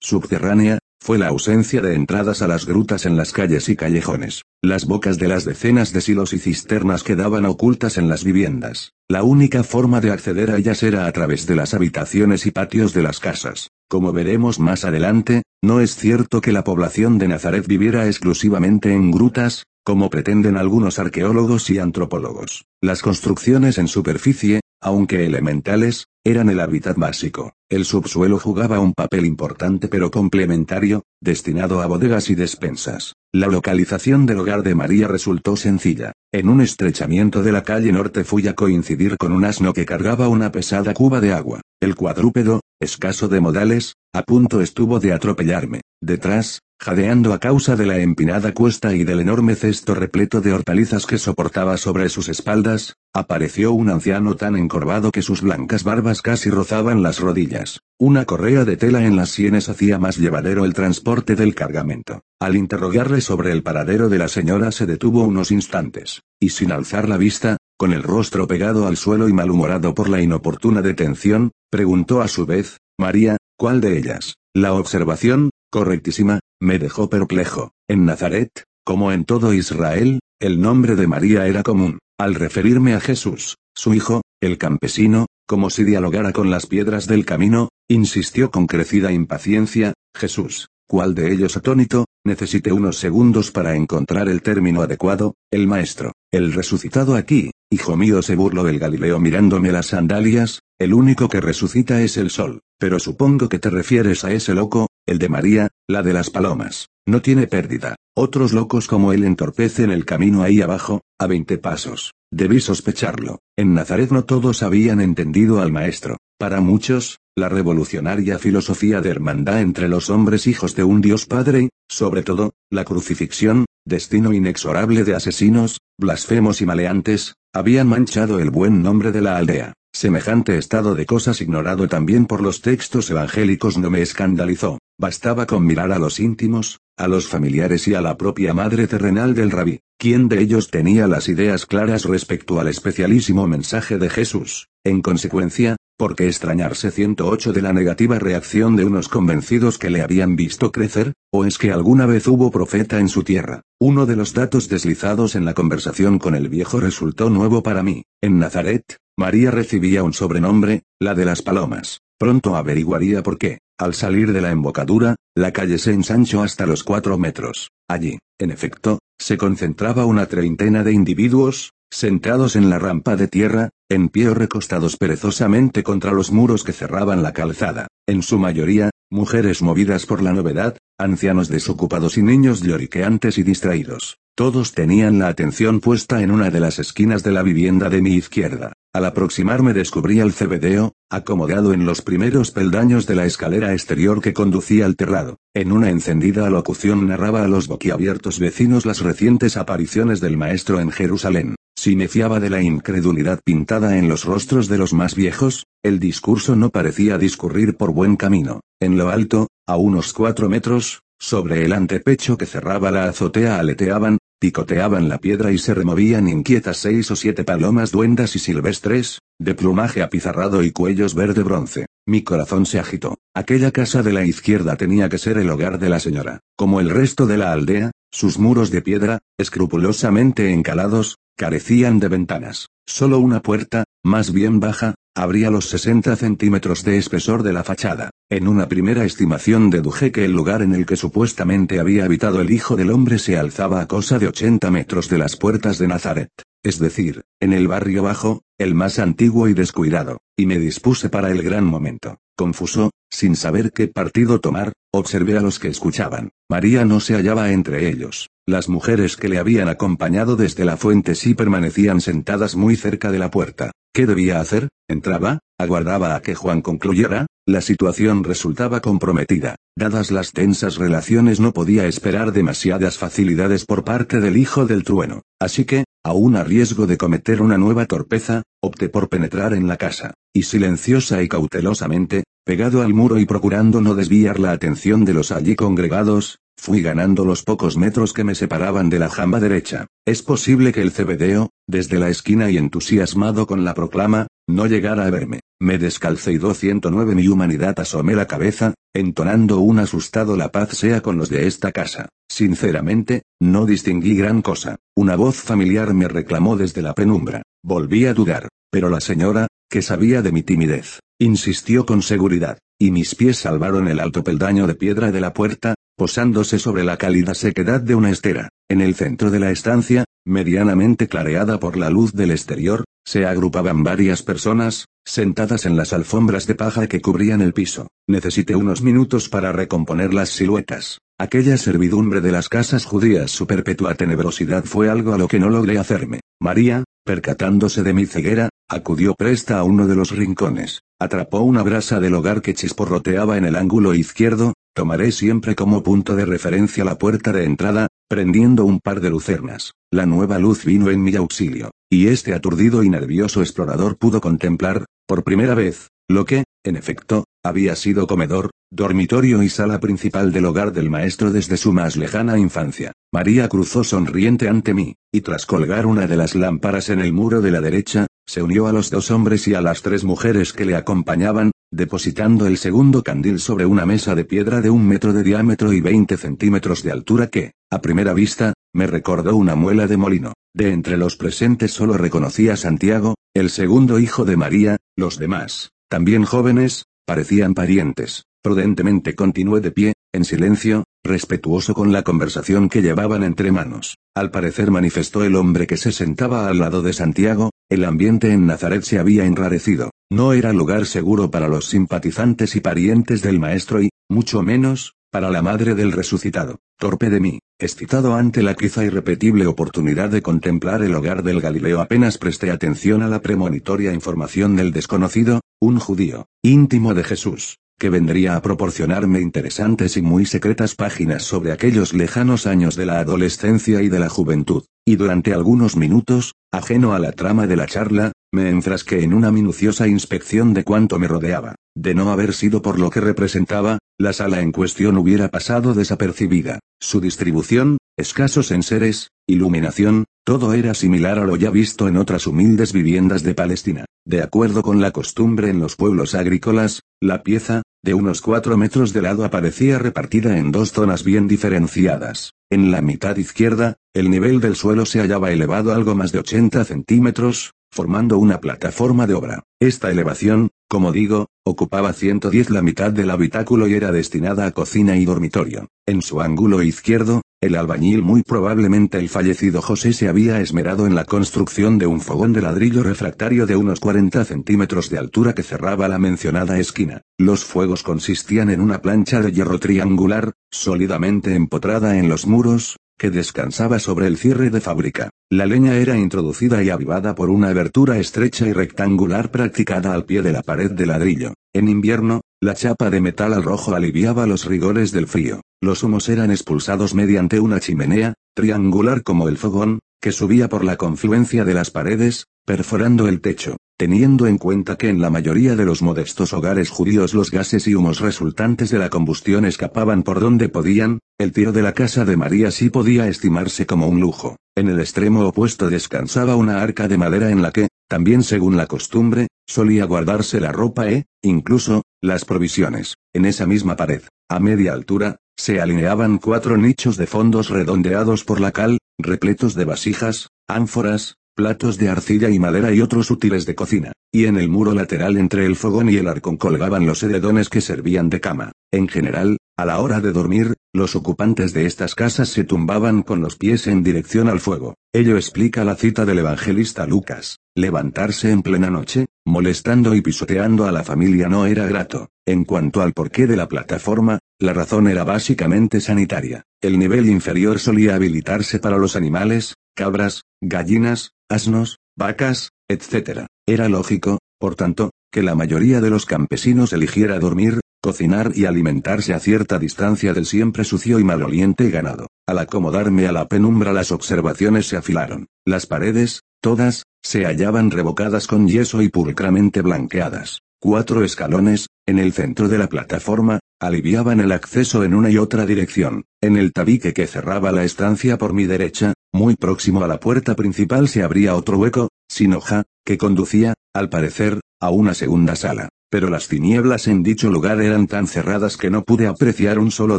Subterránea, fue la ausencia de entradas a las grutas en las calles y callejones. Las bocas de las decenas de silos y cisternas quedaban ocultas en las viviendas. La única forma de acceder a ellas era a través de las habitaciones y patios de las casas. Como veremos más adelante, no es cierto que la población de Nazaret viviera exclusivamente en grutas, como pretenden algunos arqueólogos y antropólogos. Las construcciones en superficie, aunque elementales, eran el hábitat básico. El subsuelo jugaba un papel importante pero complementario, destinado a bodegas y despensas. La localización del hogar de María resultó sencilla. En un estrechamiento de la calle norte fui a coincidir con un asno que cargaba una pesada cuba de agua. El cuadrúpedo, escaso de modales, a punto estuvo de atropellarme. Detrás, jadeando a causa de la empinada cuesta y del enorme cesto repleto de hortalizas que soportaba sobre sus espaldas, apareció un anciano tan encorvado que sus blancas barbas casi rozaban las rodillas. Una correa de tela en las sienes hacía más llevadero el transporte del cargamento. Al interrogarle sobre el paradero de la señora se detuvo unos instantes, y sin alzar la vista, con el rostro pegado al suelo y malhumorado por la inoportuna detención, preguntó a su vez, María, ¿cuál de ellas? La observación, correctísima, me dejó perplejo. En Nazaret, como en todo Israel, el nombre de María era común. Al referirme a Jesús, su hijo, el campesino, como si dialogara con las piedras del camino, insistió con crecida impaciencia, Jesús, ¿cuál de ellos atónito? Necesité unos segundos para encontrar el término adecuado, el maestro, el resucitado aquí, hijo mío se burló del Galileo mirándome las sandalias, el único que resucita es el sol, pero supongo que te refieres a ese loco, el de María, la de las palomas. No tiene pérdida. Otros locos como él entorpecen el camino ahí abajo, a veinte pasos. Debí sospecharlo. En Nazaret no todos habían entendido al maestro. Para muchos, la revolucionaria filosofía de hermandad entre los hombres hijos de un Dios Padre, sobre todo, la crucifixión, destino inexorable de asesinos, blasfemos y maleantes, habían manchado el buen nombre de la aldea. Semejante estado de cosas ignorado también por los textos evangélicos no me escandalizó. Bastaba con mirar a los íntimos, a los familiares y a la propia madre terrenal del rabí. ¿Quién de ellos tenía las ideas claras respecto al especialísimo mensaje de Jesús? En consecuencia, ¿por qué extrañarse 108 de la negativa reacción de unos convencidos que le habían visto crecer? ¿O es que alguna vez hubo profeta en su tierra? Uno de los datos deslizados en la conversación con el viejo resultó nuevo para mí. En Nazaret, María recibía un sobrenombre, la de las palomas. Pronto averiguaría por qué. Al salir de la embocadura, la calle se ensanchó hasta los cuatro metros. Allí, en efecto, se concentraba una treintena de individuos, sentados en la rampa de tierra, en pie o recostados perezosamente contra los muros que cerraban la calzada. En su mayoría, mujeres movidas por la novedad, ancianos desocupados y niños lloriqueantes y distraídos. Todos tenían la atención puesta en una de las esquinas de la vivienda de mi izquierda. Al aproximarme descubrí al cebedeo, acomodado en los primeros peldaños de la escalera exterior que conducía al terrado. En una encendida alocución narraba a los boquiabiertos vecinos las recientes apariciones del maestro en Jerusalén. Si me fiaba de la incredulidad pintada en los rostros de los más viejos, el discurso no parecía discurrir por buen camino. En lo alto, a unos cuatro metros, sobre el antepecho que cerraba la azotea aleteaban, picoteaban la piedra y se removían inquietas seis o siete palomas duendas y silvestres, de plumaje apizarrado y cuellos verde bronce. Mi corazón se agitó. Aquella casa de la izquierda tenía que ser el hogar de la señora. Como el resto de la aldea, sus muros de piedra, escrupulosamente encalados, carecían de ventanas. Solo una puerta, más bien baja, abría los 60 centímetros de espesor de la fachada. En una primera estimación deduje que el lugar en el que supuestamente había habitado el Hijo del Hombre se alzaba a cosa de 80 metros de las puertas de Nazaret, es decir, en el barrio bajo, el más antiguo y descuidado, y me dispuse para el gran momento. Confuso, sin saber qué partido tomar, observé a los que escuchaban. María no se hallaba entre ellos. Las mujeres que le habían acompañado desde la fuente sí permanecían sentadas muy cerca de la puerta. ¿Qué debía hacer? ¿Entraba? ¿Aguardaba a que Juan concluyera? La situación resultaba comprometida. Dadas las tensas relaciones no podía esperar demasiadas facilidades por parte del hijo del trueno. Así que, aún a riesgo de cometer una nueva torpeza, opté por penetrar en la casa. Y silenciosa y cautelosamente, pegado al muro y procurando no desviar la atención de los allí congregados, Fui ganando los pocos metros que me separaban de la jamba derecha. Es posible que el cebedeo, desde la esquina y entusiasmado con la proclama, no llegara a verme. Me descalcé y 209 mi humanidad asomé la cabeza, entonando un asustado la paz sea con los de esta casa. Sinceramente, no distinguí gran cosa. Una voz familiar me reclamó desde la penumbra. Volví a dudar, pero la señora, que sabía de mi timidez, insistió con seguridad, y mis pies salvaron el alto peldaño de piedra de la puerta, posándose sobre la cálida sequedad de una estera. En el centro de la estancia, medianamente clareada por la luz del exterior, se agrupaban varias personas, sentadas en las alfombras de paja que cubrían el piso. Necesité unos minutos para recomponer las siluetas. Aquella servidumbre de las casas judías su perpetua tenebrosidad fue algo a lo que no logré hacerme. María, percatándose de mi ceguera, acudió presta a uno de los rincones, atrapó una brasa del hogar que chisporroteaba en el ángulo izquierdo, Tomaré siempre como punto de referencia la puerta de entrada, prendiendo un par de lucernas. La nueva luz vino en mi auxilio, y este aturdido y nervioso explorador pudo contemplar, por primera vez, lo que, en efecto, había sido comedor, dormitorio y sala principal del hogar del maestro desde su más lejana infancia. María cruzó sonriente ante mí, y tras colgar una de las lámparas en el muro de la derecha, se unió a los dos hombres y a las tres mujeres que le acompañaban, depositando el segundo candil sobre una mesa de piedra de un metro de diámetro y 20 centímetros de altura que, a primera vista, me recordó una muela de molino. De entre los presentes solo reconocí a Santiago, el segundo hijo de María, los demás, también jóvenes, parecían parientes. Prudentemente continué de pie, en silencio, respetuoso con la conversación que llevaban entre manos. Al parecer manifestó el hombre que se sentaba al lado de Santiago, el ambiente en Nazaret se había enrarecido. No era lugar seguro para los simpatizantes y parientes del maestro y, mucho menos, para la madre del resucitado. Torpe de mí, excitado ante la quizá irrepetible oportunidad de contemplar el hogar del Galileo apenas presté atención a la premonitoria información del desconocido, un judío, íntimo de Jesús, que vendría a proporcionarme interesantes y muy secretas páginas sobre aquellos lejanos años de la adolescencia y de la juventud, y durante algunos minutos, ajeno a la trama de la charla, me enfrasqué en una minuciosa inspección de cuanto me rodeaba. De no haber sido por lo que representaba, la sala en cuestión hubiera pasado desapercibida. Su distribución, escasos enseres, iluminación, todo era similar a lo ya visto en otras humildes viviendas de Palestina. De acuerdo con la costumbre en los pueblos agrícolas, la pieza, de unos cuatro metros de lado aparecía repartida en dos zonas bien diferenciadas. En la mitad izquierda, el nivel del suelo se hallaba elevado algo más de 80 centímetros, formando una plataforma de obra. Esta elevación, como digo, ocupaba 110 la mitad del habitáculo y era destinada a cocina y dormitorio. En su ángulo izquierdo, el albañil muy probablemente el fallecido José se había esmerado en la construcción de un fogón de ladrillo refractario de unos 40 centímetros de altura que cerraba la mencionada esquina. Los fuegos consistían en una plancha de hierro triangular, sólidamente empotrada en los muros, que descansaba sobre el cierre de fábrica. La leña era introducida y avivada por una abertura estrecha y rectangular practicada al pie de la pared de ladrillo. En invierno, la chapa de metal al rojo aliviaba los rigores del frío. Los humos eran expulsados mediante una chimenea, triangular como el fogón, que subía por la confluencia de las paredes, perforando el techo. Teniendo en cuenta que en la mayoría de los modestos hogares judíos los gases y humos resultantes de la combustión escapaban por donde podían, el tiro de la casa de María sí podía estimarse como un lujo. En el extremo opuesto descansaba una arca de madera en la que, también según la costumbre, solía guardarse la ropa e, incluso, las provisiones. En esa misma pared, a media altura, se alineaban cuatro nichos de fondos redondeados por la cal, repletos de vasijas, ánforas, platos de arcilla y madera y otros útiles de cocina, y en el muro lateral entre el fogón y el arcón colgaban los heredones que servían de cama. En general, a la hora de dormir, los ocupantes de estas casas se tumbaban con los pies en dirección al fuego. Ello explica la cita del evangelista Lucas. Levantarse en plena noche, molestando y pisoteando a la familia no era grato. En cuanto al porqué de la plataforma, la razón era básicamente sanitaria. El nivel inferior solía habilitarse para los animales, cabras, gallinas, asnos, vacas, etc. Era lógico, por tanto, que la mayoría de los campesinos eligiera dormir, cocinar y alimentarse a cierta distancia del siempre sucio y maloliente ganado. Al acomodarme a la penumbra las observaciones se afilaron. Las paredes, todas, se hallaban revocadas con yeso y pulcramente blanqueadas. Cuatro escalones, en el centro de la plataforma, aliviaban el acceso en una y otra dirección. En el tabique que cerraba la estancia por mi derecha, muy próximo a la puerta principal se abría otro hueco, sin hoja, que conducía, al parecer, a una segunda sala pero las tinieblas en dicho lugar eran tan cerradas que no pude apreciar un solo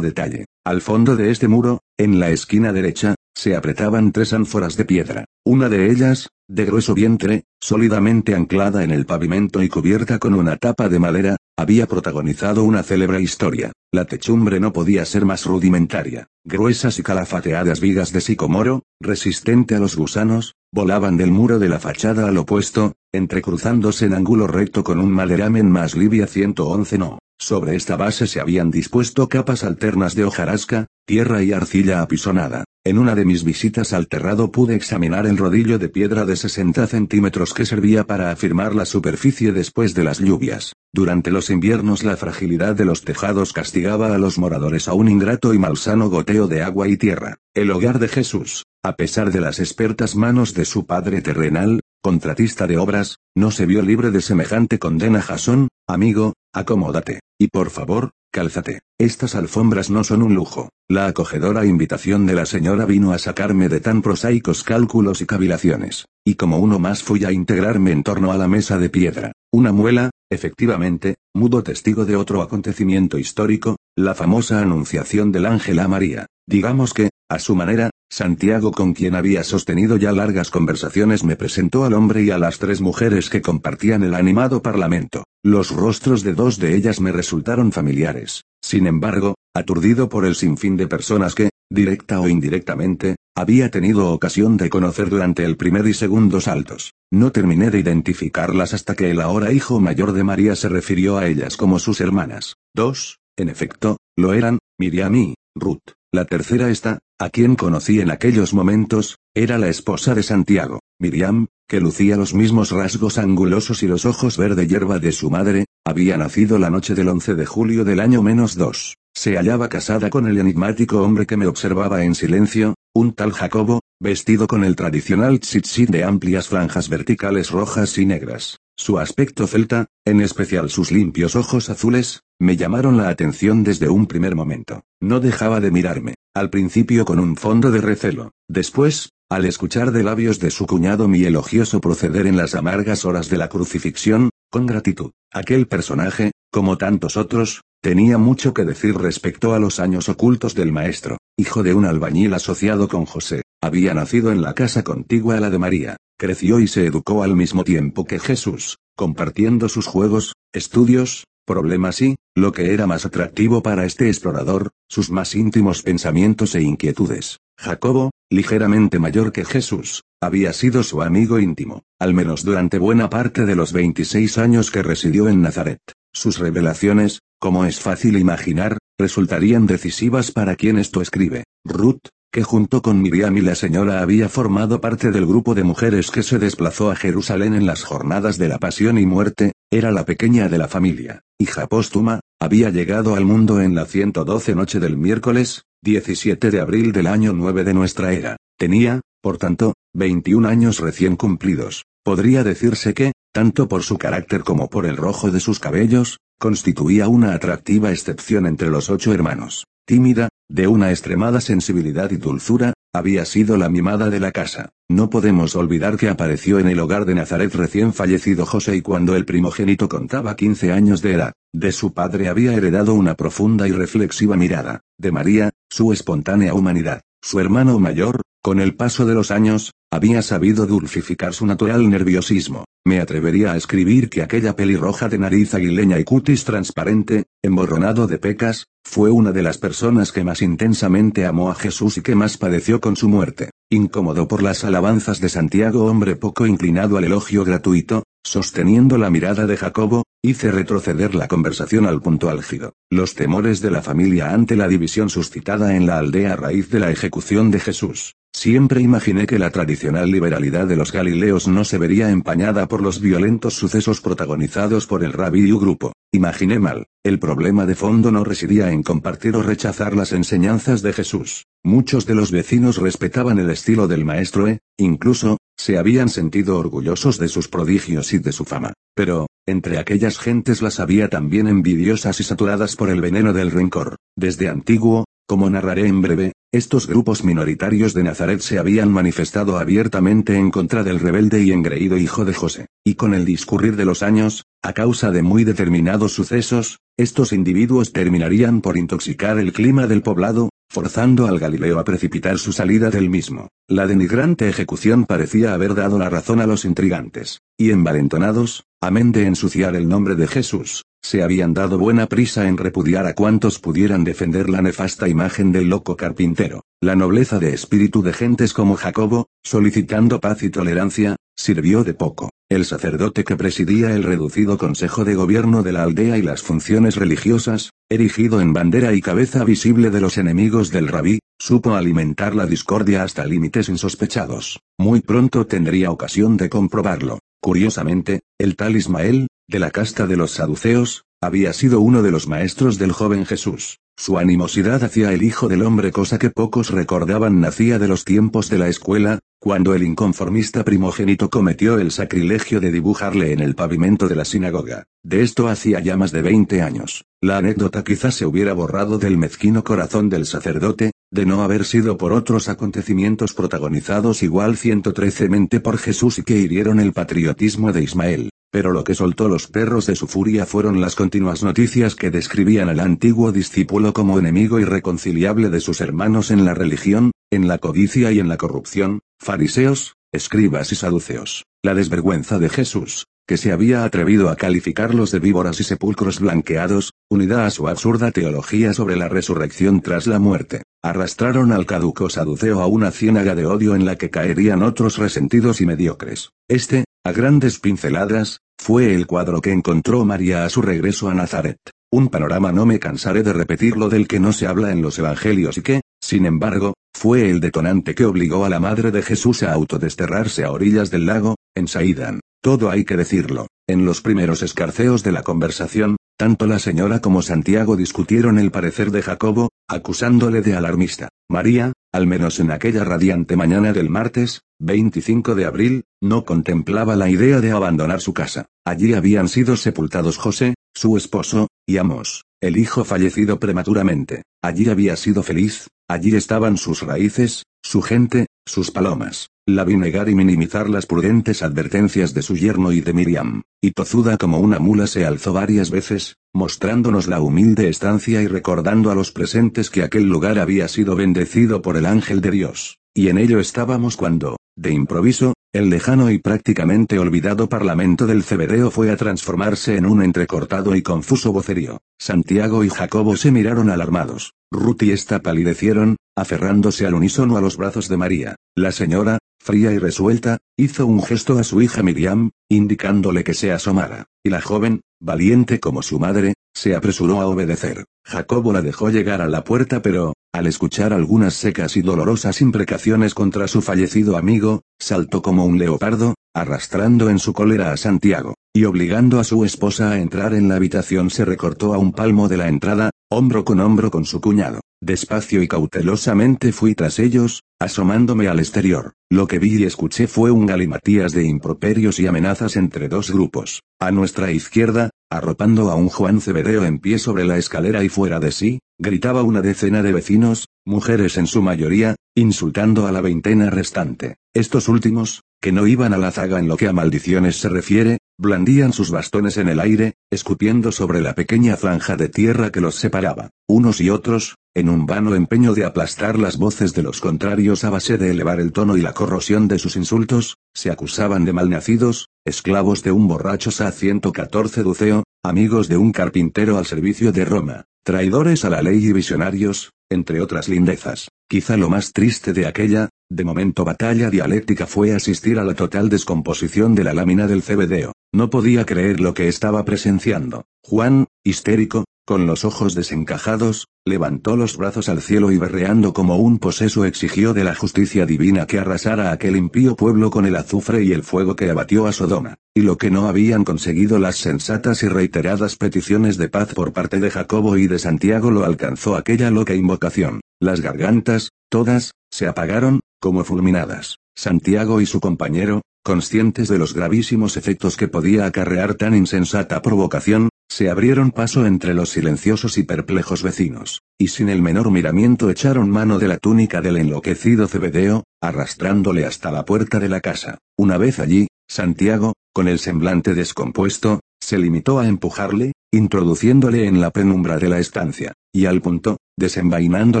detalle. Al fondo de este muro, en la esquina derecha, se apretaban tres ánforas de piedra. Una de ellas, de grueso vientre, sólidamente anclada en el pavimento y cubierta con una tapa de madera, había protagonizado una célebre historia. La techumbre no podía ser más rudimentaria. Gruesas y calafateadas vigas de sicomoro, resistente a los gusanos, volaban del muro de la fachada al opuesto, entrecruzándose en ángulo recto con un maderamen más libia 111 no. Sobre esta base se habían dispuesto capas alternas de hojarasca, tierra y arcilla apisonada. En una de mis visitas al terrado pude examinar el rodillo de piedra de 60 centímetros que servía para afirmar la superficie después de las lluvias. Durante los inviernos la fragilidad de los tejados castigaba a los moradores a un ingrato y malsano goteo de agua y tierra. El hogar de Jesús, a pesar de las expertas manos de su padre terrenal, contratista de obras, no se vio libre de semejante condena Jasón, amigo, acomódate, y por favor, cálzate. Estas alfombras no son un lujo. La acogedora invitación de la señora vino a sacarme de tan prosaicos cálculos y cavilaciones. Y como uno más fui a integrarme en torno a la mesa de piedra. Una muela, efectivamente, mudo testigo de otro acontecimiento histórico, la famosa anunciación del ángel a María. Digamos que, a su manera, Santiago con quien había sostenido ya largas conversaciones me presentó al hombre y a las tres mujeres que compartían el animado parlamento. Los rostros de dos de ellas me resultaron familiares. Sin embargo, aturdido por el sinfín de personas que, directa o indirectamente, había tenido ocasión de conocer durante el primer y segundo saltos. No terminé de identificarlas hasta que el ahora hijo mayor de María se refirió a ellas como sus hermanas. Dos, en efecto, lo eran, Miriam y Ruth. La tercera esta, a quien conocí en aquellos momentos, era la esposa de Santiago, Miriam, que lucía los mismos rasgos angulosos y los ojos verde hierba de su madre, había nacido la noche del 11 de julio del año menos dos. Se hallaba casada con el enigmático hombre que me observaba en silencio, un tal Jacobo, vestido con el tradicional tzitzit de amplias franjas verticales rojas y negras. Su aspecto celta, en especial sus limpios ojos azules, me llamaron la atención desde un primer momento. No dejaba de mirarme, al principio con un fondo de recelo, después, al escuchar de labios de su cuñado mi elogioso proceder en las amargas horas de la crucifixión, con gratitud. Aquel personaje, como tantos otros, tenía mucho que decir respecto a los años ocultos del maestro, hijo de un albañil asociado con José. Había nacido en la casa contigua a la de María, creció y se educó al mismo tiempo que Jesús, compartiendo sus juegos, estudios, problemas y, lo que era más atractivo para este explorador, sus más íntimos pensamientos e inquietudes. Jacobo, ligeramente mayor que Jesús, había sido su amigo íntimo, al menos durante buena parte de los 26 años que residió en Nazaret. Sus revelaciones, como es fácil imaginar, resultarían decisivas para quien esto escribe. Ruth, que junto con Miriam y la señora había formado parte del grupo de mujeres que se desplazó a Jerusalén en las jornadas de la pasión y muerte, era la pequeña de la familia, hija póstuma, había llegado al mundo en la 112 noche del miércoles, 17 de abril del año 9 de nuestra era. Tenía, por tanto, 21 años recién cumplidos. Podría decirse que, tanto por su carácter como por el rojo de sus cabellos, constituía una atractiva excepción entre los ocho hermanos. Tímida, de una extremada sensibilidad y dulzura, había sido la mimada de la casa. No podemos olvidar que apareció en el hogar de Nazaret recién fallecido José y cuando el primogénito contaba 15 años de edad. De su padre había heredado una profunda y reflexiva mirada. De María, su espontánea humanidad. Su hermano mayor, con el paso de los años, había sabido dulcificar su natural nerviosismo. Me atrevería a escribir que aquella pelirroja de nariz aguileña y cutis transparente, emborronado de pecas, fue una de las personas que más intensamente amó a Jesús y que más padeció con su muerte. Incómodo por las alabanzas de Santiago, hombre poco inclinado al elogio gratuito, sosteniendo la mirada de Jacobo, hice retroceder la conversación al punto álgido. Los temores de la familia ante la división suscitada en la aldea a raíz de la ejecución de Jesús. Siempre imaginé que la tradicional liberalidad de los Galileos no se vería empañada por los violentos sucesos protagonizados por el rabí y grupo. Imaginé mal, el problema de fondo no residía en compartir o rechazar las enseñanzas de Jesús. Muchos de los vecinos respetaban el estilo del maestro e, incluso, se habían sentido orgullosos de sus prodigios y de su fama. Pero, entre aquellas gentes las había también envidiosas y saturadas por el veneno del rencor. Desde antiguo, como narraré en breve, estos grupos minoritarios de Nazaret se habían manifestado abiertamente en contra del rebelde y engreído hijo de José, y con el discurrir de los años, a causa de muy determinados sucesos, estos individuos terminarían por intoxicar el clima del poblado, forzando al Galileo a precipitar su salida del mismo. La denigrante ejecución parecía haber dado la razón a los intrigantes, y envalentonados, amén de ensuciar el nombre de Jesús, se habían dado buena prisa en repudiar a cuantos pudieran defender la nefasta imagen del loco carpintero. La nobleza de espíritu de gentes como Jacobo, solicitando paz y tolerancia, sirvió de poco. El sacerdote que presidía el reducido consejo de gobierno de la aldea y las funciones religiosas, erigido en bandera y cabeza visible de los enemigos del rabí, supo alimentar la discordia hasta límites insospechados. Muy pronto tendría ocasión de comprobarlo. Curiosamente, el tal Ismael, de la casta de los saduceos, había sido uno de los maestros del joven Jesús. Su animosidad hacia el Hijo del Hombre, cosa que pocos recordaban, nacía de los tiempos de la escuela, cuando el inconformista primogénito cometió el sacrilegio de dibujarle en el pavimento de la sinagoga. De esto hacía ya más de 20 años. La anécdota quizás se hubiera borrado del mezquino corazón del sacerdote, de no haber sido por otros acontecimientos protagonizados igual 113mente por Jesús y que hirieron el patriotismo de Ismael. Pero lo que soltó los perros de su furia fueron las continuas noticias que describían al antiguo discípulo como enemigo irreconciliable de sus hermanos en la religión, en la codicia y en la corrupción, fariseos, escribas y saduceos. La desvergüenza de Jesús, que se había atrevido a calificarlos de víboras y sepulcros blanqueados, unida a su absurda teología sobre la resurrección tras la muerte, arrastraron al caduco saduceo a una ciénaga de odio en la que caerían otros resentidos y mediocres. Este, a grandes pinceladas, fue el cuadro que encontró María a su regreso a Nazaret. Un panorama no me cansaré de repetirlo del que no se habla en los evangelios y que, sin embargo, fue el detonante que obligó a la madre de Jesús a autodesterrarse a orillas del lago, en Saidan. Todo hay que decirlo. En los primeros escarceos de la conversación, tanto la señora como Santiago discutieron el parecer de Jacobo, acusándole de alarmista. María, al menos en aquella radiante mañana del martes, 25 de abril, no contemplaba la idea de abandonar su casa. Allí habían sido sepultados José, su esposo, y Amos, el hijo fallecido prematuramente. Allí había sido feliz, allí estaban sus raíces, su gente, sus palomas. La vi negar y minimizar las prudentes advertencias de su yerno y de Miriam, y tozuda como una mula se alzó varias veces, mostrándonos la humilde estancia y recordando a los presentes que aquel lugar había sido bendecido por el ángel de Dios, y en ello estábamos cuando, de improviso, el lejano y prácticamente olvidado parlamento del Cebedeo fue a transformarse en un entrecortado y confuso vocerío. Santiago y Jacobo se miraron alarmados. Ruth y esta palidecieron, aferrándose al unísono a los brazos de María. La señora, fría y resuelta, hizo un gesto a su hija Miriam, indicándole que se asomara, y la joven, valiente como su madre, se apresuró a obedecer. Jacobo la dejó llegar a la puerta pero, al escuchar algunas secas y dolorosas imprecaciones contra su fallecido amigo, saltó como un leopardo, arrastrando en su cólera a Santiago, y obligando a su esposa a entrar en la habitación se recortó a un palmo de la entrada, hombro con hombro con su cuñado. Despacio y cautelosamente fui tras ellos, asomándome al exterior. Lo que vi y escuché fue un galimatías de improperios y amenazas entre dos grupos. A nuestra izquierda, arropando a un Juan Cebedeo en pie sobre la escalera y fuera de sí, gritaba una decena de vecinos, mujeres en su mayoría, insultando a la veintena restante. Estos últimos, que no iban a la zaga en lo que a maldiciones se refiere, blandían sus bastones en el aire, escupiendo sobre la pequeña franja de tierra que los separaba. Unos y otros, en un vano empeño de aplastar las voces de los contrarios a base de elevar el tono y la corrosión de sus insultos, se acusaban de malnacidos, esclavos de un borracho Sa 114 Duceo, amigos de un carpintero al servicio de Roma, traidores a la ley y visionarios, entre otras lindezas. Quizá lo más triste de aquella, de momento batalla dialéctica fue asistir a la total descomposición de la lámina del cebedeo. No podía creer lo que estaba presenciando. Juan, histérico, con los ojos desencajados, levantó los brazos al cielo y berreando como un poseso exigió de la justicia divina que arrasara aquel impío pueblo con el azufre y el fuego que abatió a Sodoma, y lo que no habían conseguido las sensatas y reiteradas peticiones de paz por parte de Jacobo y de Santiago lo alcanzó aquella loca invocación. Las gargantas, todas, se apagaron, como fulminadas. Santiago y su compañero, conscientes de los gravísimos efectos que podía acarrear tan insensata provocación, se abrieron paso entre los silenciosos y perplejos vecinos, y sin el menor miramiento echaron mano de la túnica del enloquecido Cebedeo, arrastrándole hasta la puerta de la casa. Una vez allí, Santiago, con el semblante descompuesto, se limitó a empujarle, introduciéndole en la penumbra de la estancia, y al punto, desenvainando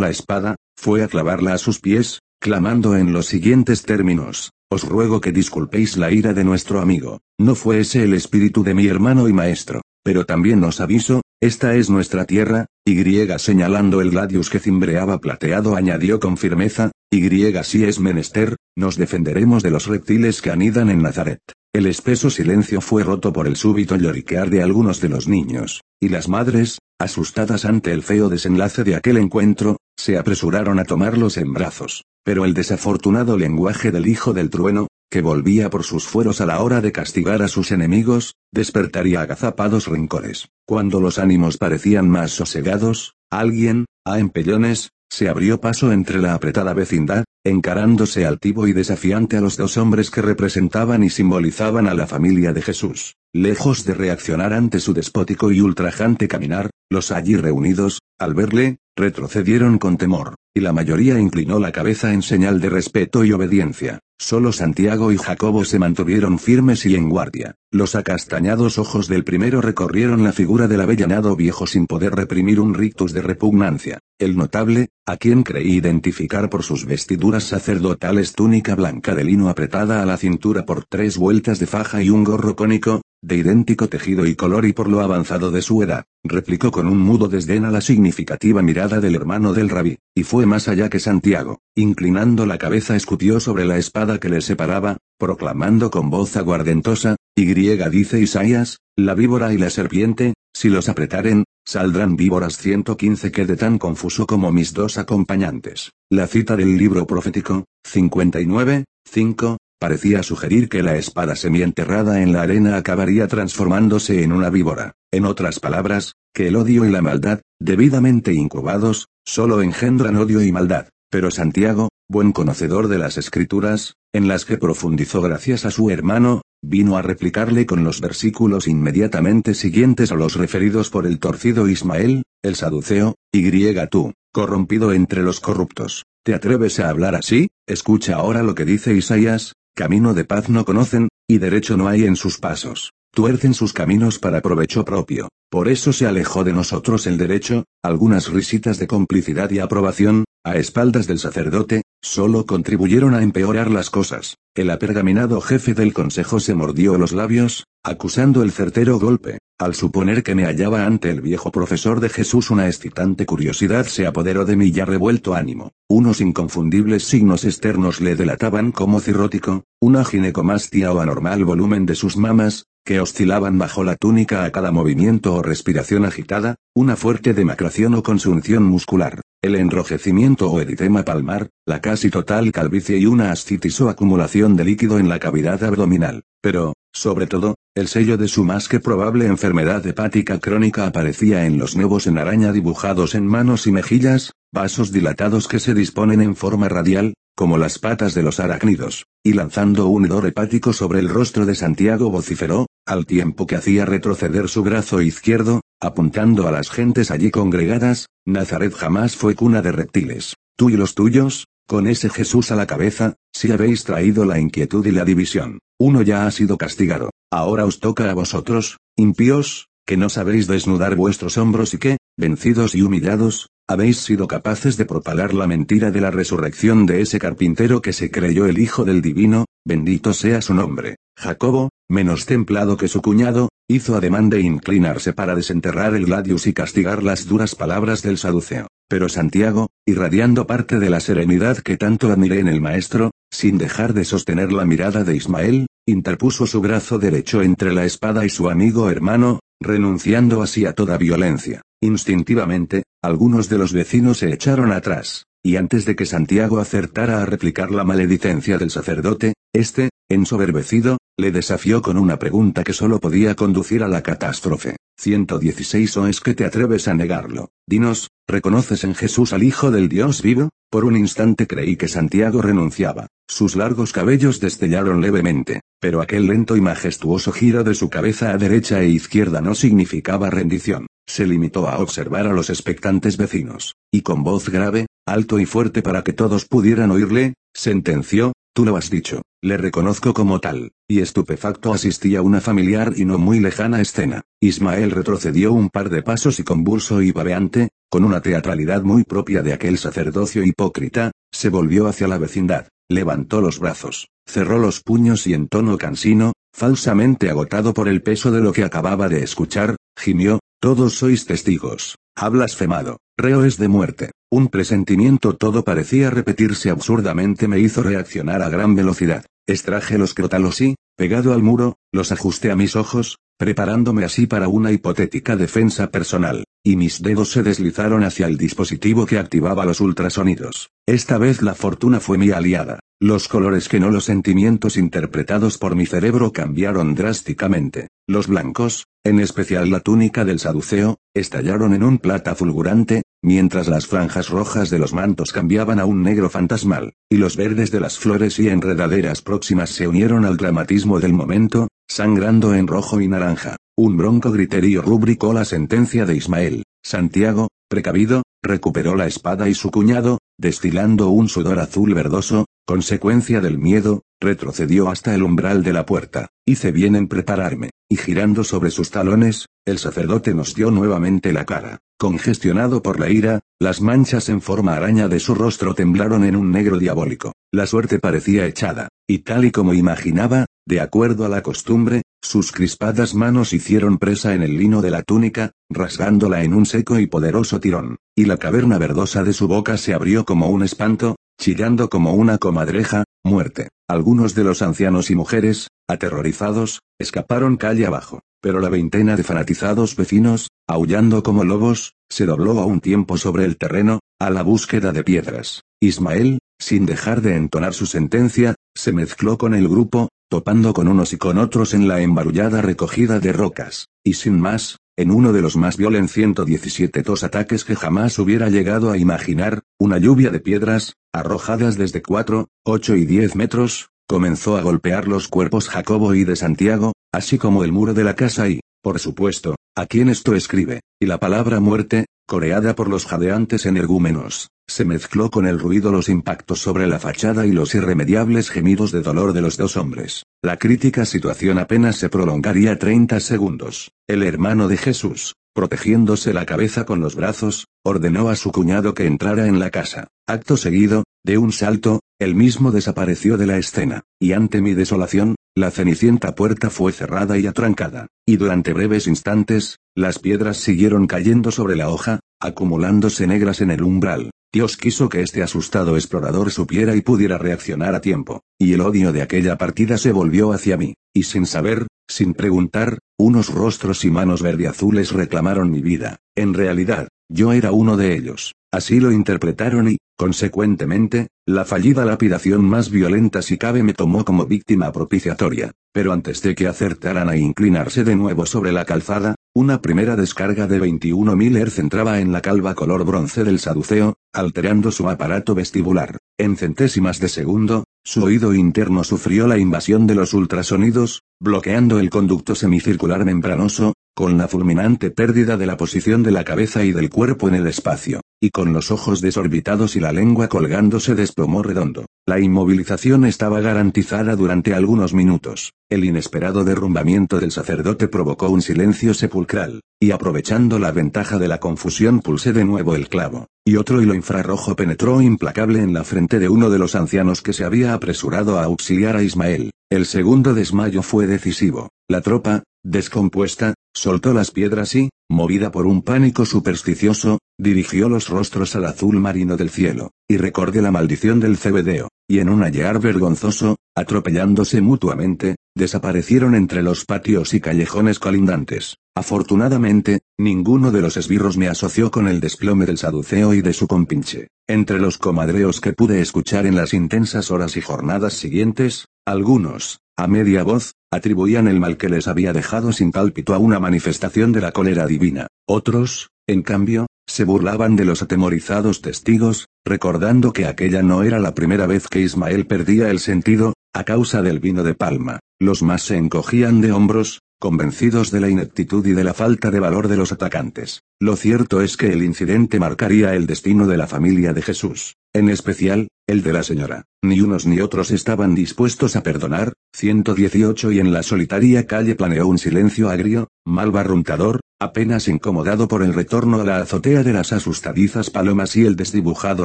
la espada, fue a clavarla a sus pies, clamando en los siguientes términos, os ruego que disculpéis la ira de nuestro amigo, no fue ese el espíritu de mi hermano y maestro, pero también os aviso, esta es nuestra tierra, y señalando el gladius que cimbreaba plateado añadió con firmeza, y si es menester, nos defenderemos de los reptiles que anidan en Nazaret. El espeso silencio fue roto por el súbito lloriquear de algunos de los niños, y las madres, asustadas ante el feo desenlace de aquel encuentro, se apresuraron a tomarlos en brazos. Pero el desafortunado lenguaje del hijo del trueno, que volvía por sus fueros a la hora de castigar a sus enemigos, despertaría agazapados rencores. Cuando los ánimos parecían más sosegados, alguien, a empellones, se abrió paso entre la apretada vecindad, encarándose altivo y desafiante a los dos hombres que representaban y simbolizaban a la familia de Jesús. Lejos de reaccionar ante su despótico y ultrajante caminar, los allí reunidos, al verle, retrocedieron con temor, y la mayoría inclinó la cabeza en señal de respeto y obediencia. Solo Santiago y Jacobo se mantuvieron firmes y en guardia. Los acastañados ojos del primero recorrieron la figura del avellanado viejo sin poder reprimir un rictus de repugnancia. El notable, a quien creí identificar por sus vestiduras sacerdotales túnica blanca de lino apretada a la cintura por tres vueltas de faja y un gorro cónico, de idéntico tejido y color y por lo avanzado de su edad, replicó con un mudo desdén a la significativa mirada del hermano del rabí, y fue más allá que Santiago, inclinando la cabeza escupió sobre la espada que le separaba, proclamando con voz aguardentosa, y griega dice Isaías, la víbora y la serpiente, si los apretaren, saldrán víboras 115 quede tan confuso como mis dos acompañantes. La cita del libro profético, 59, 5, parecía sugerir que la espada semienterrada en la arena acabaría transformándose en una víbora. En otras palabras, que el odio y la maldad, debidamente incubados, solo engendran odio y maldad. Pero Santiago, buen conocedor de las escrituras, en las que profundizó gracias a su hermano, vino a replicarle con los versículos inmediatamente siguientes a los referidos por el torcido Ismael, el saduceo, y griega tú, corrompido entre los corruptos. ¿Te atreves a hablar así? Escucha ahora lo que dice Isaías, camino de paz no conocen, y derecho no hay en sus pasos. Tuercen sus caminos para provecho propio. Por eso se alejó de nosotros el derecho, algunas risitas de complicidad y aprobación, a espaldas del sacerdote, solo contribuyeron a empeorar las cosas. El apergaminado jefe del consejo se mordió los labios, acusando el certero golpe. Al suponer que me hallaba ante el viejo profesor de Jesús una excitante curiosidad se apoderó de mi ya revuelto ánimo. Unos inconfundibles signos externos le delataban como cirrótico, una ginecomastia o anormal volumen de sus mamas, que oscilaban bajo la túnica a cada movimiento o respiración agitada, una fuerte demacración o consunción muscular, el enrojecimiento o eritema palmar, la casi total calvicie y una ascitis o acumulación de líquido en la cavidad abdominal. Pero, sobre todo, el sello de su más que probable enfermedad hepática crónica aparecía en los nuevos en araña dibujados en manos y mejillas, vasos dilatados que se disponen en forma radial, como las patas de los arácnidos, y lanzando un hedor hepático sobre el rostro de Santiago vociferó, al tiempo que hacía retroceder su brazo izquierdo, apuntando a las gentes allí congregadas, Nazaret jamás fue cuna de reptiles. Tú y los tuyos, con ese Jesús a la cabeza, si habéis traído la inquietud y la división. Uno ya ha sido castigado. Ahora os toca a vosotros, impíos, que no sabéis desnudar vuestros hombros y que, vencidos y humillados, habéis sido capaces de propalar la mentira de la resurrección de ese carpintero que se creyó el Hijo del Divino, bendito sea su nombre. Jacobo, menos templado que su cuñado, hizo ademán de inclinarse para desenterrar el gladius y castigar las duras palabras del saduceo. Pero Santiago, irradiando parte de la serenidad que tanto admiré en el maestro, sin dejar de sostener la mirada de Ismael, interpuso su brazo derecho entre la espada y su amigo hermano, renunciando así a toda violencia. Instintivamente, algunos de los vecinos se echaron atrás, y antes de que Santiago acertara a replicar la maledicencia del sacerdote, este, ensoberbecido, le desafió con una pregunta que solo podía conducir a la catástrofe. 116 ¿O es que te atreves a negarlo? Dinos, ¿reconoces en Jesús al Hijo del Dios vivo? Por un instante creí que Santiago renunciaba. Sus largos cabellos destellaron levemente, pero aquel lento y majestuoso giro de su cabeza a derecha e izquierda no significaba rendición. Se limitó a observar a los expectantes vecinos, y con voz grave, alto y fuerte para que todos pudieran oírle, sentenció, Tú lo has dicho, le reconozco como tal, y estupefacto asistí a una familiar y no muy lejana escena. Ismael retrocedió un par de pasos y convulso y babeante, con una teatralidad muy propia de aquel sacerdocio hipócrita, se volvió hacia la vecindad, levantó los brazos, cerró los puños y en tono cansino, falsamente agotado por el peso de lo que acababa de escuchar, gimió, todos sois testigos. Ha blasfemado. Reo es de muerte. Un presentimiento todo parecía repetirse absurdamente me hizo reaccionar a gran velocidad. Extraje los crótalos y, pegado al muro, los ajusté a mis ojos, preparándome así para una hipotética defensa personal, y mis dedos se deslizaron hacia el dispositivo que activaba los ultrasonidos. Esta vez la fortuna fue mi aliada. Los colores que no los sentimientos interpretados por mi cerebro cambiaron drásticamente. Los blancos, en especial la túnica del saduceo, estallaron en un plata fulgurante, mientras las franjas rojas de los mantos cambiaban a un negro fantasmal, y los verdes de las flores y enredaderas próximas se unieron al dramatismo del momento, sangrando en rojo y naranja. Un bronco griterío rubricó la sentencia de Ismael. Santiago, precavido, recuperó la espada y su cuñado, destilando un sudor azul verdoso, consecuencia del miedo, retrocedió hasta el umbral de la puerta. Hice bien en prepararme, y girando sobre sus talones, el sacerdote nos dio nuevamente la cara. Congestionado por la ira, las manchas en forma araña de su rostro temblaron en un negro diabólico. La suerte parecía echada, y tal y como imaginaba, de acuerdo a la costumbre, sus crispadas manos hicieron presa en el lino de la túnica, rasgándola en un seco y poderoso tirón, y la caverna verdosa de su boca se abrió como un espanto, chillando como una comadreja, muerte. Algunos de los ancianos y mujeres, aterrorizados, escaparon calle abajo, pero la veintena de fanatizados vecinos, aullando como lobos, se dobló a un tiempo sobre el terreno, a la búsqueda de piedras. Ismael, sin dejar de entonar su sentencia, se mezcló con el grupo, topando con unos y con otros en la embarullada recogida de rocas, y sin más, en uno de los más violentos 117 dos ataques que jamás hubiera llegado a imaginar, una lluvia de piedras, arrojadas desde 4, 8 y 10 metros, comenzó a golpear los cuerpos Jacobo y de Santiago, así como el muro de la casa y, por supuesto, a quien esto escribe, y la palabra muerte, coreada por los jadeantes energúmenos, se mezcló con el ruido los impactos sobre la fachada y los irremediables gemidos de dolor de los dos hombres. La crítica situación apenas se prolongaría 30 segundos. El hermano de Jesús, protegiéndose la cabeza con los brazos, ordenó a su cuñado que entrara en la casa. Acto seguido, de un salto, él mismo desapareció de la escena, y ante mi desolación, la cenicienta puerta fue cerrada y atrancada, y durante breves instantes, las piedras siguieron cayendo sobre la hoja, acumulándose negras en el umbral. Dios quiso que este asustado explorador supiera y pudiera reaccionar a tiempo, y el odio de aquella partida se volvió hacia mí, y sin saber, sin preguntar, unos rostros y manos verdeazules reclamaron mi vida. En realidad, yo era uno de ellos. Así lo interpretaron y, consecuentemente, la fallida lapidación más violenta si cabe me tomó como víctima propiciatoria. Pero antes de que acertaran a inclinarse de nuevo sobre la calzada, una primera descarga de 21.000 Hz entraba en la calva color bronce del saduceo, alterando su aparato vestibular. En centésimas de segundo, su oído interno sufrió la invasión de los ultrasonidos, bloqueando el conducto semicircular membranoso, con la fulminante pérdida de la posición de la cabeza y del cuerpo en el espacio, y con los ojos desorbitados y la lengua colgándose desplomó redondo. La inmovilización estaba garantizada durante algunos minutos. El inesperado derrumbamiento del sacerdote provocó un silencio sepulcral, y aprovechando la ventaja de la confusión pulsé de nuevo el clavo, y otro hilo infrarrojo penetró implacable en la frente de uno de los ancianos que se había apresurado a auxiliar a Ismael. El segundo desmayo fue decisivo. La tropa, descompuesta, soltó las piedras y, movida por un pánico supersticioso, dirigió los rostros al azul marino del cielo, y recordé la maldición del cebedeo, y en un hallar vergonzoso, atropellándose mutuamente, desaparecieron entre los patios y callejones colindantes. Afortunadamente, ninguno de los esbirros me asoció con el desplome del saduceo y de su compinche. Entre los comadreos que pude escuchar en las intensas horas y jornadas siguientes, algunos, a media voz, atribuían el mal que les había dejado sin pálpito a una manifestación de la cólera divina. Otros, en cambio, se burlaban de los atemorizados testigos, recordando que aquella no era la primera vez que Ismael perdía el sentido, a causa del vino de palma. Los más se encogían de hombros, convencidos de la ineptitud y de la falta de valor de los atacantes. Lo cierto es que el incidente marcaría el destino de la familia de Jesús, en especial, el de la señora. Ni unos ni otros estaban dispuestos a perdonar, 118 y en la solitaria calle planeó un silencio agrio, mal barruntador, apenas incomodado por el retorno a la azotea de las asustadizas palomas y el desdibujado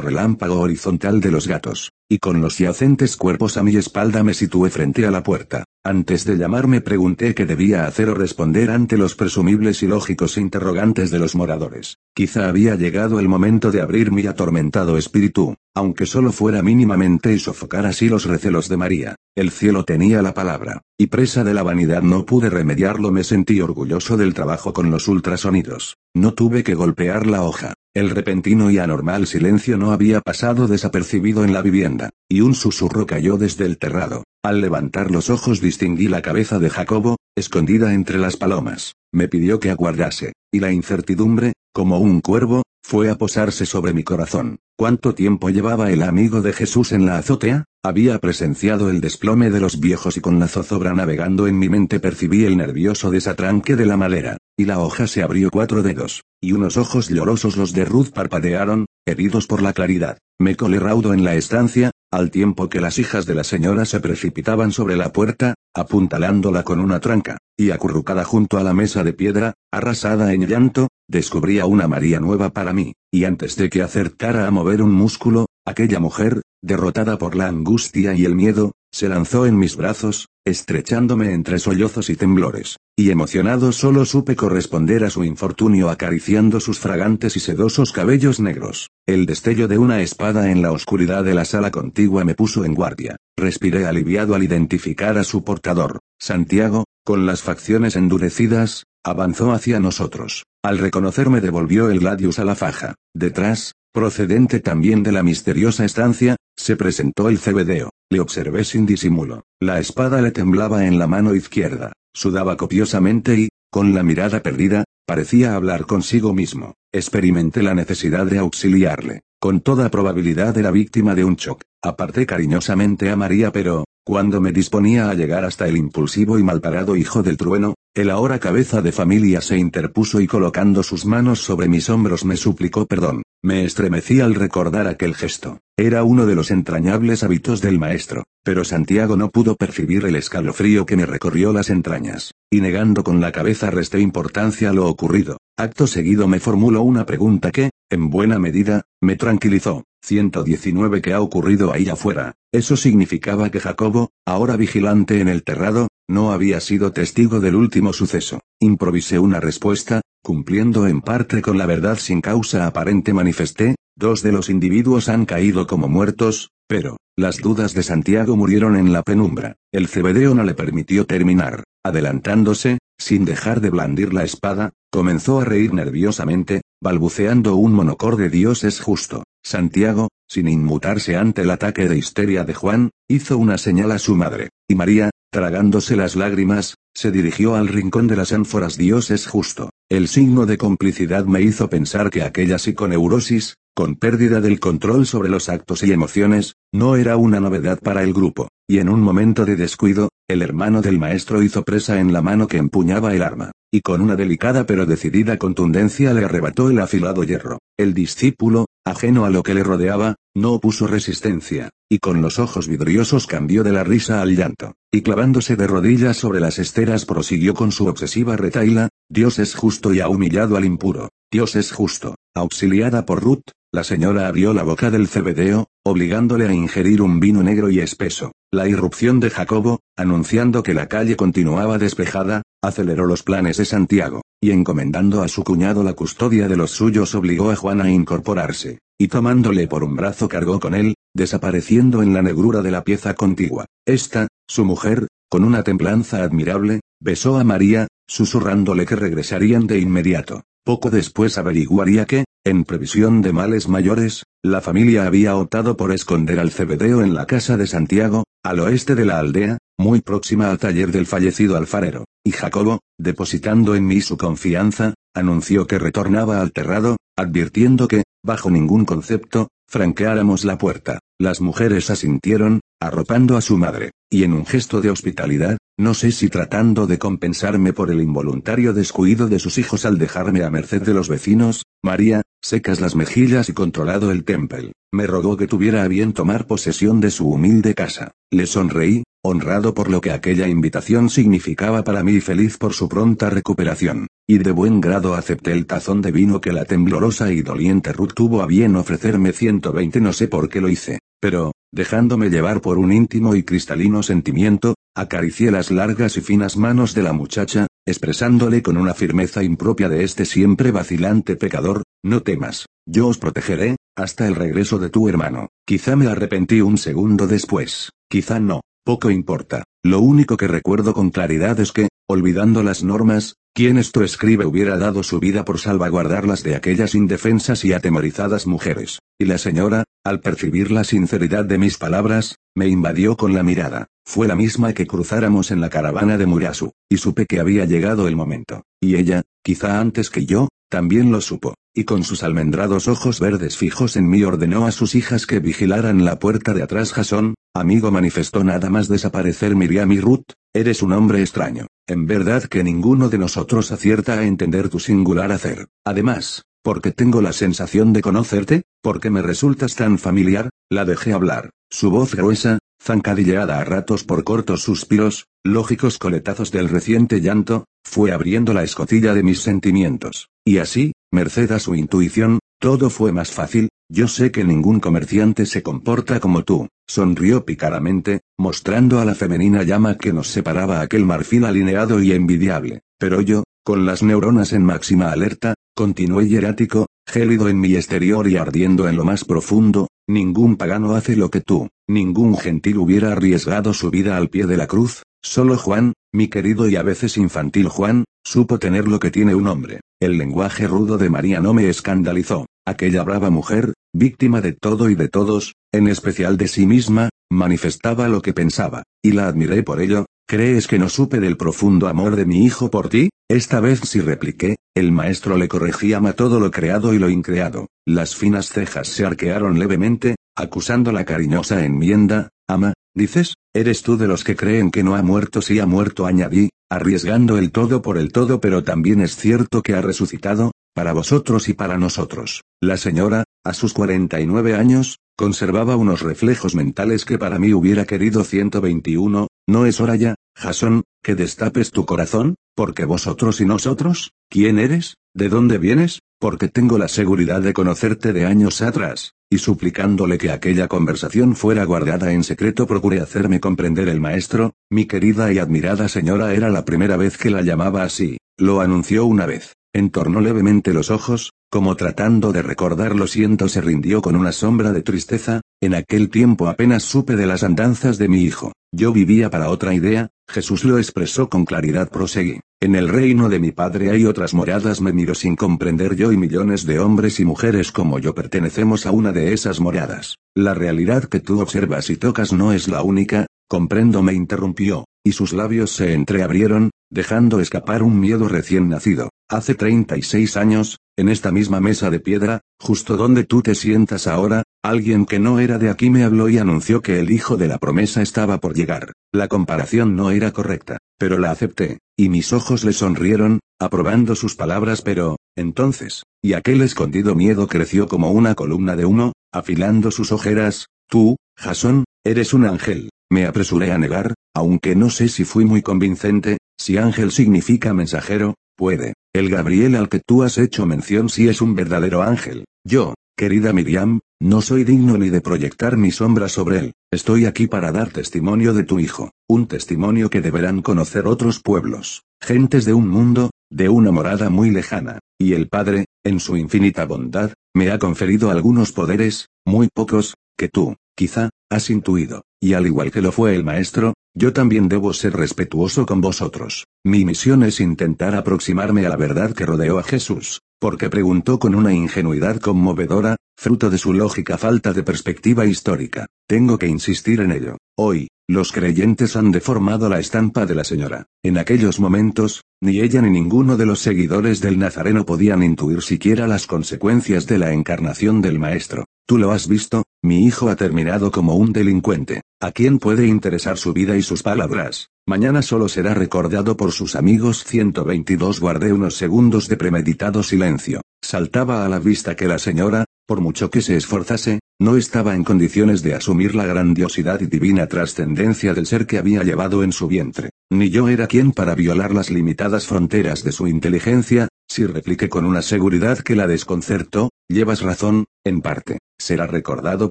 relámpago horizontal de los gatos, y con los yacentes cuerpos a mi espalda me situé frente a la puerta. Antes de llamarme pregunté qué debía hacer o responder ante los presumibles y lógicos interrogantes de los moradores. Quizá había llegado el momento de abrir mi atormentado espíritu, aunque solo fuera mínimamente y sofocar así los recelos de María. El cielo tenía la palabra, y presa de la vanidad no pude remediarlo, me sentí orgulloso del trabajo con los ultrasonidos. No tuve que golpear la hoja. El repentino y anormal silencio no había pasado desapercibido en la vivienda, y un susurro cayó desde el terrado. Al levantar los ojos distinguí la cabeza de Jacobo, escondida entre las palomas. Me pidió que aguardase, y la incertidumbre, como un cuervo, fue a posarse sobre mi corazón. ¿Cuánto tiempo llevaba el amigo de Jesús en la azotea? Había presenciado el desplome de los viejos y con la zozobra navegando en mi mente percibí el nervioso desatranque de la madera, y la hoja se abrió cuatro dedos, y unos ojos llorosos los de Ruth parpadearon, heridos por la claridad. Me colé raudo en la estancia, al tiempo que las hijas de la señora se precipitaban sobre la puerta, apuntalándola con una tranca, y acurrucada junto a la mesa de piedra, arrasada en llanto, descubría una María nueva para mí, y antes de que acercara a mover un músculo, aquella mujer, derrotada por la angustia y el miedo, se lanzó en mis brazos, estrechándome entre sollozos y temblores, y emocionado solo supe corresponder a su infortunio acariciando sus fragantes y sedosos cabellos negros. El destello de una espada en la oscuridad de la sala contigua me puso en guardia. Respiré aliviado al identificar a su portador. Santiago, con las facciones endurecidas, avanzó hacia nosotros. Al reconocerme devolvió el gladius a la faja. Detrás, procedente también de la misteriosa estancia, se presentó el cebedeo. Le observé sin disimulo. La espada le temblaba en la mano izquierda. Sudaba copiosamente y, con la mirada perdida, parecía hablar consigo mismo. Experimenté la necesidad de auxiliarle. Con toda probabilidad era víctima de un shock. Aparté cariñosamente a María pero, cuando me disponía a llegar hasta el impulsivo y malparado hijo del trueno, el ahora cabeza de familia se interpuso y colocando sus manos sobre mis hombros me suplicó perdón. Me estremecí al recordar aquel gesto. Era uno de los entrañables hábitos del maestro, pero Santiago no pudo percibir el escalofrío que me recorrió las entrañas, y negando con la cabeza resté importancia a lo ocurrido. Acto seguido me formuló una pregunta que, en buena medida, me tranquilizó. 119 ¿Qué ha ocurrido ahí afuera? Eso significaba que Jacobo, ahora vigilante en el terrado, no había sido testigo del último suceso. Improvisé una respuesta, cumpliendo en parte con la verdad sin causa aparente manifesté, dos de los individuos han caído como muertos, pero, las dudas de Santiago murieron en la penumbra. El cebedeo no le permitió terminar. Adelantándose, sin dejar de blandir la espada, comenzó a reír nerviosamente, balbuceando un monocorde Dios es justo. Santiago, sin inmutarse ante el ataque de histeria de Juan, hizo una señal a su madre, y María, tragándose las lágrimas, se dirigió al rincón de las ánforas Dios es justo. El signo de complicidad me hizo pensar que aquella psiconeurosis, con pérdida del control sobre los actos y emociones, no era una novedad para el grupo, y en un momento de descuido, el hermano del maestro hizo presa en la mano que empuñaba el arma, y con una delicada pero decidida contundencia le arrebató el afilado hierro. El discípulo, ajeno a lo que le rodeaba, no opuso resistencia, y con los ojos vidriosos cambió de la risa al llanto, y clavándose de rodillas sobre las esteras prosiguió con su obsesiva retaila, Dios es justo y ha humillado al impuro, Dios es justo, auxiliada por Ruth, la señora abrió la boca del cebedeo, obligándole a ingerir un vino negro y espeso. La irrupción de Jacobo, anunciando que la calle continuaba despejada, aceleró los planes de Santiago, y encomendando a su cuñado la custodia de los suyos obligó a Juan a incorporarse, y tomándole por un brazo cargó con él, desapareciendo en la negrura de la pieza contigua. Esta, su mujer, con una templanza admirable, besó a María, susurrándole que regresarían de inmediato. Poco después averiguaría que, en previsión de males mayores, la familia había optado por esconder al cebedeo en la casa de Santiago, al oeste de la aldea, muy próxima al taller del fallecido alfarero, y Jacobo, depositando en mí su confianza, anunció que retornaba al terrado, advirtiendo que, bajo ningún concepto, franqueáramos la puerta. Las mujeres asintieron, arropando a su madre, y en un gesto de hospitalidad, no sé si tratando de compensarme por el involuntario descuido de sus hijos al dejarme a merced de los vecinos, María, secas las mejillas y controlado el temple, me rogó que tuviera a bien tomar posesión de su humilde casa. Le sonreí, honrado por lo que aquella invitación significaba para mí y feliz por su pronta recuperación, y de buen grado acepté el tazón de vino que la temblorosa y doliente Ruth tuvo a bien ofrecerme 120 no sé por qué lo hice, pero, dejándome llevar por un íntimo y cristalino sentimiento, acaricié las largas y finas manos de la muchacha, expresándole con una firmeza impropia de este siempre vacilante pecador, no temas, yo os protegeré, hasta el regreso de tu hermano. Quizá me arrepentí un segundo después, quizá no, poco importa. Lo único que recuerdo con claridad es que, olvidando las normas, quien esto escribe hubiera dado su vida por salvaguardarlas de aquellas indefensas y atemorizadas mujeres. Y la señora, al percibir la sinceridad de mis palabras, me invadió con la mirada. Fue la misma que cruzáramos en la caravana de Murasu, y supe que había llegado el momento. Y ella, quizá antes que yo, también lo supo, y con sus almendrados ojos verdes fijos en mí ordenó a sus hijas que vigilaran la puerta de atrás. Jasón, amigo manifestó nada más desaparecer Miriam y Ruth, eres un hombre extraño. En verdad que ninguno de nosotros acierta a entender tu singular hacer. Además, porque tengo la sensación de conocerte, porque me resultas tan familiar, la dejé hablar. Su voz gruesa, zancadilleada a ratos por cortos suspiros, lógicos coletazos del reciente llanto, fue abriendo la escotilla de mis sentimientos. Y así, merced a su intuición, todo fue más fácil, yo sé que ningún comerciante se comporta como tú, sonrió pícaramente, mostrando a la femenina llama que nos separaba aquel marfil alineado y envidiable, pero yo, con las neuronas en máxima alerta, continué hierático, gélido en mi exterior y ardiendo en lo más profundo, ningún pagano hace lo que tú, ningún gentil hubiera arriesgado su vida al pie de la cruz, solo Juan, mi querido y a veces infantil Juan, supo tener lo que tiene un hombre. El lenguaje rudo de María no me escandalizó, aquella brava mujer, víctima de todo y de todos, en especial de sí misma, manifestaba lo que pensaba, y la admiré por ello, ¿Crees que no supe del profundo amor de mi hijo por ti? Esta vez sí repliqué, el maestro le corregía a todo lo creado y lo increado. Las finas cejas se arquearon levemente, acusando la cariñosa enmienda, ama, dices, eres tú de los que creen que no ha muerto si ha muerto añadí, arriesgando el todo por el todo pero también es cierto que ha resucitado, para vosotros y para nosotros. La señora, a sus 49 años, conservaba unos reflejos mentales que para mí hubiera querido 121, ¿no es hora ya, Jason, que destapes tu corazón? Porque vosotros y nosotros, ¿quién eres? ¿De dónde vienes? Porque tengo la seguridad de conocerte de años atrás, y suplicándole que aquella conversación fuera guardada en secreto procuré hacerme comprender el maestro, mi querida y admirada señora era la primera vez que la llamaba así, lo anunció una vez. Entornó levemente los ojos, como tratando de recordar lo siento se rindió con una sombra de tristeza, en aquel tiempo apenas supe de las andanzas de mi hijo. Yo vivía para otra idea, Jesús lo expresó con claridad proseguí. En el reino de mi padre hay otras moradas me miro sin comprender yo y millones de hombres y mujeres como yo pertenecemos a una de esas moradas. La realidad que tú observas y tocas no es la única, comprendo me interrumpió, y sus labios se entreabrieron, dejando escapar un miedo recién nacido. Hace 36 años, en esta misma mesa de piedra, justo donde tú te sientas ahora, alguien que no era de aquí me habló y anunció que el hijo de la promesa estaba por llegar. La comparación no era correcta, pero la acepté, y mis ojos le sonrieron, aprobando sus palabras pero, entonces, y aquel escondido miedo creció como una columna de humo, afilando sus ojeras, tú, Jasón, eres un ángel. Me apresuré a negar, aunque no sé si fui muy convincente, si ángel significa mensajero, puede. El Gabriel al que tú has hecho mención sí es un verdadero ángel. Yo, querida Miriam, no soy digno ni de proyectar mi sombra sobre él. Estoy aquí para dar testimonio de tu hijo, un testimonio que deberán conocer otros pueblos, gentes de un mundo, de una morada muy lejana. Y el Padre, en su infinita bondad, me ha conferido algunos poderes, muy pocos, que tú, quizá, has intuido, y al igual que lo fue el Maestro, yo también debo ser respetuoso con vosotros. Mi misión es intentar aproximarme a la verdad que rodeó a Jesús, porque preguntó con una ingenuidad conmovedora, fruto de su lógica falta de perspectiva histórica. Tengo que insistir en ello. Hoy, los creyentes han deformado la estampa de la señora. En aquellos momentos, ni ella ni ninguno de los seguidores del Nazareno podían intuir siquiera las consecuencias de la encarnación del Maestro. Tú lo has visto, mi hijo ha terminado como un delincuente. ¿A quién puede interesar su vida y sus palabras? Mañana solo será recordado por sus amigos 122. Guardé unos segundos de premeditado silencio. Saltaba a la vista que la señora, por mucho que se esforzase, no estaba en condiciones de asumir la grandiosidad y divina trascendencia del ser que había llevado en su vientre. Ni yo era quien para violar las limitadas fronteras de su inteligencia, si repliqué con una seguridad que la desconcertó, llevas razón, en parte, será recordado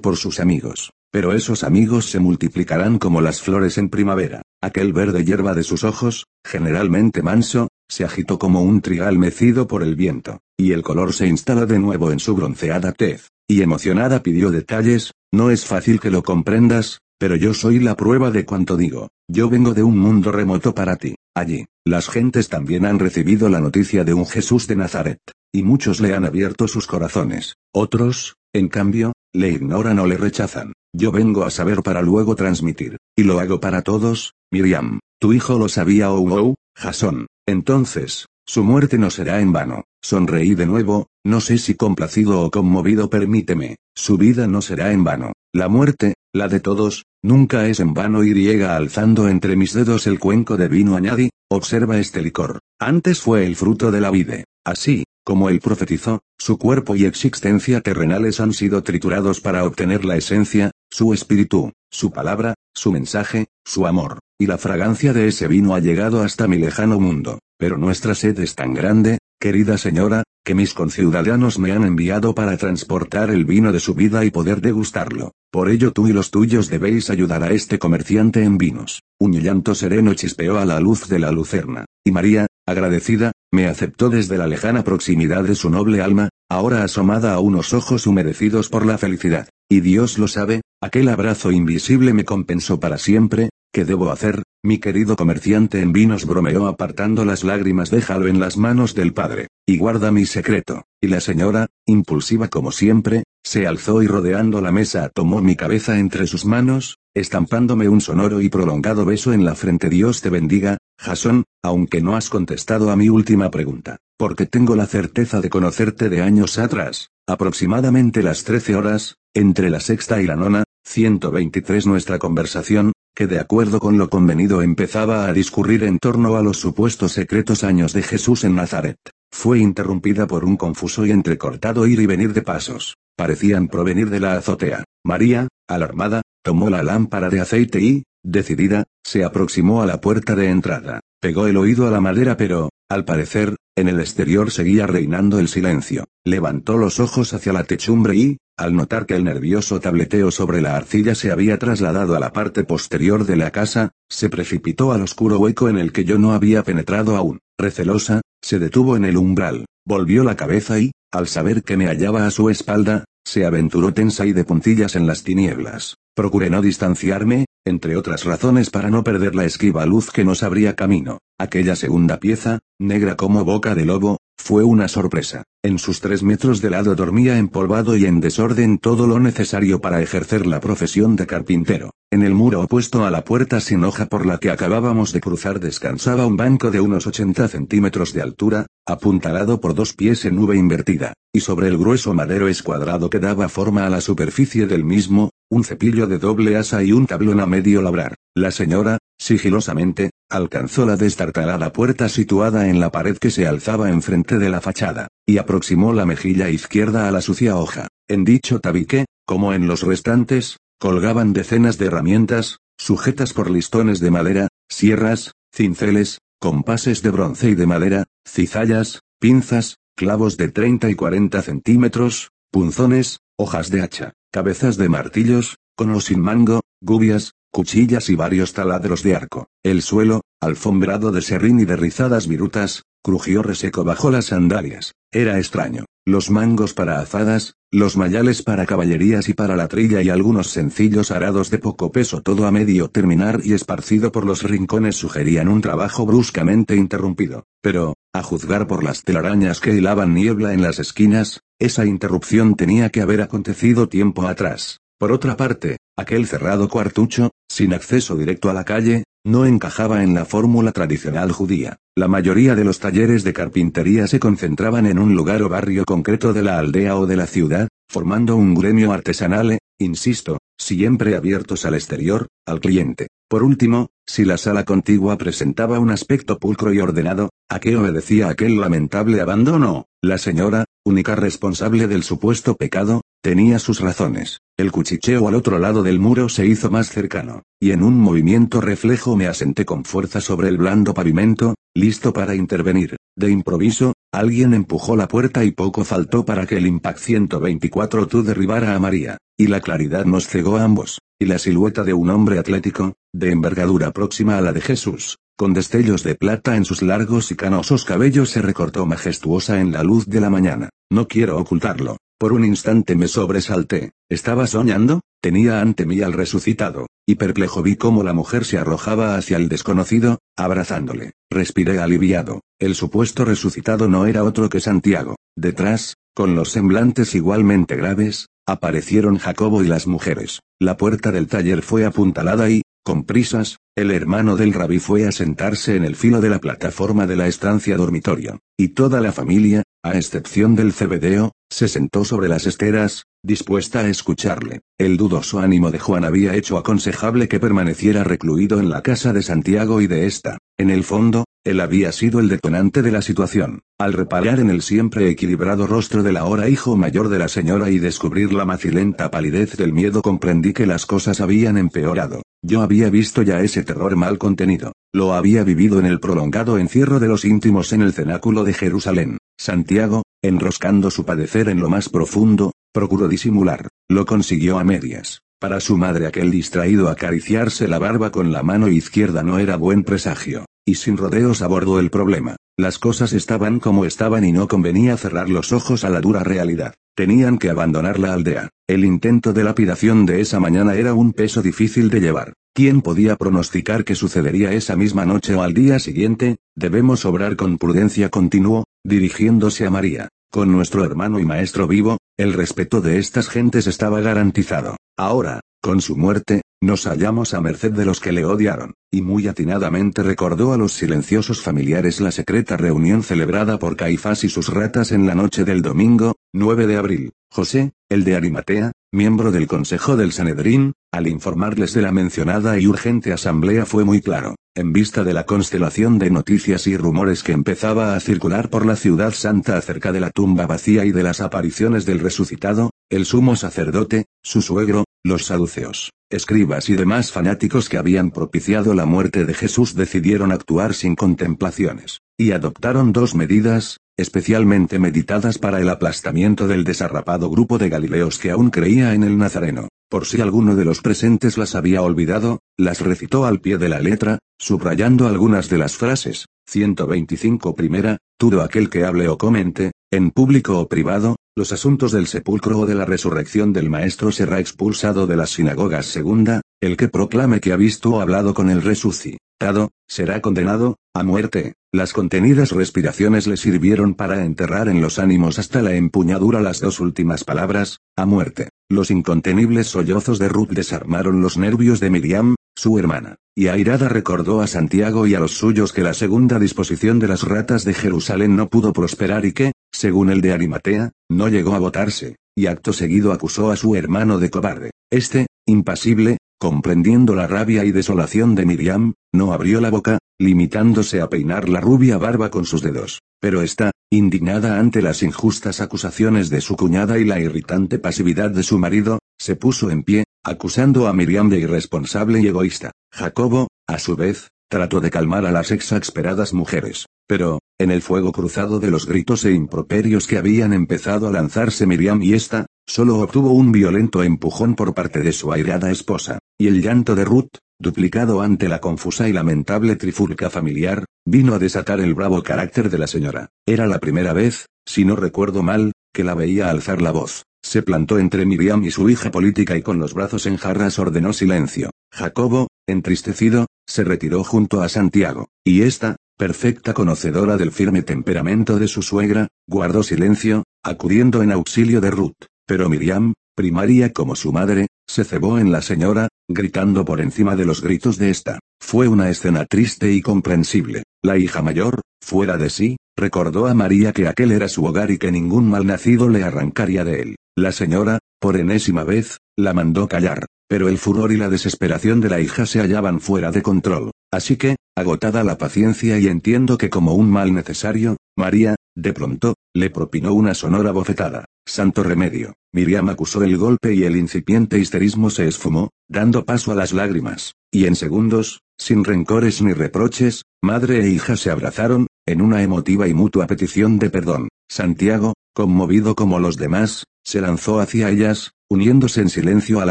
por sus amigos. Pero esos amigos se multiplicarán como las flores en primavera. Aquel verde hierba de sus ojos, generalmente manso, se agitó como un trigal mecido por el viento, y el color se instaló de nuevo en su bronceada tez, y emocionada pidió detalles, no es fácil que lo comprendas, pero yo soy la prueba de cuanto digo, yo vengo de un mundo remoto para ti, allí, las gentes también han recibido la noticia de un Jesús de Nazaret, y muchos le han abierto sus corazones, otros, en cambio, le ignoran o le rechazan. Yo vengo a saber para luego transmitir, y lo hago para todos, Miriam, tu hijo lo sabía oh oh, Jasón, entonces, su muerte no será en vano. Sonreí de nuevo, no sé si complacido o conmovido permíteme, su vida no será en vano. La muerte, la de todos, nunca es en vano y riega alzando entre mis dedos el cuenco de vino añadí, observa este licor. Antes fue el fruto de la vida. Así, como él profetizó, su cuerpo y existencia terrenales han sido triturados para obtener la esencia, su espíritu, su palabra, su mensaje, su amor, y la fragancia de ese vino ha llegado hasta mi lejano mundo. Pero nuestra sed es tan grande, querida señora, que mis conciudadanos me han enviado para transportar el vino de su vida y poder degustarlo. Por ello tú y los tuyos debéis ayudar a este comerciante en vinos. Un llanto sereno chispeó a la luz de la lucerna, y María, agradecida, me aceptó desde la lejana proximidad de su noble alma, ahora asomada a unos ojos humedecidos por la felicidad. Y Dios lo sabe, aquel abrazo invisible me compensó para siempre, ¿qué debo hacer? Mi querido comerciante en vinos bromeó apartando las lágrimas déjalo en las manos del padre, y guarda mi secreto. Y la señora, impulsiva como siempre, se alzó y rodeando la mesa tomó mi cabeza entre sus manos, estampándome un sonoro y prolongado beso en la frente. Dios te bendiga, Jason, aunque no has contestado a mi última pregunta, porque tengo la certeza de conocerte de años atrás, aproximadamente las 13 horas, entre la sexta y la nona, 123 nuestra conversación, que de acuerdo con lo convenido empezaba a discurrir en torno a los supuestos secretos años de Jesús en Nazaret, fue interrumpida por un confuso y entrecortado ir y venir de pasos parecían provenir de la azotea. María, alarmada, tomó la lámpara de aceite y, decidida, se aproximó a la puerta de entrada. Pegó el oído a la madera pero, al parecer, en el exterior seguía reinando el silencio. Levantó los ojos hacia la techumbre y, al notar que el nervioso tableteo sobre la arcilla se había trasladado a la parte posterior de la casa, se precipitó al oscuro hueco en el que yo no había penetrado aún. Recelosa, se detuvo en el umbral, volvió la cabeza y, al saber que me hallaba a su espalda, se aventuró tensa y de puntillas en las tinieblas. Procuré no distanciarme, entre otras razones para no perder la esquiva luz que nos abría camino. Aquella segunda pieza, negra como boca de lobo, fue una sorpresa. En sus tres metros de lado dormía empolvado y en desorden todo lo necesario para ejercer la profesión de carpintero. En el muro opuesto a la puerta sin hoja por la que acabábamos de cruzar descansaba un banco de unos 80 centímetros de altura, apuntalado por dos pies en nube invertida, y sobre el grueso madero escuadrado que daba forma a la superficie del mismo, un cepillo de doble asa y un tablón a medio labrar. La señora, sigilosamente, alcanzó la destartalada puerta situada en la pared que se alzaba enfrente de la fachada, y aproximó la mejilla izquierda a la sucia hoja. En dicho tabique, como en los restantes, colgaban decenas de herramientas, sujetas por listones de madera, sierras, cinceles, compases de bronce y de madera, cizallas, pinzas, clavos de 30 y 40 centímetros, punzones, hojas de hacha, cabezas de martillos, con o sin mango, gubias, cuchillas y varios taladros de arco. El suelo, alfombrado de serrín y de rizadas virutas, crujió reseco bajo las sandalias. Era extraño. los mangos para azadas, los mayales para caballerías y para la trilla y algunos sencillos arados de poco peso todo a medio terminar y esparcido por los rincones sugerían un trabajo bruscamente interrumpido. Pero, a juzgar por las telarañas que hilaban niebla en las esquinas, esa interrupción tenía que haber acontecido tiempo atrás. Por otra parte, aquel cerrado cuartucho, sin acceso directo a la calle, no encajaba en la fórmula tradicional judía. La mayoría de los talleres de carpintería se concentraban en un lugar o barrio concreto de la aldea o de la ciudad, formando un gremio artesanal insisto, siempre abiertos al exterior, al cliente. Por último, si la sala contigua presentaba un aspecto pulcro y ordenado, ¿a qué obedecía aquel lamentable abandono? La señora, única responsable del supuesto pecado, tenía sus razones. El cuchicheo al otro lado del muro se hizo más cercano, y en un movimiento reflejo me asenté con fuerza sobre el blando pavimento, listo para intervenir. De improviso, alguien empujó la puerta y poco faltó para que el Impact 124 tú derribara a María, y la claridad nos cegó a ambos, y la silueta de un hombre atlético, de envergadura próxima a la de Jesús, con destellos de plata en sus largos y canosos cabellos se recortó majestuosa en la luz de la mañana. No quiero ocultarlo. Por un instante me sobresalté. ¿Estaba soñando? Tenía ante mí al resucitado, y perplejo vi cómo la mujer se arrojaba hacia el desconocido, abrazándole. Respiré aliviado. El supuesto resucitado no era otro que Santiago. Detrás, con los semblantes igualmente graves, aparecieron Jacobo y las mujeres. La puerta del taller fue apuntalada y, con prisas, el hermano del rabí fue a sentarse en el filo de la plataforma de la estancia dormitorio, y toda la familia, a excepción del cebedeo, se sentó sobre las esteras, dispuesta a escucharle. El dudoso ánimo de Juan había hecho aconsejable que permaneciera recluido en la casa de Santiago y de esta. En el fondo, él había sido el detonante de la situación. Al reparar en el siempre equilibrado rostro del ahora hijo mayor de la señora y descubrir la macilenta palidez del miedo comprendí que las cosas habían empeorado. Yo había visto ya ese terror mal contenido. Lo había vivido en el prolongado encierro de los íntimos en el cenáculo de Jerusalén. Santiago, enroscando su padecer en lo más profundo, procuró disimular. Lo consiguió a medias. Para su madre aquel distraído acariciarse la barba con la mano izquierda no era buen presagio y sin rodeos abordó el problema. Las cosas estaban como estaban y no convenía cerrar los ojos a la dura realidad. Tenían que abandonar la aldea. El intento de lapidación de esa mañana era un peso difícil de llevar. ¿Quién podía pronosticar que sucedería esa misma noche o al día siguiente? Debemos obrar con prudencia, continuó, dirigiéndose a María. Con nuestro hermano y maestro vivo, el respeto de estas gentes estaba garantizado. Ahora, con su muerte, nos hallamos a merced de los que le odiaron, y muy atinadamente recordó a los silenciosos familiares la secreta reunión celebrada por Caifás y sus ratas en la noche del domingo, 9 de abril. José, el de Arimatea, miembro del Consejo del Sanedrín, al informarles de la mencionada y urgente asamblea fue muy claro, en vista de la constelación de noticias y rumores que empezaba a circular por la ciudad santa acerca de la tumba vacía y de las apariciones del resucitado, el sumo sacerdote, su suegro, los saduceos, escribas y demás fanáticos que habían propiciado la muerte de Jesús decidieron actuar sin contemplaciones, y adoptaron dos medidas, especialmente meditadas para el aplastamiento del desarrapado grupo de Galileos que aún creía en el Nazareno. Por si alguno de los presentes las había olvidado, las recitó al pie de la letra, subrayando algunas de las frases. 125 Primera, todo aquel que hable o comente, en público o privado, los asuntos del sepulcro o de la resurrección del Maestro será expulsado de las sinagogas. Segunda, el que proclame que ha visto o hablado con el resucitado, será condenado, a muerte. Las contenidas respiraciones le sirvieron para enterrar en los ánimos hasta la empuñadura las dos últimas palabras, a muerte. Los incontenibles sollozos de Ruth desarmaron los nervios de Miriam, su hermana, y airada recordó a Santiago y a los suyos que la segunda disposición de las ratas de Jerusalén no pudo prosperar y que, según el de Arimatea, no llegó a votarse, y acto seguido acusó a su hermano de cobarde. Este, impasible, comprendiendo la rabia y desolación de Miriam, no abrió la boca, limitándose a peinar la rubia barba con sus dedos. Pero esta, indignada ante las injustas acusaciones de su cuñada y la irritante pasividad de su marido, se puso en pie, acusando a Miriam de irresponsable y egoísta. Jacobo, a su vez, trató de calmar a las exasperadas mujeres. Pero, en el fuego cruzado de los gritos e improperios que habían empezado a lanzarse Miriam y esta, solo obtuvo un violento empujón por parte de su airada esposa, y el llanto de Ruth, duplicado ante la confusa y lamentable trifulca familiar, vino a desatar el bravo carácter de la señora. Era la primera vez, si no recuerdo mal, que la veía alzar la voz. Se plantó entre Miriam y su hija política y con los brazos en jarras ordenó silencio. Jacobo, entristecido, se retiró junto a Santiago, y esta, perfecta conocedora del firme temperamento de su suegra, guardó silencio, acudiendo en auxilio de Ruth. Pero Miriam, primaria como su madre, se cebó en la señora, gritando por encima de los gritos de esta. Fue una escena triste y comprensible. La hija mayor, fuera de sí, recordó a María que aquel era su hogar y que ningún malnacido le arrancaría de él. La señora, por enésima vez, la mandó callar, pero el furor y la desesperación de la hija se hallaban fuera de control. Así que, agotada la paciencia y entiendo que como un mal necesario, María, de pronto, le propinó una sonora bofetada. Santo remedio. Miriam acusó el golpe y el incipiente histerismo se esfumó, dando paso a las lágrimas. Y en segundos, sin rencores ni reproches, madre e hija se abrazaron, en una emotiva y mutua petición de perdón. Santiago, conmovido como los demás, se lanzó hacia ellas, uniéndose en silencio al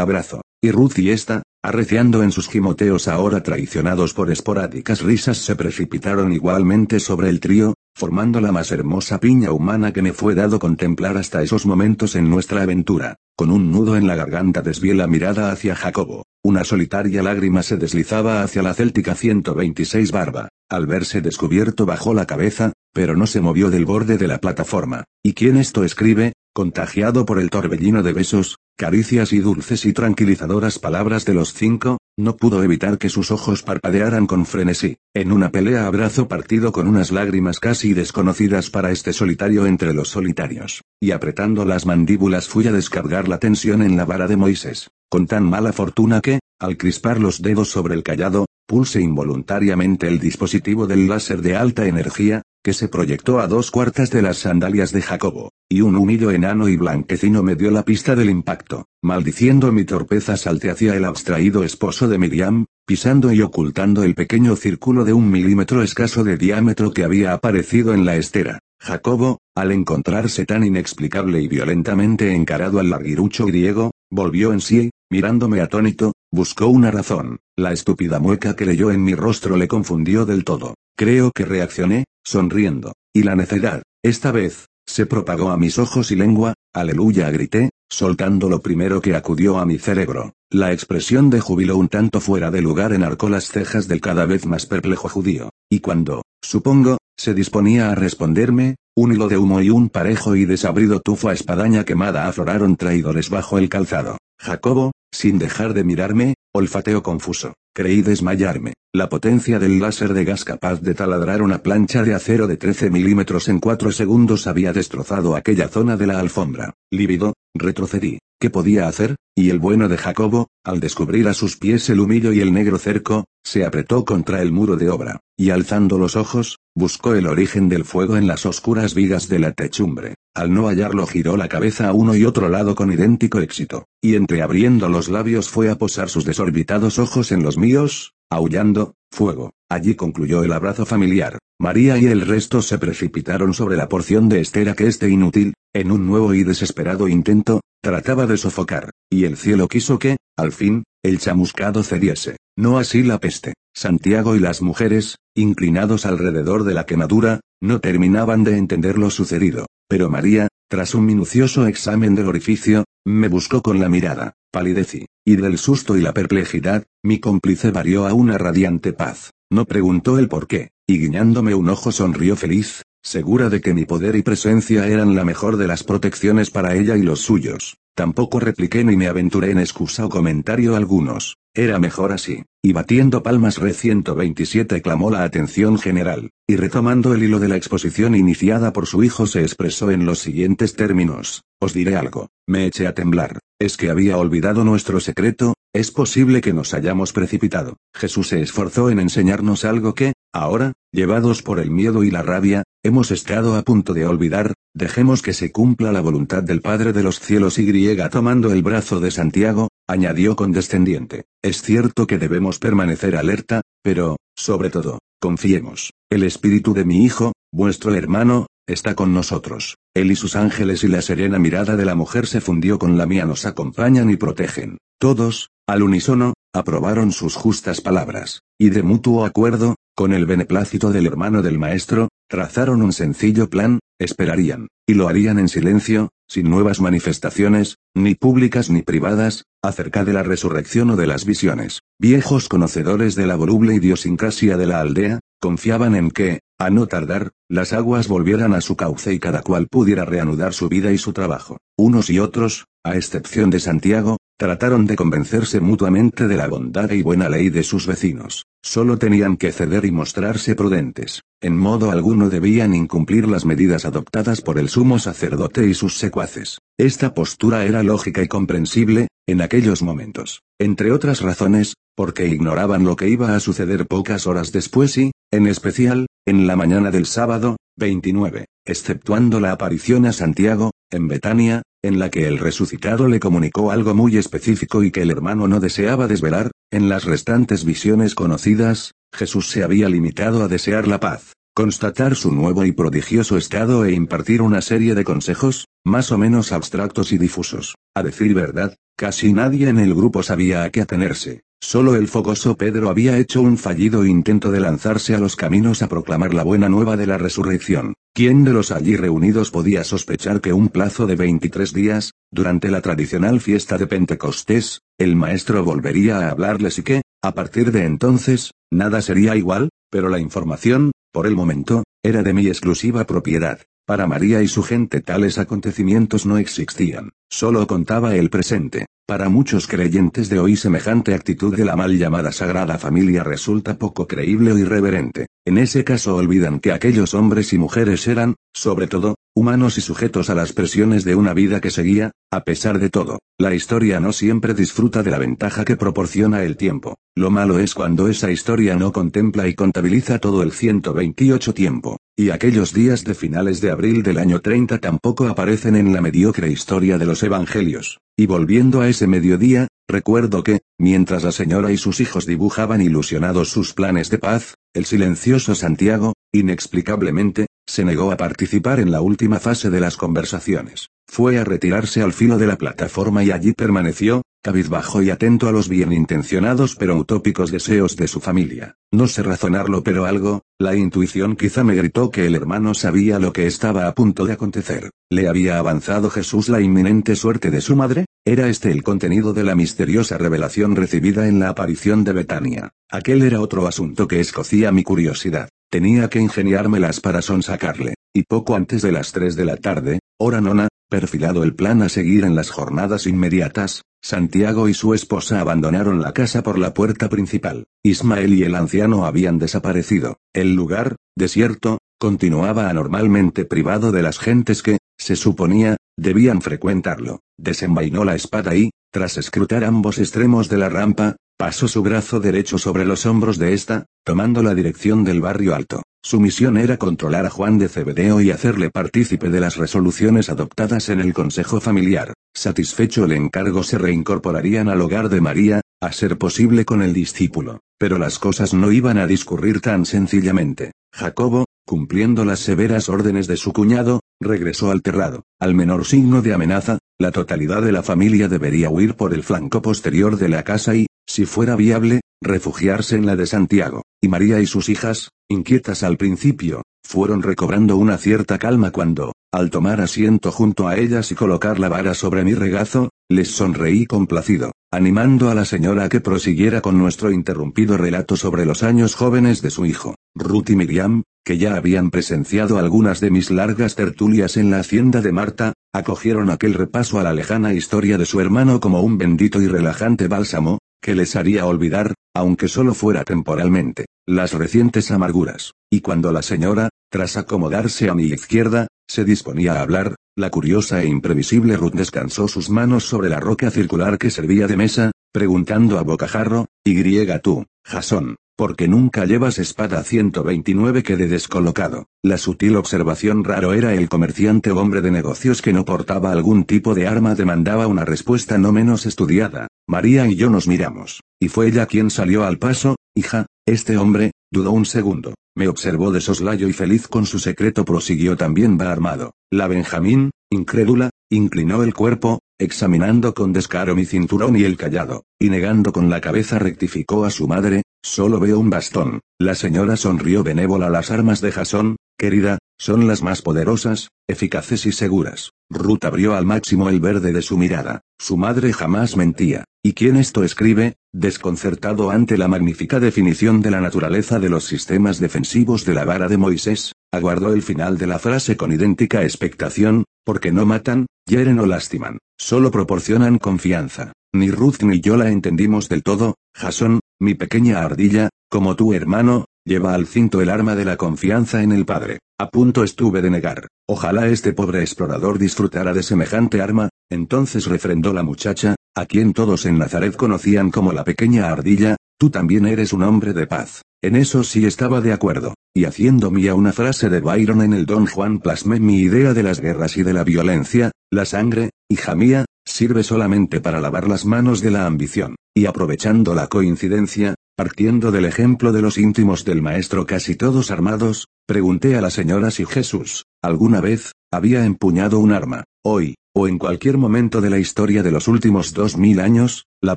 abrazo. Y Ruth y esta, arreciando en sus gimoteos ahora traicionados por esporádicas risas, se precipitaron igualmente sobre el trío, formando la más hermosa piña humana que me fue dado contemplar hasta esos momentos en nuestra aventura. Con un nudo en la garganta desvié la mirada hacia Jacobo. Una solitaria lágrima se deslizaba hacia la céltica 126 barba. Al verse descubierto bajó la cabeza, pero no se movió del borde de la plataforma. ¿Y quién esto escribe? Contagiado por el torbellino de besos, caricias y dulces y tranquilizadoras palabras de los cinco, no pudo evitar que sus ojos parpadearan con frenesí. En una pelea abrazo partido con unas lágrimas casi desconocidas para este solitario entre los solitarios. Y apretando las mandíbulas fui a descargar la tensión en la vara de Moisés. Con tan mala fortuna que, al crispar los dedos sobre el callado, pulse involuntariamente el dispositivo del láser de alta energía, que se proyectó a dos cuartas de las sandalias de Jacobo, y un humillo enano y blanquecino me dio la pista del impacto. Maldiciendo mi torpeza salté hacia el abstraído esposo de Miriam, pisando y ocultando el pequeño círculo de un milímetro escaso de diámetro que había aparecido en la estera. Jacobo, al encontrarse tan inexplicable y violentamente encarado al larguirucho griego, volvió en sí, mirándome atónito, buscó una razón. La estúpida mueca que leyó en mi rostro le confundió del todo. Creo que reaccioné, sonriendo. Y la necedad, esta vez, se propagó a mis ojos y lengua, aleluya grité, soltando lo primero que acudió a mi cerebro. La expresión de júbilo un tanto fuera de lugar enarcó las cejas del cada vez más perplejo judío. Y cuando, supongo, se disponía a responderme, un hilo de humo y un parejo y desabrido tufo a espadaña quemada afloraron traidores bajo el calzado. Jacobo, sin dejar de mirarme, olfateo confuso. Creí desmayarme. La potencia del láser de gas capaz de taladrar una plancha de acero de 13 milímetros en cuatro segundos había destrozado aquella zona de la alfombra. Lívido, retrocedí. ¿Qué podía hacer? Y el bueno de Jacobo, al descubrir a sus pies el humillo y el negro cerco, se apretó contra el muro de obra, y alzando los ojos, buscó el origen del fuego en las oscuras vigas de la techumbre. Al no hallarlo giró la cabeza a uno y otro lado con idéntico éxito, y entreabriendo los labios fue a posar sus desorbitados ojos en los míos, aullando, fuego. Allí concluyó el abrazo familiar. María y el resto se precipitaron sobre la porción de estera que este inútil, en un nuevo y desesperado intento, trataba de sofocar, y el cielo quiso que, al fin, el chamuscado cediese. No así la peste. Santiago y las mujeres, inclinados alrededor de la quemadura, no terminaban de entender lo sucedido. Pero María, tras un minucioso examen del orificio, me buscó con la mirada, palidecí, y del susto y la perplejidad, mi cómplice varió a una radiante paz. No preguntó el por qué, y guiñándome un ojo sonrió feliz, segura de que mi poder y presencia eran la mejor de las protecciones para ella y los suyos. Tampoco repliqué ni me aventuré en excusa o comentario algunos. Era mejor así. Y batiendo palmas re 127 clamó la atención general, y retomando el hilo de la exposición iniciada por su hijo se expresó en los siguientes términos. Os diré algo. Me eché a temblar. Es que había olvidado nuestro secreto, es posible que nos hayamos precipitado. Jesús se esforzó en enseñarnos algo que, ahora, llevados por el miedo y la rabia, hemos estado a punto de olvidar, dejemos que se cumpla la voluntad del Padre de los cielos y griega tomando el brazo de Santiago, añadió condescendiente. Es cierto que debemos permanecer alerta, pero, sobre todo, confiemos. El espíritu de mi hijo, vuestro hermano, está con nosotros. Él y sus ángeles y la serena mirada de la mujer se fundió con la mía nos acompañan y protegen. Todos, al unísono, aprobaron sus justas palabras, y de mutuo acuerdo, con el beneplácito del hermano del maestro, trazaron un sencillo plan, esperarían, y lo harían en silencio, sin nuevas manifestaciones, ni públicas ni privadas, acerca de la resurrección o de las visiones. Viejos conocedores de la voluble idiosincrasia de la aldea, confiaban en que, a no tardar, las aguas volvieran a su cauce y cada cual pudiera reanudar su vida y su trabajo. Unos y otros, a excepción de Santiago, trataron de convencerse mutuamente de la bondad y buena ley de sus vecinos. Solo tenían que ceder y mostrarse prudentes. En modo alguno debían incumplir las medidas adoptadas por el sumo sacerdote y sus secuaces. Esta postura era lógica y comprensible, en aquellos momentos. Entre otras razones, porque ignoraban lo que iba a suceder pocas horas después y, en especial, en la mañana del sábado, 29, exceptuando la aparición a Santiago, en Betania, en la que el resucitado le comunicó algo muy específico y que el hermano no deseaba desvelar, en las restantes visiones conocidas, Jesús se había limitado a desear la paz, constatar su nuevo y prodigioso estado e impartir una serie de consejos, más o menos abstractos y difusos. A decir verdad, casi nadie en el grupo sabía a qué atenerse. Solo el fogoso Pedro había hecho un fallido intento de lanzarse a los caminos a proclamar la buena nueva de la resurrección. ¿Quién de los allí reunidos podía sospechar que un plazo de 23 días, durante la tradicional fiesta de Pentecostés, el maestro volvería a hablarles y que, a partir de entonces, nada sería igual, pero la información, por el momento, era de mi exclusiva propiedad. Para María y su gente tales acontecimientos no existían, solo contaba el presente. Para muchos creyentes de hoy semejante actitud de la mal llamada Sagrada Familia resulta poco creíble o irreverente. En ese caso olvidan que aquellos hombres y mujeres eran, sobre todo, humanos y sujetos a las presiones de una vida que seguía, a pesar de todo. La historia no siempre disfruta de la ventaja que proporciona el tiempo. Lo malo es cuando esa historia no contempla y contabiliza todo el 128 tiempo. Y aquellos días de finales de abril del año 30 tampoco aparecen en la mediocre historia de los evangelios. Y volviendo a ese mediodía, recuerdo que, mientras la señora y sus hijos dibujaban ilusionados sus planes de paz, el silencioso Santiago, inexplicablemente, se negó a participar en la última fase de las conversaciones. Fue a retirarse al filo de la plataforma y allí permaneció, cabizbajo y atento a los bien intencionados pero utópicos deseos de su familia. No sé razonarlo pero algo, la intuición quizá me gritó que el hermano sabía lo que estaba a punto de acontecer. ¿Le había avanzado Jesús la inminente suerte de su madre? ¿Era este el contenido de la misteriosa revelación recibida en la aparición de Betania? Aquel era otro asunto que escocía mi curiosidad. Tenía que ingeniármelas para sonsacarle. Y poco antes de las tres de la tarde, hora nona, perfilado el plan a seguir en las jornadas inmediatas, Santiago y su esposa abandonaron la casa por la puerta principal. Ismael y el anciano habían desaparecido. El lugar, desierto, continuaba anormalmente privado de las gentes que, se suponía, debían frecuentarlo. Desenvainó la espada y, tras escrutar ambos extremos de la rampa, pasó su brazo derecho sobre los hombros de ésta, tomando la dirección del barrio alto. Su misión era controlar a Juan de Cebedeo y hacerle partícipe de las resoluciones adoptadas en el Consejo Familiar. Satisfecho el encargo se reincorporarían al hogar de María, a ser posible con el discípulo. Pero las cosas no iban a discurrir tan sencillamente. Jacobo, cumpliendo las severas órdenes de su cuñado, regresó al terrado. Al menor signo de amenaza, la totalidad de la familia debería huir por el flanco posterior de la casa y, si fuera viable, refugiarse en la de Santiago. Y María y sus hijas, inquietas al principio, fueron recobrando una cierta calma cuando, al tomar asiento junto a ellas y colocar la vara sobre mi regazo, les sonreí complacido, animando a la señora a que prosiguiera con nuestro interrumpido relato sobre los años jóvenes de su hijo. Ruth y Miriam, que ya habían presenciado algunas de mis largas tertulias en la hacienda de Marta, acogieron aquel repaso a la lejana historia de su hermano como un bendito y relajante bálsamo, que les haría olvidar, aunque solo fuera temporalmente, las recientes amarguras. Y cuando la señora, tras acomodarse a mi izquierda, se disponía a hablar, la curiosa e imprevisible Ruth descansó sus manos sobre la roca circular que servía de mesa, preguntando a bocajarro, y griega tú, Jasón, porque nunca llevas espada 129 quedé descolocado. La sutil observación raro era el comerciante o hombre de negocios que no portaba algún tipo de arma demandaba una respuesta no menos estudiada. María y yo nos miramos. Y fue ella quien salió al paso, hija, este hombre, dudó un segundo. Me observó de soslayo y feliz con su secreto prosiguió también va armado. La Benjamín, incrédula, inclinó el cuerpo, examinando con descaro mi cinturón y el callado, y negando con la cabeza rectificó a su madre, solo veo un bastón. La señora sonrió benévola las armas de Jasón, querida, son las más poderosas, eficaces y seguras. Ruth abrió al máximo el verde de su mirada. Su madre jamás mentía. ¿Y quién esto escribe? Desconcertado ante la magnífica definición de la naturaleza de los sistemas defensivos de la vara de Moisés, aguardó el final de la frase con idéntica expectación, porque no matan, hieren o lastiman, solo proporcionan confianza. Ni Ruth ni yo la entendimos del todo, Jason, mi pequeña ardilla, como tu hermano, lleva al cinto el arma de la confianza en el Padre. A punto estuve de negar. Ojalá este pobre explorador disfrutara de semejante arma, entonces refrendó la muchacha, a quien todos en Nazaret conocían como la pequeña ardilla, tú también eres un hombre de paz. En eso sí estaba de acuerdo, y haciendo mía una frase de Byron en el Don Juan plasmé mi idea de las guerras y de la violencia, la sangre, hija mía, sirve solamente para lavar las manos de la ambición, y aprovechando la coincidencia, partiendo del ejemplo de los íntimos del maestro casi todos armados, pregunté a la señora si Jesús, alguna vez, había empuñado un arma, hoy, o en cualquier momento de la historia de los últimos dos mil años, la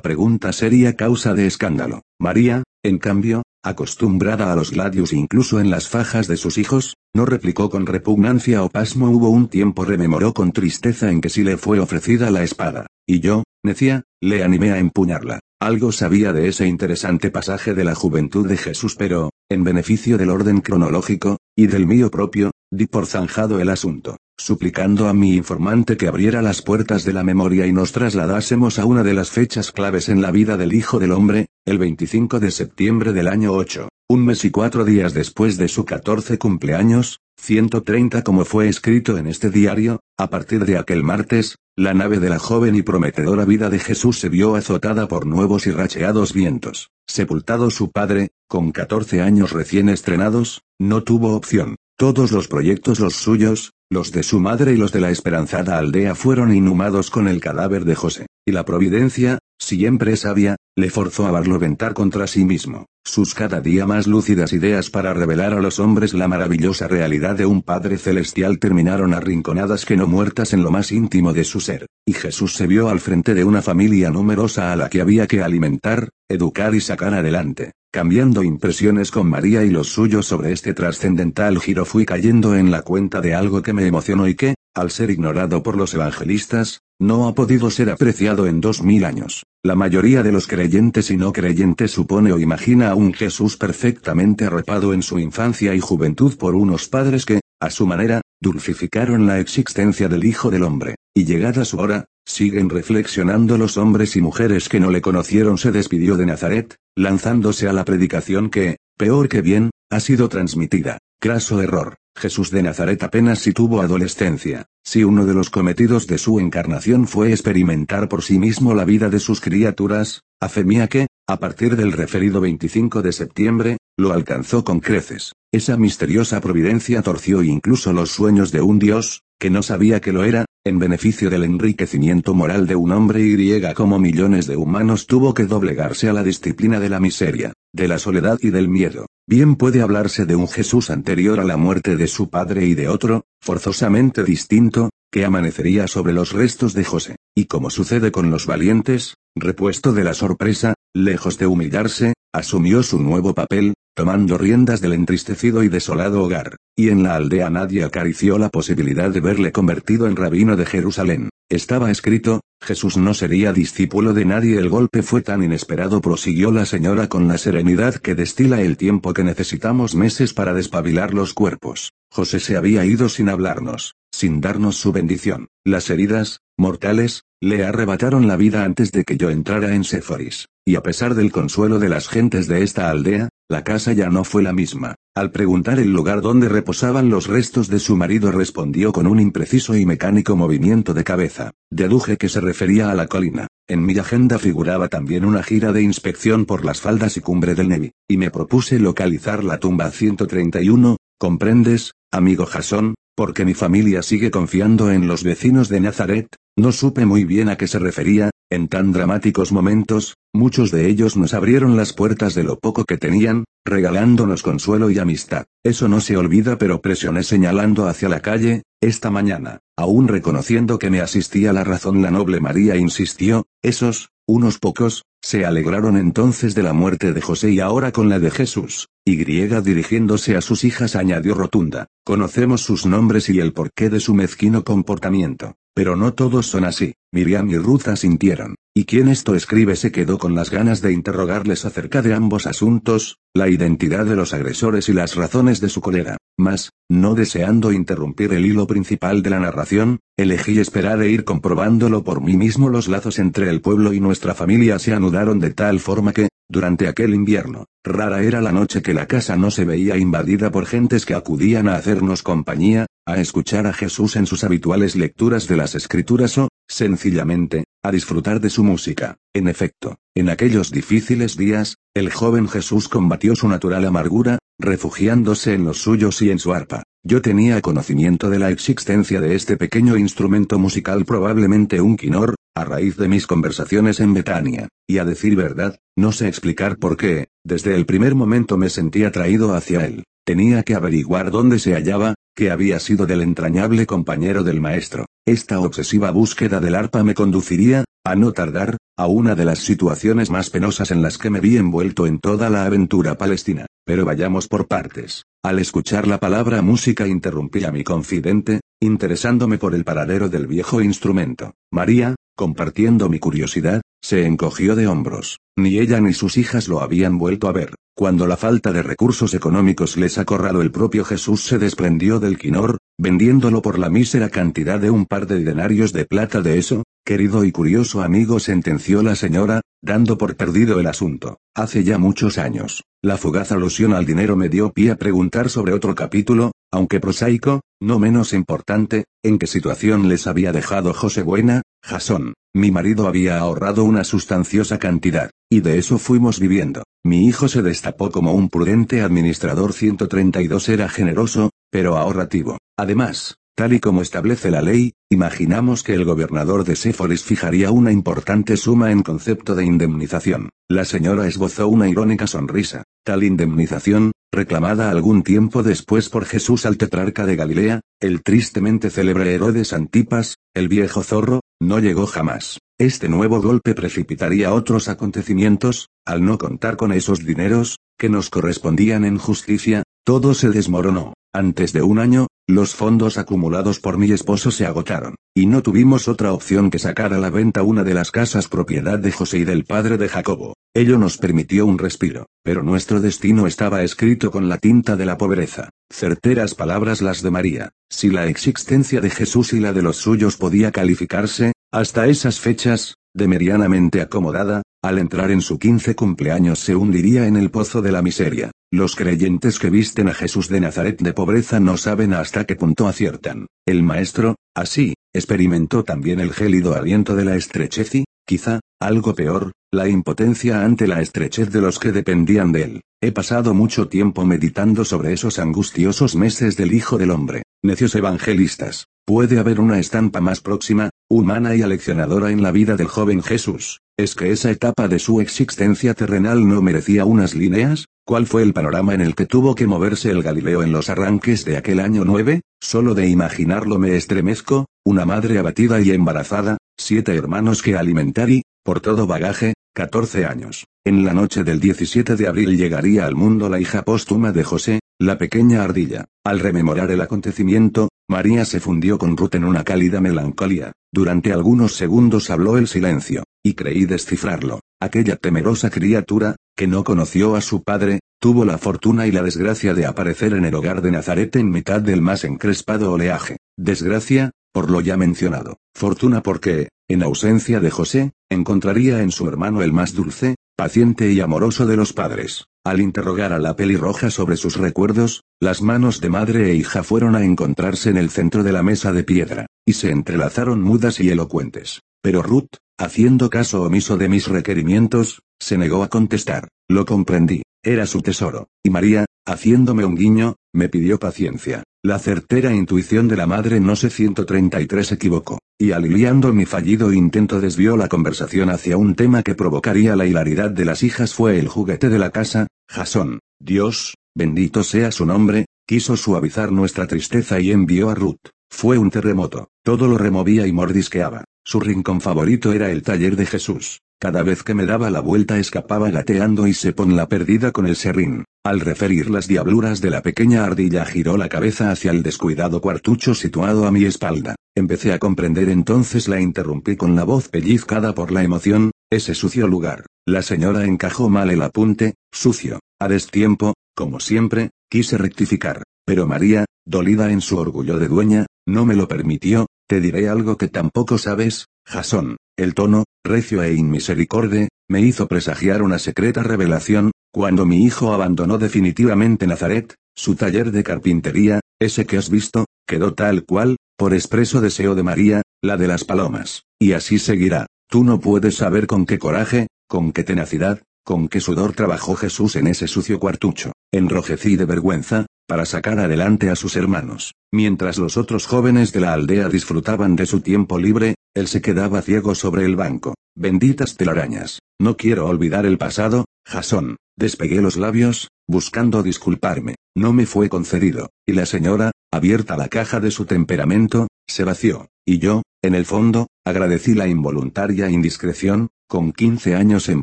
pregunta sería causa de escándalo. María, en cambio, acostumbrada a los gladios incluso en las fajas de sus hijos, no replicó con repugnancia o pasmo hubo un tiempo rememoró con tristeza en que sí le fue ofrecida la espada, y yo, necia, le animé a empuñarla. Algo sabía de ese interesante pasaje de la juventud de Jesús pero, en beneficio del orden cronológico, y del mío propio, di por zanjado el asunto, suplicando a mi informante que abriera las puertas de la memoria y nos trasladásemos a una de las fechas claves en la vida del Hijo del Hombre, el 25 de septiembre del año 8, un mes y cuatro días después de su 14 cumpleaños, 130 como fue escrito en este diario, a partir de aquel martes, la nave de la joven y prometedora vida de Jesús se vio azotada por nuevos y racheados vientos. Sepultado su padre, con 14 años recién estrenados, no tuvo opción. Todos los proyectos los suyos, los de su madre y los de la esperanzada aldea fueron inhumados con el cadáver de José, y la providencia, siempre sabia, le forzó a barloventar contra sí mismo. Sus cada día más lúcidas ideas para revelar a los hombres la maravillosa realidad de un Padre Celestial terminaron arrinconadas que no muertas en lo más íntimo de su ser, y Jesús se vio al frente de una familia numerosa a la que había que alimentar, educar y sacar adelante. Cambiando impresiones con María y los suyos sobre este trascendental giro fui cayendo en la cuenta de algo que me emocionó y que, al ser ignorado por los evangelistas, no ha podido ser apreciado en dos mil años. La mayoría de los creyentes y no creyentes supone o imagina a un Jesús perfectamente arropado en su infancia y juventud por unos padres que, a su manera, dulcificaron la existencia del Hijo del Hombre, y llegada su hora, siguen reflexionando los hombres y mujeres que no le conocieron se despidió de Nazaret, lanzándose a la predicación que, peor que bien, ha sido transmitida. Craso error. Jesús de Nazaret apenas si tuvo adolescencia, si uno de los cometidos de su encarnación fue experimentar por sí mismo la vida de sus criaturas, a fe mía que, a partir del referido 25 de septiembre, lo alcanzó con creces. Esa misteriosa providencia torció incluso los sueños de un Dios, que no sabía que lo era, en beneficio del enriquecimiento moral de un hombre y griega como millones de humanos tuvo que doblegarse a la disciplina de la miseria, de la soledad y del miedo. Bien puede hablarse de un Jesús anterior a la muerte de su padre y de otro, forzosamente distinto, que amanecería sobre los restos de José, y como sucede con los valientes, repuesto de la sorpresa, lejos de humillarse, asumió su nuevo papel, tomando riendas del entristecido y desolado hogar, y en la aldea nadie acarició la posibilidad de verle convertido en rabino de Jerusalén. Estaba escrito, Jesús no sería discípulo de nadie. El golpe fue tan inesperado, prosiguió la señora con la serenidad que destila el tiempo que necesitamos meses para despabilar los cuerpos. José se había ido sin hablarnos, sin darnos su bendición. Las heridas, mortales, le arrebataron la vida antes de que yo entrara en Séforis. Y a pesar del consuelo de las gentes de esta aldea, la casa ya no fue la misma. Al preguntar el lugar donde reposaban los restos de su marido respondió con un impreciso y mecánico movimiento de cabeza. Deduje que se refería a la colina. En mi agenda figuraba también una gira de inspección por las faldas y cumbre del Nevi, y me propuse localizar la tumba 131, ¿comprendes, amigo Jasón? Porque mi familia sigue confiando en los vecinos de Nazaret, no supe muy bien a qué se refería, en tan dramáticos momentos, muchos de ellos nos abrieron las puertas de lo poco que tenían, regalándonos consuelo y amistad. Eso no se olvida pero presioné señalando hacia la calle, esta mañana, aún reconociendo que me asistía la razón la noble María insistió, esos, unos pocos, se alegraron entonces de la muerte de José y ahora con la de Jesús. Y dirigiéndose a sus hijas añadió rotunda, conocemos sus nombres y el porqué de su mezquino comportamiento. Pero no todos son así. Miriam y Ruth asintieron. Y quien esto escribe se quedó con las ganas de interrogarles acerca de ambos asuntos, la identidad de los agresores y las razones de su cólera. Mas, no deseando interrumpir el hilo principal de la narración, elegí esperar e ir comprobándolo por mí mismo. Los lazos entre el pueblo y nuestra familia se anudaron de tal forma que, durante aquel invierno, rara era la noche que la casa no se veía invadida por gentes que acudían a hacernos compañía, a escuchar a Jesús en sus habituales lecturas de las escrituras o, sencillamente, a disfrutar de su música. En efecto, en aquellos difíciles días, el joven Jesús combatió su natural amargura, refugiándose en los suyos y en su arpa. Yo tenía conocimiento de la existencia de este pequeño instrumento musical probablemente un quinor, a raíz de mis conversaciones en Betania, y a decir verdad, no sé explicar por qué, desde el primer momento me sentí atraído hacia él. Tenía que averiguar dónde se hallaba, que había sido del entrañable compañero del maestro. Esta obsesiva búsqueda del arpa me conduciría, a no tardar, a una de las situaciones más penosas en las que me vi envuelto en toda la aventura palestina. Pero vayamos por partes. Al escuchar la palabra música interrumpí a mi confidente, interesándome por el paradero del viejo instrumento. María, compartiendo mi curiosidad, se encogió de hombros. Ni ella ni sus hijas lo habían vuelto a ver. Cuando la falta de recursos económicos les ha el propio Jesús se desprendió del quinor, vendiéndolo por la mísera cantidad de un par de denarios de plata de eso, querido y curioso amigo sentenció la señora, dando por perdido el asunto. Hace ya muchos años, la fugaz alusión al dinero me dio pie a preguntar sobre otro capítulo, aunque prosaico, no menos importante, en qué situación les había dejado José Buena, Jasón. Mi marido había ahorrado una sustanciosa cantidad, y de eso fuimos viviendo. Mi hijo se destapó como un prudente administrador 132 era generoso, pero ahorrativo. Además, Tal y como establece la ley, imaginamos que el gobernador de Séforis fijaría una importante suma en concepto de indemnización. La señora esbozó una irónica sonrisa. Tal indemnización, reclamada algún tiempo después por Jesús al tetrarca de Galilea, el tristemente célebre Herodes Antipas, el viejo zorro, no llegó jamás. Este nuevo golpe precipitaría otros acontecimientos, al no contar con esos dineros, que nos correspondían en justicia, todo se desmoronó. Antes de un año, los fondos acumulados por mi esposo se agotaron, y no tuvimos otra opción que sacar a la venta una de las casas propiedad de José y del padre de Jacobo. Ello nos permitió un respiro, pero nuestro destino estaba escrito con la tinta de la pobreza. Certeras palabras las de María. Si la existencia de Jesús y la de los suyos podía calificarse, hasta esas fechas, de medianamente acomodada, al entrar en su quince cumpleaños se hundiría en el pozo de la miseria. Los creyentes que visten a Jesús de Nazaret de pobreza no saben hasta qué punto aciertan. El maestro, así, experimentó también el gélido aliento de la estrechez y, quizá, algo peor, la impotencia ante la estrechez de los que dependían de él. He pasado mucho tiempo meditando sobre esos angustiosos meses del Hijo del Hombre. Necios evangelistas, puede haber una estampa más próxima, humana y aleccionadora en la vida del joven Jesús. ¿Es que esa etapa de su existencia terrenal no merecía unas líneas? ¿Cuál fue el panorama en el que tuvo que moverse el Galileo en los arranques de aquel año 9? Solo de imaginarlo me estremezco, una madre abatida y embarazada, siete hermanos que alimentar y, por todo bagaje, 14 años. En la noche del 17 de abril llegaría al mundo la hija póstuma de José, la pequeña ardilla. Al rememorar el acontecimiento, María se fundió con Ruth en una cálida melancolía. Durante algunos segundos habló el silencio, y creí descifrarlo. Aquella temerosa criatura, que no conoció a su padre, tuvo la fortuna y la desgracia de aparecer en el hogar de Nazaret en mitad del más encrespado oleaje. Desgracia, por lo ya mencionado. Fortuna porque, en ausencia de José, encontraría en su hermano el más dulce, paciente y amoroso de los padres. Al interrogar a la pelirroja sobre sus recuerdos, las manos de madre e hija fueron a encontrarse en el centro de la mesa de piedra, y se entrelazaron mudas y elocuentes. Pero Ruth, haciendo caso omiso de mis requerimientos, se negó a contestar. Lo comprendí. Era su tesoro. Y María, haciéndome un guiño, me pidió paciencia. La certera intuición de la madre no se 133 equivocó, y aliviando mi fallido intento desvió la conversación hacia un tema que provocaría la hilaridad de las hijas fue el juguete de la casa, Jasón. Dios, bendito sea su nombre, quiso suavizar nuestra tristeza y envió a Ruth. Fue un terremoto, todo lo removía y mordisqueaba. Su rincón favorito era el taller de Jesús. Cada vez que me daba la vuelta escapaba gateando y se pon la perdida con el serrín. Al referir las diabluras de la pequeña ardilla giró la cabeza hacia el descuidado cuartucho situado a mi espalda. Empecé a comprender entonces la interrumpí con la voz pellizcada por la emoción, ese sucio lugar. La señora encajó mal el apunte, sucio. A destiempo, como siempre, quise rectificar. Pero María, dolida en su orgullo de dueña, no me lo permitió, te diré algo que tampoco sabes, Jasón. El tono, recio e inmisericorde, me hizo presagiar una secreta revelación, cuando mi hijo abandonó definitivamente Nazaret, su taller de carpintería, ese que has visto, quedó tal cual, por expreso deseo de María, la de las palomas, y así seguirá. Tú no puedes saber con qué coraje, con qué tenacidad, con qué sudor trabajó Jesús en ese sucio cuartucho. Enrojecí de vergüenza, para sacar adelante a sus hermanos. Mientras los otros jóvenes de la aldea disfrutaban de su tiempo libre, él se quedaba ciego sobre el banco. Benditas telarañas. No quiero olvidar el pasado, Jasón. Despegué los labios, buscando disculparme. No me fue concedido, y la señora, abierta la caja de su temperamento, se vació. Y yo, en el fondo, agradecí la involuntaria indiscreción, con 15 años en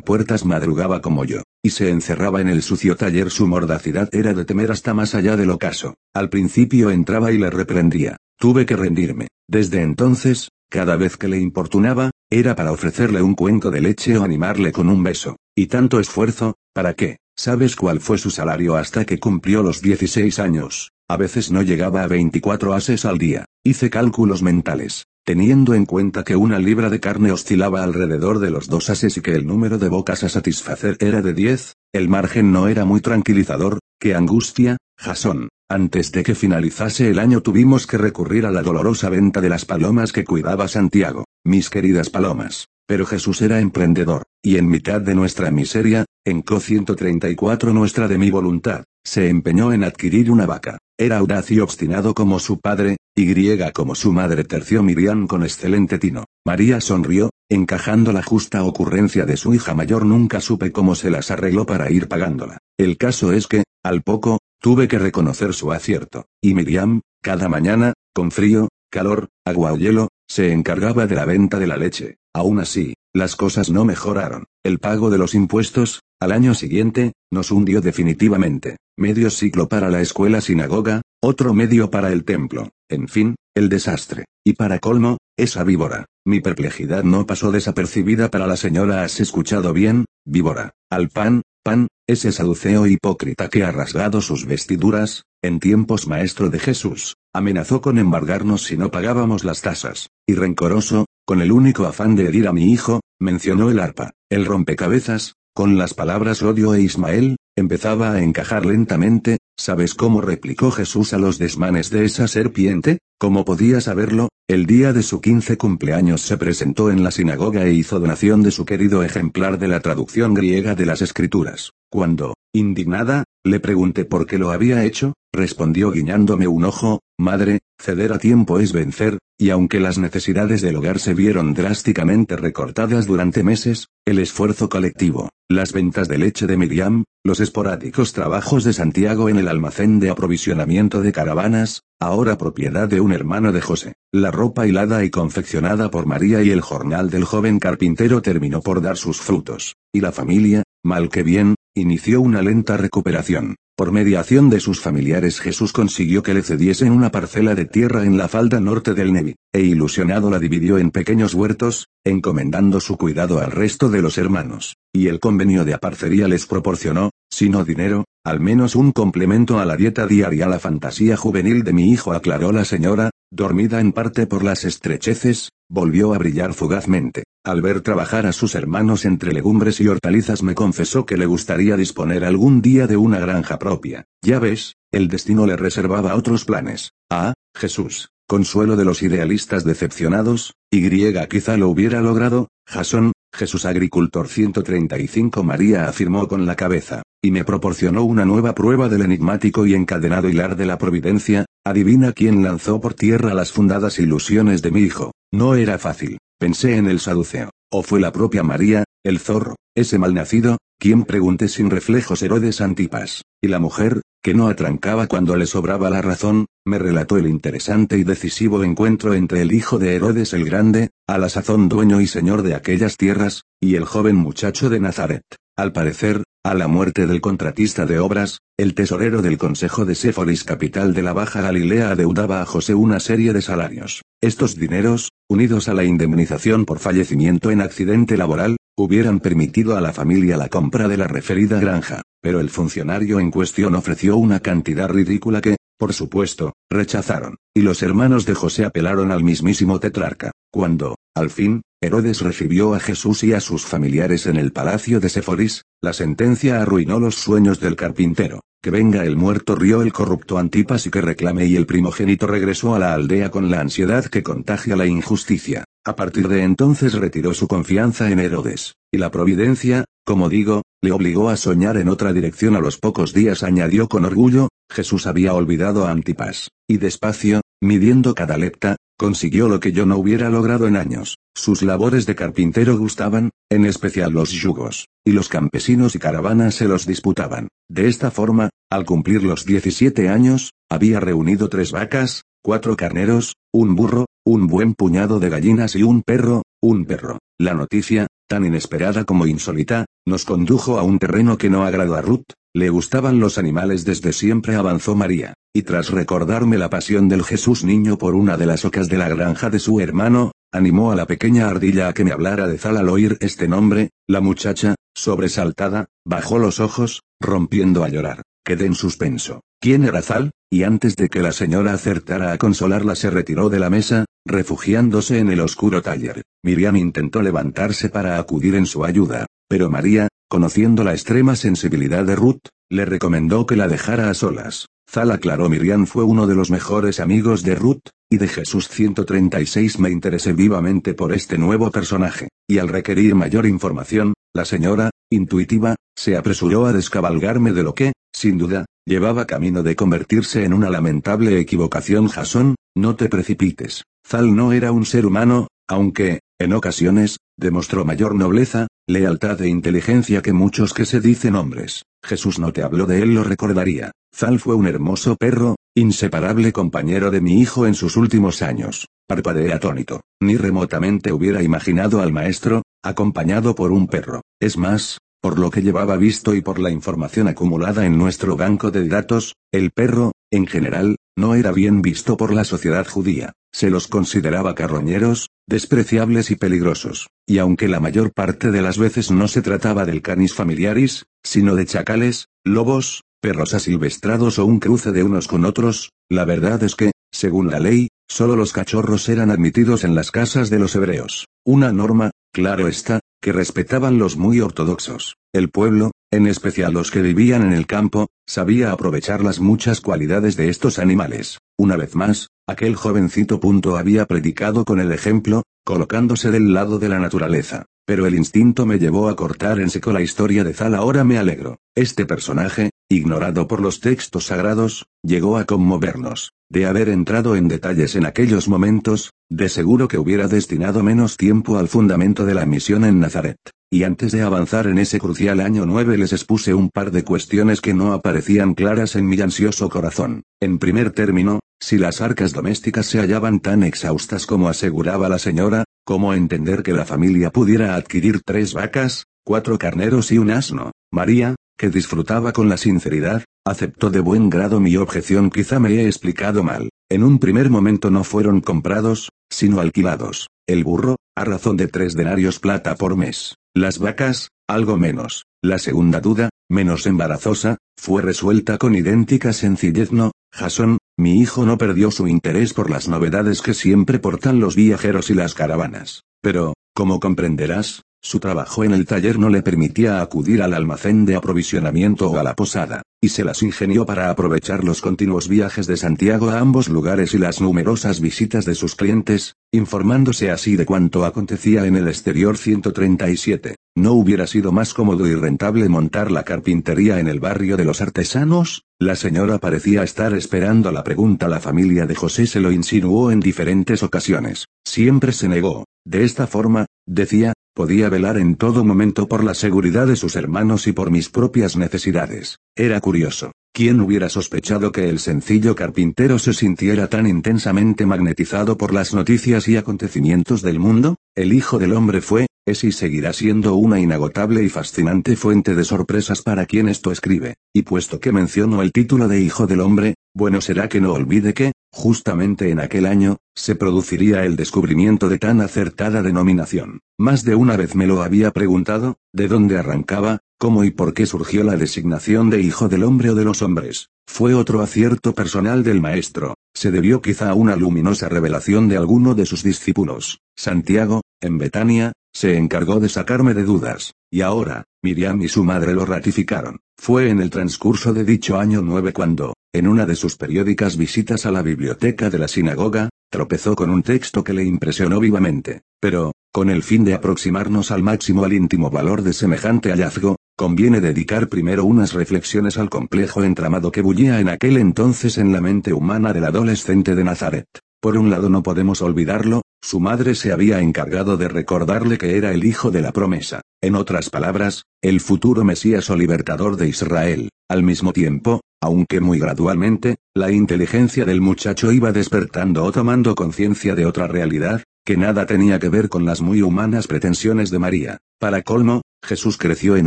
puertas madrugaba como yo, y se encerraba en el sucio taller su mordacidad era de temer hasta más allá del ocaso. Al principio entraba y le reprendía. Tuve que rendirme. Desde entonces, cada vez que le importunaba, era para ofrecerle un cuenco de leche o animarle con un beso. Y tanto esfuerzo, ¿para qué? ¿Sabes cuál fue su salario hasta que cumplió los 16 años? A veces no llegaba a 24 ases al día. Hice cálculos mentales. Teniendo en cuenta que una libra de carne oscilaba alrededor de los dos ases y que el número de bocas a satisfacer era de diez, el margen no era muy tranquilizador, ¡qué angustia, Jasón! Antes de que finalizase el año tuvimos que recurrir a la dolorosa venta de las palomas que cuidaba Santiago, mis queridas palomas. Pero Jesús era emprendedor, y en mitad de nuestra miseria, en Co 134 nuestra de mi voluntad, se empeñó en adquirir una vaca. Era audaz y obstinado como su padre, y griega como su madre terció Miriam con excelente tino. María sonrió, encajando la justa ocurrencia de su hija mayor nunca supe cómo se las arregló para ir pagándola. El caso es que, al poco, tuve que reconocer su acierto, y Miriam, cada mañana, con frío, calor, agua o hielo, se encargaba de la venta de la leche. Aún así, las cosas no mejoraron. El pago de los impuestos, al año siguiente, nos hundió definitivamente. Medio ciclo para la escuela sinagoga, otro medio para el templo. En fin, el desastre. Y para colmo, esa víbora. Mi perplejidad no pasó desapercibida para la señora. ¿Has escuchado bien, víbora? Al pan, pan, ese saduceo hipócrita que ha rasgado sus vestiduras, en tiempos maestro de Jesús, amenazó con embargarnos si no pagábamos las tasas, y rencoroso, con el único afán de herir a mi hijo, mencionó el arpa, el rompecabezas, con las palabras odio e Ismael, empezaba a encajar lentamente, ¿sabes cómo replicó Jesús a los desmanes de esa serpiente? Como podía saberlo, el día de su quince cumpleaños se presentó en la sinagoga e hizo donación de su querido ejemplar de la traducción griega de las escrituras. Cuando, indignada, le pregunté por qué lo había hecho, respondió guiñándome un ojo, madre, ceder a tiempo es vencer, y aunque las necesidades del hogar se vieron drásticamente recortadas durante meses, el esfuerzo colectivo, las ventas de leche de Miriam, los esporádicos trabajos de Santiago en el almacén de aprovisionamiento de caravanas, ahora propiedad de un hermano de José, la ropa hilada y confeccionada por María y el jornal del joven carpintero terminó por dar sus frutos, y la familia, mal que bien, inició una lenta recuperación. Por mediación de sus familiares Jesús consiguió que le cediesen una parcela de tierra en la falda norte del Nevi, e ilusionado la dividió en pequeños huertos, encomendando su cuidado al resto de los hermanos, y el convenio de aparcería les proporcionó, si no dinero, al menos un complemento a la dieta diaria. La fantasía juvenil de mi hijo aclaró la señora, dormida en parte por las estrecheces, volvió a brillar fugazmente. Al ver trabajar a sus hermanos entre legumbres y hortalizas me confesó que le gustaría disponer algún día de una granja propia. Ya ves, el destino le reservaba otros planes. Ah, Jesús, consuelo de los idealistas decepcionados, y griega quizá lo hubiera logrado, Jasón, Jesús Agricultor 135 María afirmó con la cabeza, y me proporcionó una nueva prueba del enigmático y encadenado hilar de la providencia, adivina quién lanzó por tierra las fundadas ilusiones de mi hijo. No era fácil, pensé en el saduceo, o fue la propia María, el zorro, ese malnacido, ¿Quién pregunté sin reflejos Herodes Antipas? Y la mujer, que no atrancaba cuando le sobraba la razón, me relató el interesante y decisivo encuentro entre el hijo de Herodes el Grande, a la sazón dueño y señor de aquellas tierras, y el joven muchacho de Nazaret. Al parecer, a la muerte del contratista de obras, el tesorero del Consejo de Séforis capital de la Baja Galilea adeudaba a José una serie de salarios. Estos dineros, unidos a la indemnización por fallecimiento en accidente laboral, hubieran permitido a la familia la compra de la referida granja, pero el funcionario en cuestión ofreció una cantidad ridícula que, por supuesto, rechazaron, y los hermanos de José apelaron al mismísimo tetrarca. Cuando, al fin, Herodes recibió a Jesús y a sus familiares en el palacio de Seforis, la sentencia arruinó los sueños del carpintero. Que venga el muerto rió el corrupto Antipas y que reclame y el primogénito regresó a la aldea con la ansiedad que contagia la injusticia. A partir de entonces retiró su confianza en Herodes, y la providencia, como digo, le obligó a soñar en otra dirección a los pocos días añadió con orgullo, Jesús había olvidado a Antipas, y despacio, midiendo cada lepta, consiguió lo que yo no hubiera logrado en años. Sus labores de carpintero gustaban, en especial los yugos, y los campesinos y caravanas se los disputaban. De esta forma, al cumplir los 17 años, había reunido tres vacas, cuatro carneros, un burro, un buen puñado de gallinas y un perro, un perro. La noticia, tan inesperada como insólita, nos condujo a un terreno que no agradó a Ruth, le gustaban los animales desde siempre avanzó María, y tras recordarme la pasión del Jesús niño por una de las ocas de la granja de su hermano, animó a la pequeña ardilla a que me hablara de Zal al oír este nombre, la muchacha, sobresaltada, bajó los ojos, rompiendo a llorar. Quedé en suspenso. ¿Quién era Zal? Y antes de que la señora acertara a consolarla se retiró de la mesa, refugiándose en el oscuro taller. Miriam intentó levantarse para acudir en su ayuda, pero María, conociendo la extrema sensibilidad de Ruth, le recomendó que la dejara a solas. Zal aclaró Miriam fue uno de los mejores amigos de Ruth, y de Jesús 136 me interesé vivamente por este nuevo personaje, y al requerir mayor información, la señora, intuitiva, se apresuró a descabalgarme de lo que, sin duda, llevaba camino de convertirse en una lamentable equivocación. Jasón, no te precipites. Zal no era un ser humano, aunque, en ocasiones, demostró mayor nobleza, lealtad e inteligencia que muchos que se dicen hombres. Jesús no te habló de él, lo recordaría. Zal fue un hermoso perro, inseparable compañero de mi hijo en sus últimos años. Parpadeé atónito. Ni remotamente hubiera imaginado al maestro, acompañado por un perro. Es más, por lo que llevaba visto y por la información acumulada en nuestro banco de datos, el perro, en general, no era bien visto por la sociedad judía. Se los consideraba carroñeros, despreciables y peligrosos. Y aunque la mayor parte de las veces no se trataba del canis familiaris, sino de chacales, lobos, perros asilvestrados o un cruce de unos con otros, la verdad es que, según la ley, solo los cachorros eran admitidos en las casas de los hebreos. Una norma, claro está, que respetaban los muy ortodoxos. El pueblo, en especial los que vivían en el campo, sabía aprovechar las muchas cualidades de estos animales. Una vez más, aquel jovencito punto había predicado con el ejemplo, colocándose del lado de la naturaleza. Pero el instinto me llevó a cortar en seco la historia de Zal. Ahora me alegro. Este personaje, ignorado por los textos sagrados, llegó a conmovernos. De haber entrado en detalles en aquellos momentos, de seguro que hubiera destinado menos tiempo al fundamento de la misión en Nazaret. Y antes de avanzar en ese crucial año 9 les expuse un par de cuestiones que no aparecían claras en mi ansioso corazón. En primer término, si las arcas domésticas se hallaban tan exhaustas como aseguraba la señora, ¿cómo entender que la familia pudiera adquirir tres vacas, cuatro carneros y un asno? María, que disfrutaba con la sinceridad, aceptó de buen grado mi objeción. Quizá me he explicado mal. En un primer momento no fueron comprados, sino alquilados. El burro, a razón de tres denarios plata por mes. Las vacas, algo menos. La segunda duda, menos embarazosa, fue resuelta con idéntica sencillez. No, Jason, mi hijo no perdió su interés por las novedades que siempre portan los viajeros y las caravanas. Pero, como comprenderás, su trabajo en el taller no le permitía acudir al almacén de aprovisionamiento o a la posada, y se las ingenió para aprovechar los continuos viajes de Santiago a ambos lugares y las numerosas visitas de sus clientes, informándose así de cuanto acontecía en el exterior 137. ¿No hubiera sido más cómodo y rentable montar la carpintería en el barrio de los artesanos? La señora parecía estar esperando la pregunta. La familia de José se lo insinuó en diferentes ocasiones. Siempre se negó. De esta forma, decía, podía velar en todo momento por la seguridad de sus hermanos y por mis propias necesidades. Era curioso. ¿Quién hubiera sospechado que el sencillo carpintero se sintiera tan intensamente magnetizado por las noticias y acontecimientos del mundo? El Hijo del Hombre fue, es y seguirá siendo una inagotable y fascinante fuente de sorpresas para quien esto escribe. Y puesto que menciono el título de Hijo del Hombre, bueno será que no olvide que, justamente en aquel año, se produciría el descubrimiento de tan acertada denominación. Más de una vez me lo había preguntado, ¿de dónde arrancaba, cómo y por qué surgió la designación de Hijo del Hombre o de los Hombres? Fue otro acierto personal del maestro, se debió quizá a una luminosa revelación de alguno de sus discípulos. Santiago, en Betania, se encargó de sacarme de dudas, y ahora, Miriam y su madre lo ratificaron. Fue en el transcurso de dicho año 9 cuando, en una de sus periódicas visitas a la biblioteca de la sinagoga, tropezó con un texto que le impresionó vivamente. Pero, con el fin de aproximarnos al máximo al íntimo valor de semejante hallazgo, conviene dedicar primero unas reflexiones al complejo entramado que bullía en aquel entonces en la mente humana del adolescente de Nazaret. Por un lado no podemos olvidarlo, su madre se había encargado de recordarle que era el hijo de la promesa, en otras palabras, el futuro Mesías o libertador de Israel. Al mismo tiempo, aunque muy gradualmente, la inteligencia del muchacho iba despertando o tomando conciencia de otra realidad, que nada tenía que ver con las muy humanas pretensiones de María. Para colmo, Jesús creció en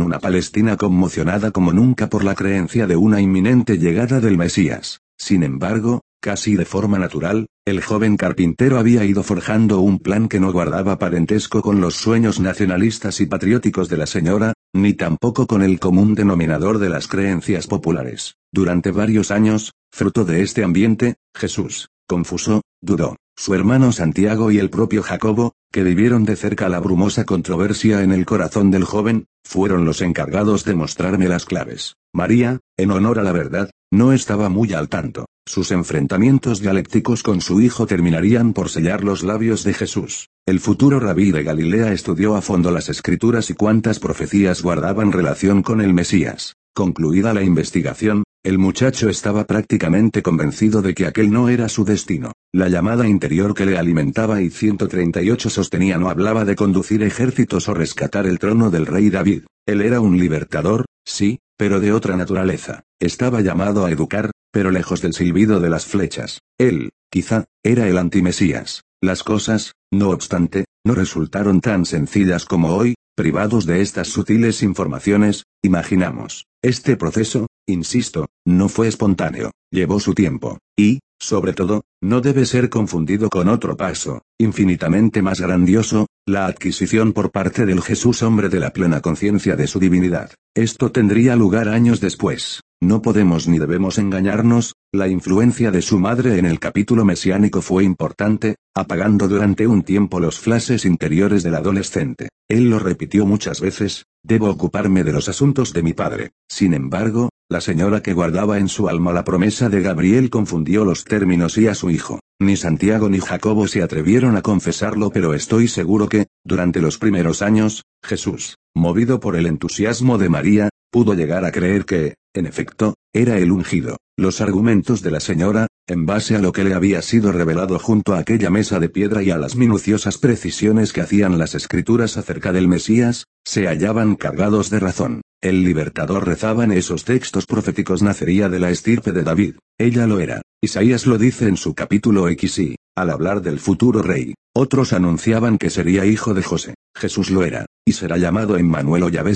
una Palestina conmocionada como nunca por la creencia de una inminente llegada del Mesías. Sin embargo, casi de forma natural, el joven carpintero había ido forjando un plan que no guardaba parentesco con los sueños nacionalistas y patrióticos de la señora, ni tampoco con el común denominador de las creencias populares. Durante varios años, fruto de este ambiente, Jesús, confuso, dudó. Su hermano Santiago y el propio Jacobo, que vivieron de cerca la brumosa controversia en el corazón del joven, fueron los encargados de mostrarme las claves. María, en honor a la verdad, no estaba muy al tanto. Sus enfrentamientos dialécticos con su hijo terminarían por sellar los labios de Jesús. El futuro rabí de Galilea estudió a fondo las escrituras y cuántas profecías guardaban relación con el Mesías. Concluida la investigación, el muchacho estaba prácticamente convencido de que aquel no era su destino. La llamada interior que le alimentaba y 138 sostenía no hablaba de conducir ejércitos o rescatar el trono del rey David. Él era un libertador, sí, pero de otra naturaleza. Estaba llamado a educar, pero lejos del silbido de las flechas. Él, quizá, era el antimesías. Las cosas, no obstante, no resultaron tan sencillas como hoy, privados de estas sutiles informaciones, imaginamos. Este proceso, insisto, no fue espontáneo, llevó su tiempo, y, sobre todo, no debe ser confundido con otro paso, infinitamente más grandioso, la adquisición por parte del Jesús hombre de la plena conciencia de su divinidad. Esto tendría lugar años después. No podemos ni debemos engañarnos, la influencia de su madre en el capítulo mesiánico fue importante, apagando durante un tiempo los flashes interiores del adolescente. Él lo repitió muchas veces, debo ocuparme de los asuntos de mi padre. Sin embargo, la señora que guardaba en su alma la promesa de Gabriel confundió los términos y a su hijo. Ni Santiago ni Jacobo se atrevieron a confesarlo, pero estoy seguro que, durante los primeros años, Jesús, movido por el entusiasmo de María, pudo llegar a creer que, en efecto, era el ungido. Los argumentos de la señora, en base a lo que le había sido revelado junto a aquella mesa de piedra y a las minuciosas precisiones que hacían las escrituras acerca del Mesías, se hallaban cargados de razón. El libertador rezaba en esos textos proféticos nacería de la estirpe de David. Ella lo era. Isaías lo dice en su capítulo X al hablar del futuro rey, otros anunciaban que sería hijo de José. Jesús lo era, y será llamado Emmanuel o Yahvé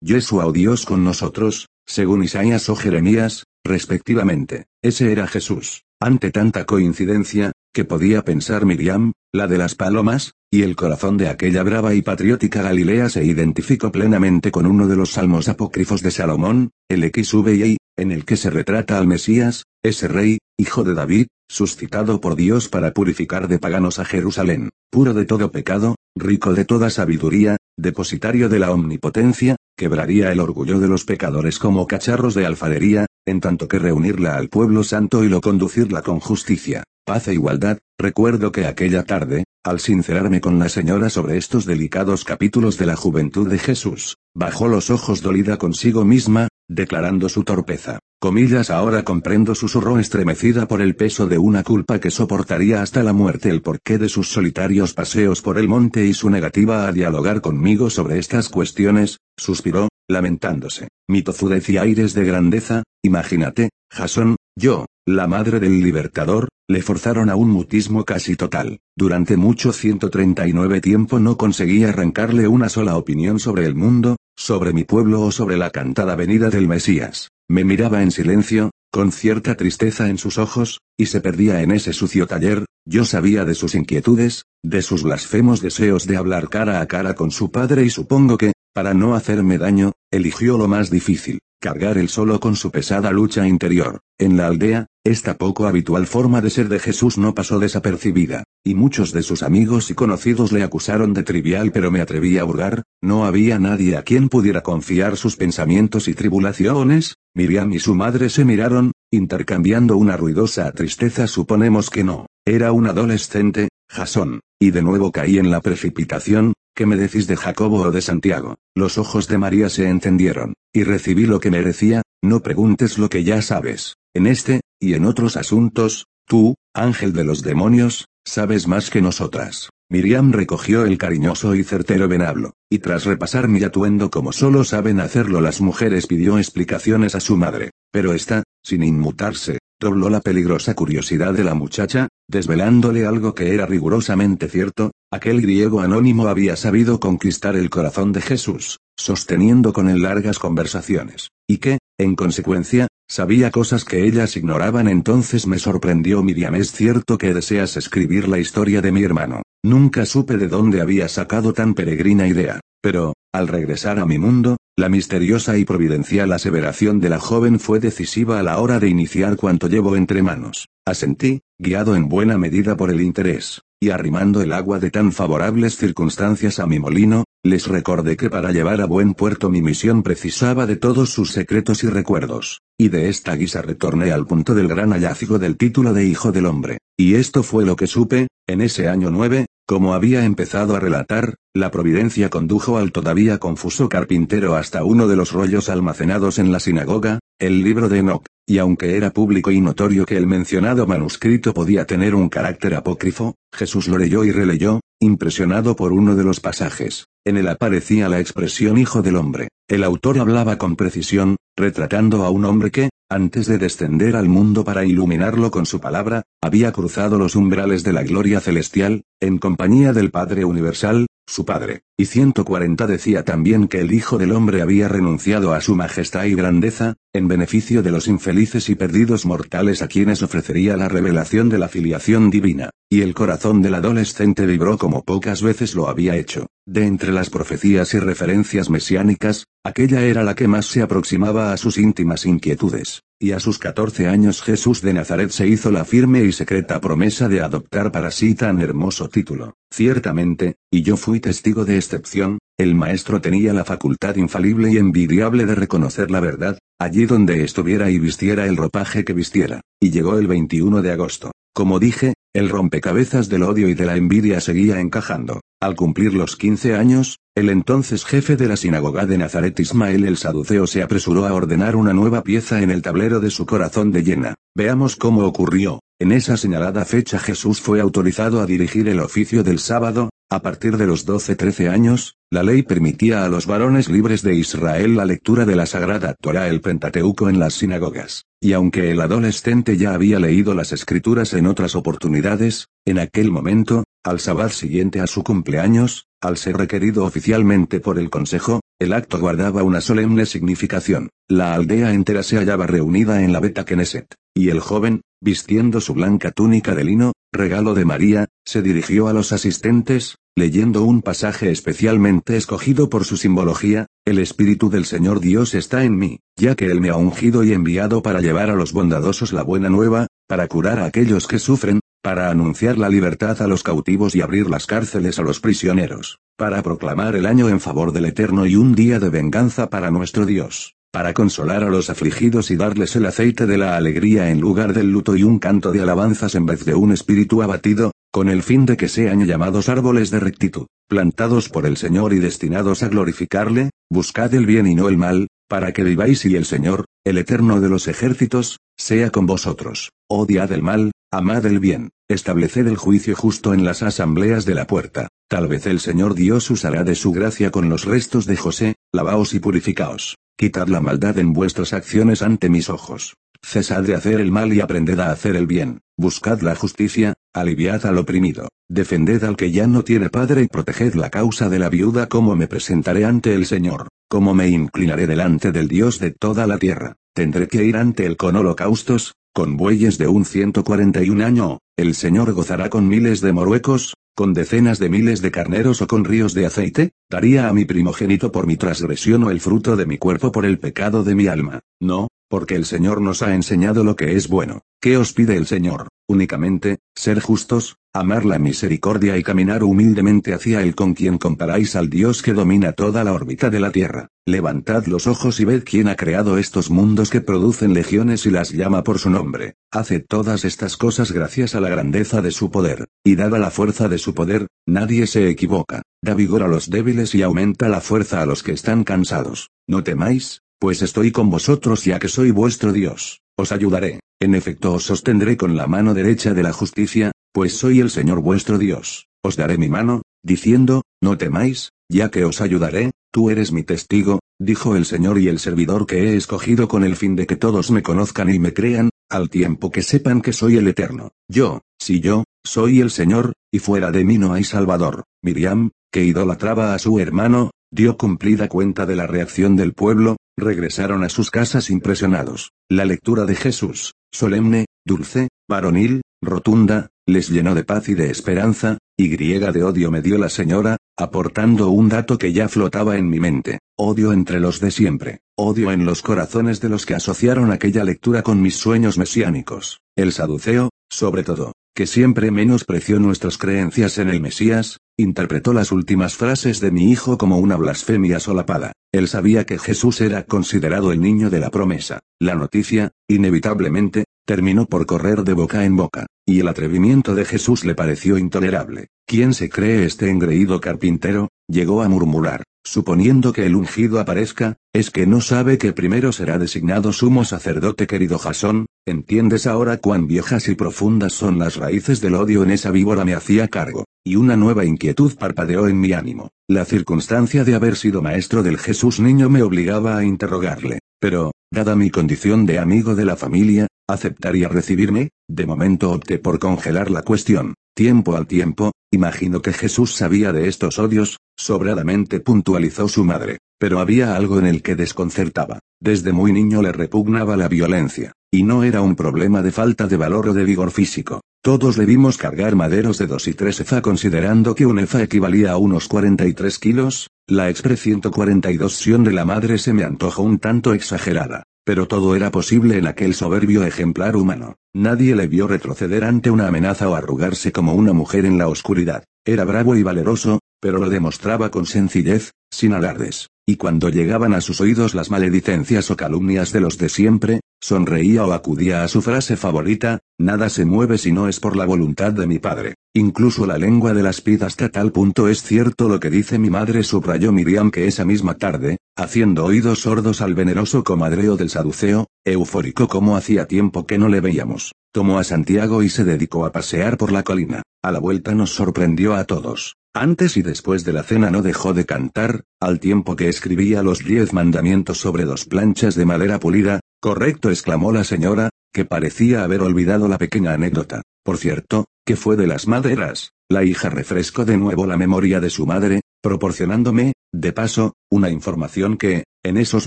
Yeshua o Dios con nosotros, según Isaías o Jeremías, respectivamente. Ese era Jesús. Ante tanta coincidencia, que podía pensar Miriam, la de las palomas, y el corazón de aquella brava y patriótica Galilea se identificó plenamente con uno de los salmos apócrifos de Salomón, el XVI, en el que se retrata al Mesías, ese rey, hijo de David, suscitado por Dios para purificar de paganos a Jerusalén, puro de todo pecado, rico de toda sabiduría, depositario de la omnipotencia, quebraría el orgullo de los pecadores como cacharros de alfarería, en tanto que reunirla al pueblo santo y lo conducirla con justicia, paz e igualdad, recuerdo que aquella tarde, al sincerarme con la señora sobre estos delicados capítulos de la juventud de Jesús, bajó los ojos dolida consigo misma, declarando su torpeza. Comillas ahora comprendo susurró estremecida por el peso de una culpa que soportaría hasta la muerte el porqué de sus solitarios paseos por el monte y su negativa a dialogar conmigo sobre estas cuestiones, suspiró, lamentándose. Mi tozudez y aires de grandeza, imagínate, Jason, yo, la madre del libertador, le forzaron a un mutismo casi total. Durante mucho 139 tiempo no conseguí arrancarle una sola opinión sobre el mundo, sobre mi pueblo o sobre la cantada venida del Mesías. Me miraba en silencio, con cierta tristeza en sus ojos, y se perdía en ese sucio taller, yo sabía de sus inquietudes, de sus blasfemos deseos de hablar cara a cara con su padre y supongo que, para no hacerme daño, eligió lo más difícil, cargar él solo con su pesada lucha interior. En la aldea, esta poco habitual forma de ser de Jesús no pasó desapercibida, y muchos de sus amigos y conocidos le acusaron de trivial pero me atreví a hurgar, no había nadie a quien pudiera confiar sus pensamientos y tribulaciones, Miriam y su madre se miraron, intercambiando una ruidosa tristeza suponemos que no, era un adolescente, Jasón, y de nuevo caí en la precipitación, ¿qué me decís de Jacobo o de Santiago? Los ojos de María se encendieron, y recibí lo que merecía, no preguntes lo que ya sabes. En este, y en otros asuntos, tú, ángel de los demonios, sabes más que nosotras. Miriam recogió el cariñoso y certero venablo, y tras repasar mi atuendo como solo saben hacerlo las mujeres pidió explicaciones a su madre, pero esta, sin inmutarse, dobló la peligrosa curiosidad de la muchacha, desvelándole algo que era rigurosamente cierto, aquel griego anónimo había sabido conquistar el corazón de Jesús, sosteniendo con él largas conversaciones, y que, en consecuencia, sabía cosas que ellas ignoraban. Entonces me sorprendió Miriam es cierto que deseas escribir la historia de mi hermano, nunca supe de dónde había sacado tan peregrina idea, pero, al regresar a mi mundo, la misteriosa y providencial aseveración de la joven fue decisiva a la hora de iniciar cuanto llevo entre manos. Asentí, guiado en buena medida por el interés, y arrimando el agua de tan favorables circunstancias a mi molino, les recordé que para llevar a buen puerto mi misión precisaba de todos sus secretos y recuerdos, y de esta guisa retorné al punto del gran hallazgo del título de Hijo del Hombre, y esto fue lo que supe, en ese año 9, como había empezado a relatar, la providencia condujo al todavía confuso carpintero hasta uno de los rollos almacenados en la sinagoga, el libro de Enoch, y aunque era público y notorio que el mencionado manuscrito podía tener un carácter apócrifo, Jesús lo leyó y releyó, impresionado por uno de los pasajes. En él aparecía la expresión Hijo del Hombre. El autor hablaba con precisión, retratando a un hombre que, antes de descender al mundo para iluminarlo con su palabra, había cruzado los umbrales de la gloria celestial, en compañía del Padre Universal, su Padre. Y 140 decía también que el Hijo del Hombre había renunciado a su majestad y grandeza, en beneficio de los infelices y perdidos mortales a quienes ofrecería la revelación de la filiación divina, y el corazón del adolescente vibró como pocas veces lo había hecho. De entre las profecías y referencias mesiánicas, aquella era la que más se aproximaba a sus íntimas inquietudes, y a sus 14 años Jesús de Nazaret se hizo la firme y secreta promesa de adoptar para sí tan hermoso título. Ciertamente, y yo fui testigo de excepción, el maestro tenía la facultad infalible y envidiable de reconocer la verdad, allí donde estuviera y vistiera el ropaje que vistiera, y llegó el 21 de agosto. Como dije, el rompecabezas del odio y de la envidia seguía encajando. Al cumplir los 15 años, el entonces jefe de la sinagoga de Nazaret Ismael el Saduceo se apresuró a ordenar una nueva pieza en el tablero de su corazón de llena. Veamos cómo ocurrió. En esa señalada fecha Jesús fue autorizado a dirigir el oficio del sábado, a partir de los 12-13 años, la ley permitía a los varones libres de Israel la lectura de la Sagrada Torah el Pentateuco en las sinagogas, y aunque el adolescente ya había leído las escrituras en otras oportunidades, en aquel momento, al sábado siguiente a su cumpleaños, al ser requerido oficialmente por el Consejo, el acto guardaba una solemne significación. La aldea entera se hallaba reunida en la Beta Knesset, y el joven, vistiendo su blanca túnica de lino, regalo de María, se dirigió a los asistentes, leyendo un pasaje especialmente escogido por su simbología, el Espíritu del Señor Dios está en mí, ya que Él me ha ungido y enviado para llevar a los bondadosos la buena nueva, para curar a aquellos que sufren, para anunciar la libertad a los cautivos y abrir las cárceles a los prisioneros, para proclamar el año en favor del Eterno y un día de venganza para nuestro Dios para consolar a los afligidos y darles el aceite de la alegría en lugar del luto y un canto de alabanzas en vez de un espíritu abatido, con el fin de que sean llamados árboles de rectitud, plantados por el Señor y destinados a glorificarle, buscad el bien y no el mal, para que viváis y el Señor, el Eterno de los ejércitos, sea con vosotros. Odiad el mal, amad el bien, estableced el juicio justo en las asambleas de la puerta. Tal vez el Señor Dios usará de su gracia con los restos de José, lavaos y purificaos. Quitad la maldad en vuestras acciones ante mis ojos. Cesad de hacer el mal y aprended a hacer el bien. Buscad la justicia, aliviad al oprimido. Defended al que ya no tiene padre y proteged la causa de la viuda como me presentaré ante el Señor, como me inclinaré delante del Dios de toda la tierra. Tendré que ir ante él con holocaustos, con bueyes de un 141 año, el Señor gozará con miles de moruecos, con decenas de miles de carneros o con ríos de aceite, daría a mi primogénito por mi transgresión o el fruto de mi cuerpo por el pecado de mi alma. No, porque el Señor nos ha enseñado lo que es bueno. ¿Qué os pide el Señor? Únicamente, ser justos, amar la misericordia y caminar humildemente hacia Él con quien comparáis al Dios que domina toda la órbita de la tierra. Levantad los ojos y ved quién ha creado estos mundos que producen legiones y las llama por su nombre. Hace todas estas cosas gracias a la grandeza de su poder, y dada la fuerza de su poder, nadie se equivoca. Da vigor a los débiles y aumenta la fuerza a los que están cansados. No temáis, pues estoy con vosotros ya que soy vuestro Dios, os ayudaré, en efecto os sostendré con la mano derecha de la justicia, pues soy el Señor vuestro Dios, os daré mi mano, diciendo, no temáis, ya que os ayudaré, tú eres mi testigo, dijo el Señor y el servidor que he escogido con el fin de que todos me conozcan y me crean, al tiempo que sepan que soy el Eterno. Yo, si yo, soy el Señor, y fuera de mí no hay Salvador. Miriam, que idolatraba a su hermano, dio cumplida cuenta de la reacción del pueblo, regresaron a sus casas impresionados. La lectura de Jesús, solemne, dulce, varonil, rotunda, les llenó de paz y de esperanza, y griega de odio me dio la señora, aportando un dato que ya flotaba en mi mente. Odio entre los de siempre, odio en los corazones de los que asociaron aquella lectura con mis sueños mesiánicos. El saduceo, sobre todo, que siempre menospreció nuestras creencias en el Mesías, interpretó las últimas frases de mi hijo como una blasfemia solapada. Él sabía que Jesús era considerado el niño de la promesa. La noticia, inevitablemente, terminó por correr de boca en boca, y el atrevimiento de Jesús le pareció intolerable. ¿Quién se cree este engreído carpintero? llegó a murmurar, suponiendo que el ungido aparezca, es que no sabe que primero será designado sumo sacerdote querido Jasón, ¿entiendes ahora cuán viejas y profundas son las raíces del odio en esa víbora me hacía cargo, y una nueva inquietud parpadeó en mi ánimo. La circunstancia de haber sido maestro del Jesús niño me obligaba a interrogarle, pero, dada mi condición de amigo de la familia, ¿aceptaría recibirme? De momento opté por congelar la cuestión. Tiempo al tiempo, imagino que Jesús sabía de estos odios, sobradamente puntualizó su madre, pero había algo en el que desconcertaba. Desde muy niño le repugnaba la violencia, y no era un problema de falta de valor o de vigor físico. Todos le vimos cargar maderos de 2 y 3 EFA considerando que un EFA equivalía a unos 43 kilos, la expresión 142 de la madre se me antojó un tanto exagerada. Pero todo era posible en aquel soberbio ejemplar humano. Nadie le vio retroceder ante una amenaza o arrugarse como una mujer en la oscuridad. Era bravo y valeroso, pero lo demostraba con sencillez, sin alardes. Y cuando llegaban a sus oídos las maledicencias o calumnias de los de siempre, sonreía o acudía a su frase favorita, nada se mueve si no es por la voluntad de mi padre. Incluso la lengua de las pidas hasta tal punto es cierto lo que dice mi madre subrayó Miriam que esa misma tarde, haciendo oídos sordos al veneroso comadreo del saduceo, eufórico como hacía tiempo que no le veíamos, tomó a Santiago y se dedicó a pasear por la colina. A la vuelta nos sorprendió a todos. Antes y después de la cena no dejó de cantar, al tiempo que escribía los diez mandamientos sobre dos planchas de madera pulida, correcto exclamó la señora, que parecía haber olvidado la pequeña anécdota. Por cierto, que fue de las maderas, la hija refrescó de nuevo la memoria de su madre, proporcionándome, de paso, una información que, en esos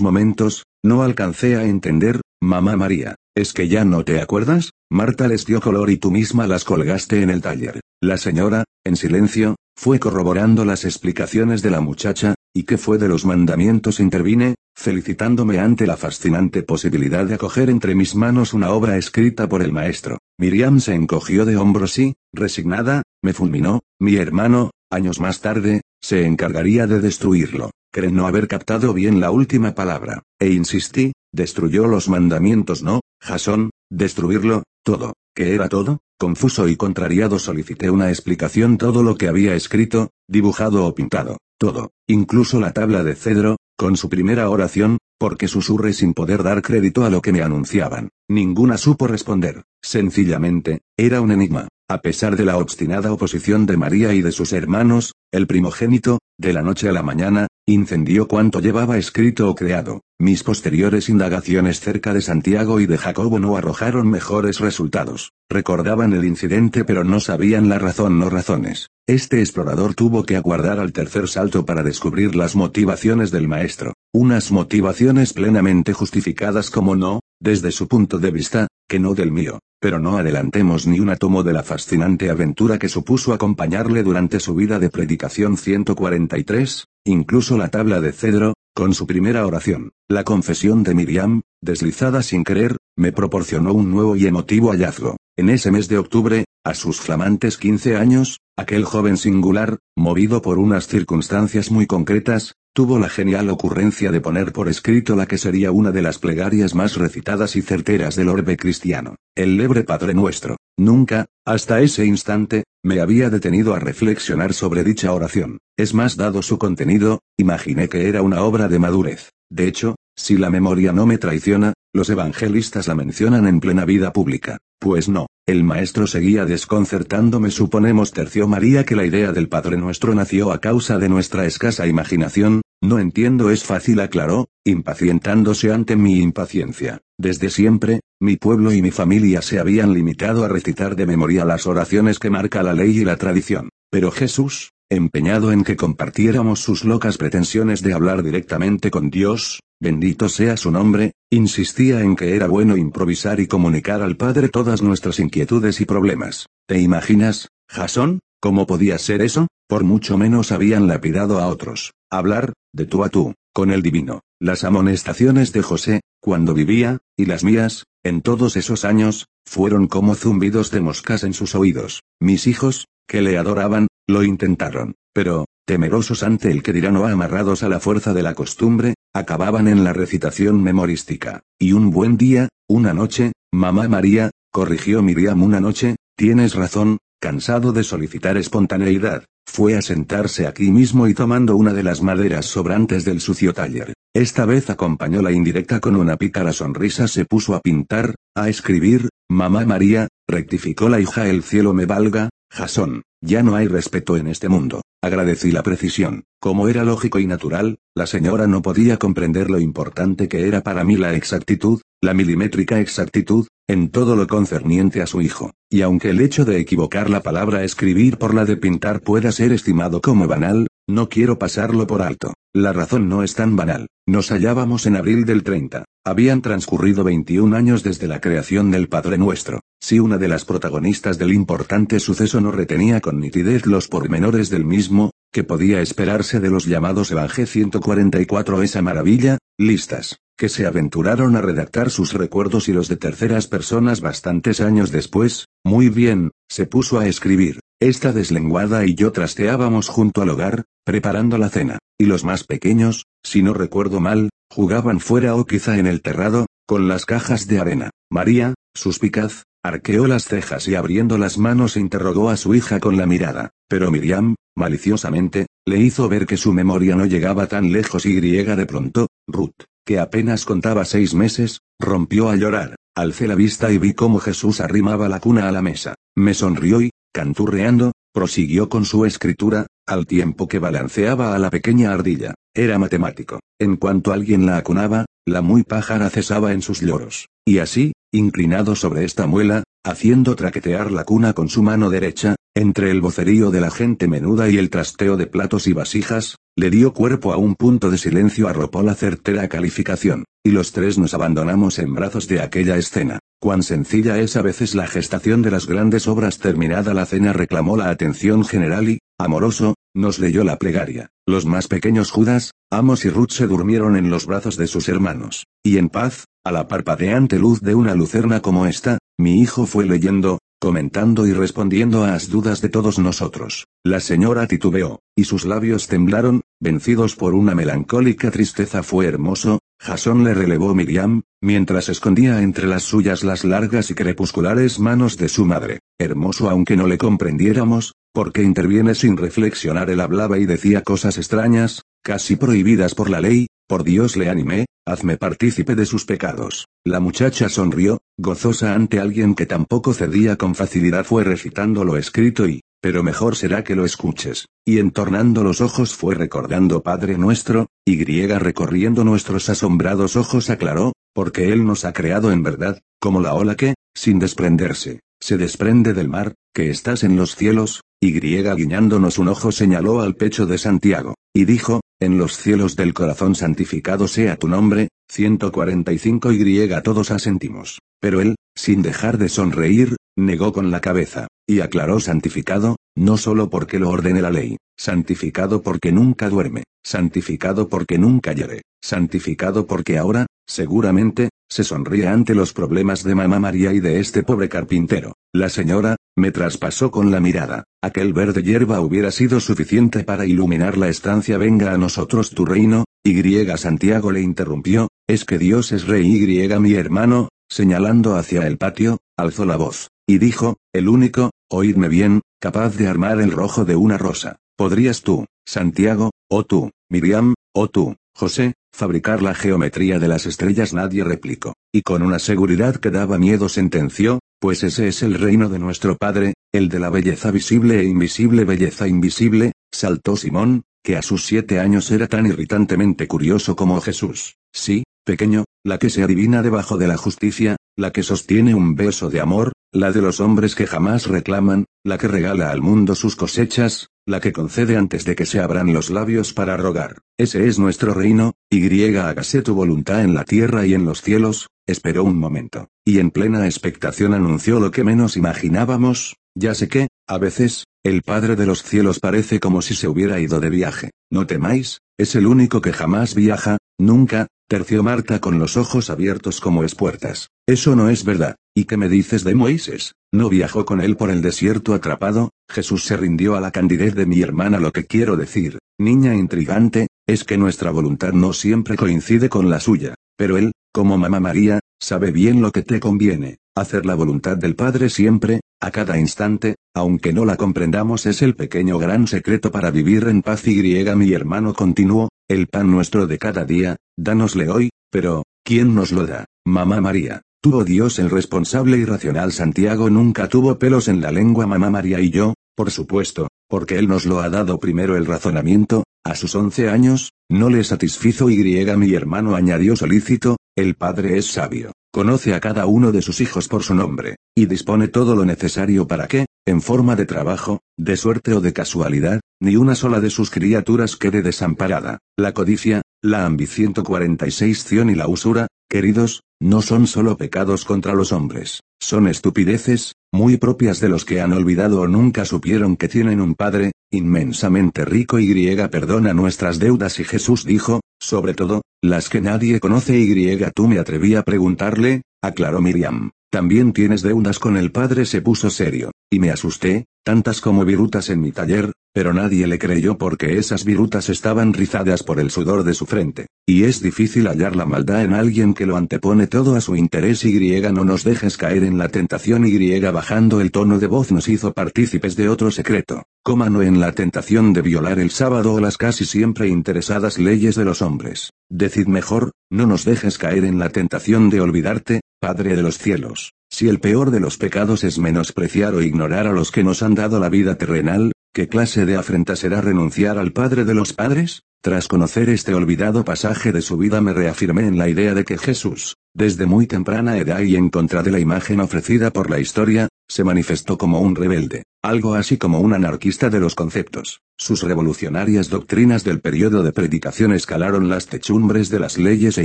momentos, no alcancé a entender, mamá María. ¿Es que ya no te acuerdas? Marta les dio color y tú misma las colgaste en el taller. La señora, en silencio, fue corroborando las explicaciones de la muchacha, ¿y qué fue de los mandamientos? intervine, felicitándome ante la fascinante posibilidad de acoger entre mis manos una obra escrita por el maestro. Miriam se encogió de hombros y, resignada, me fulminó, mi hermano, años más tarde, se encargaría de destruirlo. Creen no haber captado bien la última palabra, e insistí, destruyó los mandamientos no, Jasón, destruirlo, todo. ¿Qué era todo? Confuso y contrariado solicité una explicación todo lo que había escrito, dibujado o pintado, todo, incluso la tabla de cedro, con su primera oración, porque susurré sin poder dar crédito a lo que me anunciaban. Ninguna supo responder. Sencillamente, era un enigma. A pesar de la obstinada oposición de María y de sus hermanos, el primogénito, de la noche a la mañana, incendió cuanto llevaba escrito o creado. Mis posteriores indagaciones cerca de Santiago y de Jacobo no arrojaron mejores resultados. Recordaban el incidente pero no sabían la razón no razones. Este explorador tuvo que aguardar al tercer salto para descubrir las motivaciones del maestro. Unas motivaciones plenamente justificadas como no, desde su punto de vista, que no del mío. Pero no adelantemos ni un átomo de la fascinante aventura que supuso acompañarle durante su vida de predicación 143, incluso la tabla de cedro, con su primera oración, la confesión de Miriam, deslizada sin querer, me proporcionó un nuevo y emotivo hallazgo. En ese mes de octubre, a sus flamantes 15 años, aquel joven singular, movido por unas circunstancias muy concretas, tuvo la genial ocurrencia de poner por escrito la que sería una de las plegarias más recitadas y certeras del orbe cristiano, el lebre Padre Nuestro. Nunca, hasta ese instante, me había detenido a reflexionar sobre dicha oración. Es más dado su contenido, imaginé que era una obra de madurez. De hecho, si la memoria no me traiciona, los evangelistas la mencionan en plena vida pública. Pues no, el maestro seguía desconcertándome. Suponemos terció María que la idea del Padre Nuestro nació a causa de nuestra escasa imaginación, no entiendo es fácil aclaró, impacientándose ante mi impaciencia. Desde siempre, mi pueblo y mi familia se habían limitado a recitar de memoria las oraciones que marca la ley y la tradición. Pero Jesús, empeñado en que compartiéramos sus locas pretensiones de hablar directamente con Dios, bendito sea su nombre, insistía en que era bueno improvisar y comunicar al Padre todas nuestras inquietudes y problemas. ¿Te imaginas, Jasón, cómo podía ser eso? Por mucho menos habían lapidado a otros. Hablar, de tú a tú, con el divino. Las amonestaciones de José, cuando vivía, y las mías, en todos esos años, fueron como zumbidos de moscas en sus oídos. Mis hijos, que le adoraban, lo intentaron, pero, temerosos ante el que dirán o amarrados a la fuerza de la costumbre, acababan en la recitación memorística. Y un buen día, una noche, mamá María, corrigió Miriam una noche, tienes razón, cansado de solicitar espontaneidad, fue a sentarse aquí mismo y tomando una de las maderas sobrantes del sucio taller. Esta vez acompañó la indirecta con una pícara sonrisa se puso a pintar, a escribir, mamá María, rectificó la hija el cielo me valga, Jasón, ya no hay respeto en este mundo. Agradecí la precisión. Como era lógico y natural, la señora no podía comprender lo importante que era para mí la exactitud, la milimétrica exactitud, en todo lo concerniente a su hijo. Y aunque el hecho de equivocar la palabra escribir por la de pintar pueda ser estimado como banal, no quiero pasarlo por alto. La razón no es tan banal. Nos hallábamos en abril del 30. Habían transcurrido 21 años desde la creación del Padre Nuestro. Si una de las protagonistas del importante suceso no retenía con nitidez los pormenores del mismo, que podía esperarse de los llamados Evangel 144 esa maravilla, listas, que se aventuraron a redactar sus recuerdos y los de terceras personas bastantes años después, muy bien, se puso a escribir. Esta deslenguada y yo trasteábamos junto al hogar, preparando la cena, y los más pequeños, si no recuerdo mal, jugaban fuera o quizá en el terrado, con las cajas de arena. María, suspicaz, arqueó las cejas y abriendo las manos interrogó a su hija con la mirada, pero Miriam, maliciosamente, le hizo ver que su memoria no llegaba tan lejos y griega de pronto, Ruth, que apenas contaba seis meses, rompió a llorar. Alcé la vista y vi cómo Jesús arrimaba la cuna a la mesa. Me sonrió y, Canturreando, prosiguió con su escritura, al tiempo que balanceaba a la pequeña ardilla. Era matemático. En cuanto alguien la acunaba, la muy pájara cesaba en sus lloros. Y así, inclinado sobre esta muela, haciendo traquetear la cuna con su mano derecha, entre el vocerío de la gente menuda y el trasteo de platos y vasijas, le dio cuerpo a un punto de silencio arropó la certera calificación, y los tres nos abandonamos en brazos de aquella escena. Cuán sencilla es a veces la gestación de las grandes obras terminada la cena reclamó la atención general y, amoroso, nos leyó la plegaria. Los más pequeños Judas, Amos y Ruth se durmieron en los brazos de sus hermanos, y en paz, a la parpadeante luz de una lucerna como esta, mi hijo fue leyendo, comentando y respondiendo a las dudas de todos nosotros. La señora titubeó, y sus labios temblaron, vencidos por una melancólica tristeza. Fue hermoso, Jasón le relevó Miriam, mientras escondía entre las suyas las largas y crepusculares manos de su madre. Hermoso aunque no le comprendiéramos, porque interviene sin reflexionar él hablaba y decía cosas extrañas, casi prohibidas por la ley, por Dios le animé, hazme partícipe de sus pecados. La muchacha sonrió, gozosa ante alguien que tampoco cedía con facilidad fue recitando lo escrito y, pero mejor será que lo escuches. Y entornando los ojos fue recordando Padre nuestro, y griega recorriendo nuestros asombrados ojos aclaró, porque Él nos ha creado en verdad, como la ola que, sin desprenderse, se desprende del mar, que estás en los cielos, y griega guiñándonos un ojo señaló al pecho de Santiago, y dijo, en los cielos del corazón santificado sea tu nombre, 145 y todos asentimos. Pero él, sin dejar de sonreír, negó con la cabeza, y aclaró santificado, no solo porque lo ordene la ley, santificado porque nunca duerme, santificado porque nunca hiere, santificado porque ahora, seguramente, se sonríe ante los problemas de mamá María y de este pobre carpintero. La señora, me traspasó con la mirada. Aquel verde hierba hubiera sido suficiente para iluminar la estancia. Venga a nosotros tu reino, y Santiago le interrumpió, es que Dios es rey y mi hermano, señalando hacia el patio, alzó la voz, y dijo, el único, oídme bien, capaz de armar el rojo de una rosa. ¿Podrías tú, Santiago, o tú, Miriam, o tú, José, fabricar la geometría de las estrellas? Nadie replicó, y con una seguridad que daba miedo sentenció, pues ese es el reino de nuestro Padre, el de la belleza visible e invisible belleza invisible, saltó Simón, que a sus siete años era tan irritantemente curioso como Jesús. Sí, pequeño, la que se adivina debajo de la justicia, la que sostiene un beso de amor, la de los hombres que jamás reclaman, la que regala al mundo sus cosechas, la que concede antes de que se abran los labios para rogar. Ese es nuestro reino, y hágase tu voluntad en la tierra y en los cielos, esperó un momento, y en plena expectación anunció lo que menos imaginábamos, ya sé que, a veces, el Padre de los cielos parece como si se hubiera ido de viaje. No temáis, es el único que jamás viaja, nunca, terció Marta con los ojos abiertos como espuertas. Eso no es verdad. ¿Y qué me dices de Moisés? ¿No viajó con él por el desierto atrapado? Jesús se rindió a la candidez de mi hermana. Lo que quiero decir, niña intrigante, es que nuestra voluntad no siempre coincide con la suya. Pero él, como mamá María, sabe bien lo que te conviene. Hacer la voluntad del Padre siempre, a cada instante, aunque no la comprendamos es el pequeño gran secreto para vivir en paz y griega mi hermano continuó, el pan nuestro de cada día, dánosle hoy, pero, ¿quién nos lo da? Mamá María. Tuvo Dios el responsable y racional Santiago nunca tuvo pelos en la lengua mamá María y yo, por supuesto, porque él nos lo ha dado primero el razonamiento, a sus once años, no le satisfizo y griega mi hermano añadió solícito, el padre es sabio, conoce a cada uno de sus hijos por su nombre, y dispone todo lo necesario para que, en forma de trabajo, de suerte o de casualidad, ni una sola de sus criaturas quede desamparada. La codicia, la ambición 46 y la usura, queridos, no son solo pecados contra los hombres, son estupideces, muy propias de los que han olvidado o nunca supieron que tienen un Padre, inmensamente rico y griega perdona nuestras deudas y Jesús dijo, sobre todo, las que nadie conoce y griega tú me atreví a preguntarle, aclaró Miriam. También tienes deudas con el padre se puso serio, y me asusté, tantas como virutas en mi taller, pero nadie le creyó porque esas virutas estaban rizadas por el sudor de su frente, y es difícil hallar la maldad en alguien que lo antepone todo a su interés y no nos dejes caer en la tentación y bajando el tono de voz nos hizo partícipes de otro secreto, cómano en la tentación de violar el sábado o las casi siempre interesadas leyes de los hombres. Decid mejor, no nos dejes caer en la tentación de olvidarte, Padre de los cielos, si el peor de los pecados es menospreciar o ignorar a los que nos han dado la vida terrenal, ¿qué clase de afrenta será renunciar al Padre de los padres? Tras conocer este olvidado pasaje de su vida me reafirmé en la idea de que Jesús, desde muy temprana edad y en contra de la imagen ofrecida por la historia, se manifestó como un rebelde, algo así como un anarquista de los conceptos. Sus revolucionarias doctrinas del periodo de predicación escalaron las techumbres de las leyes e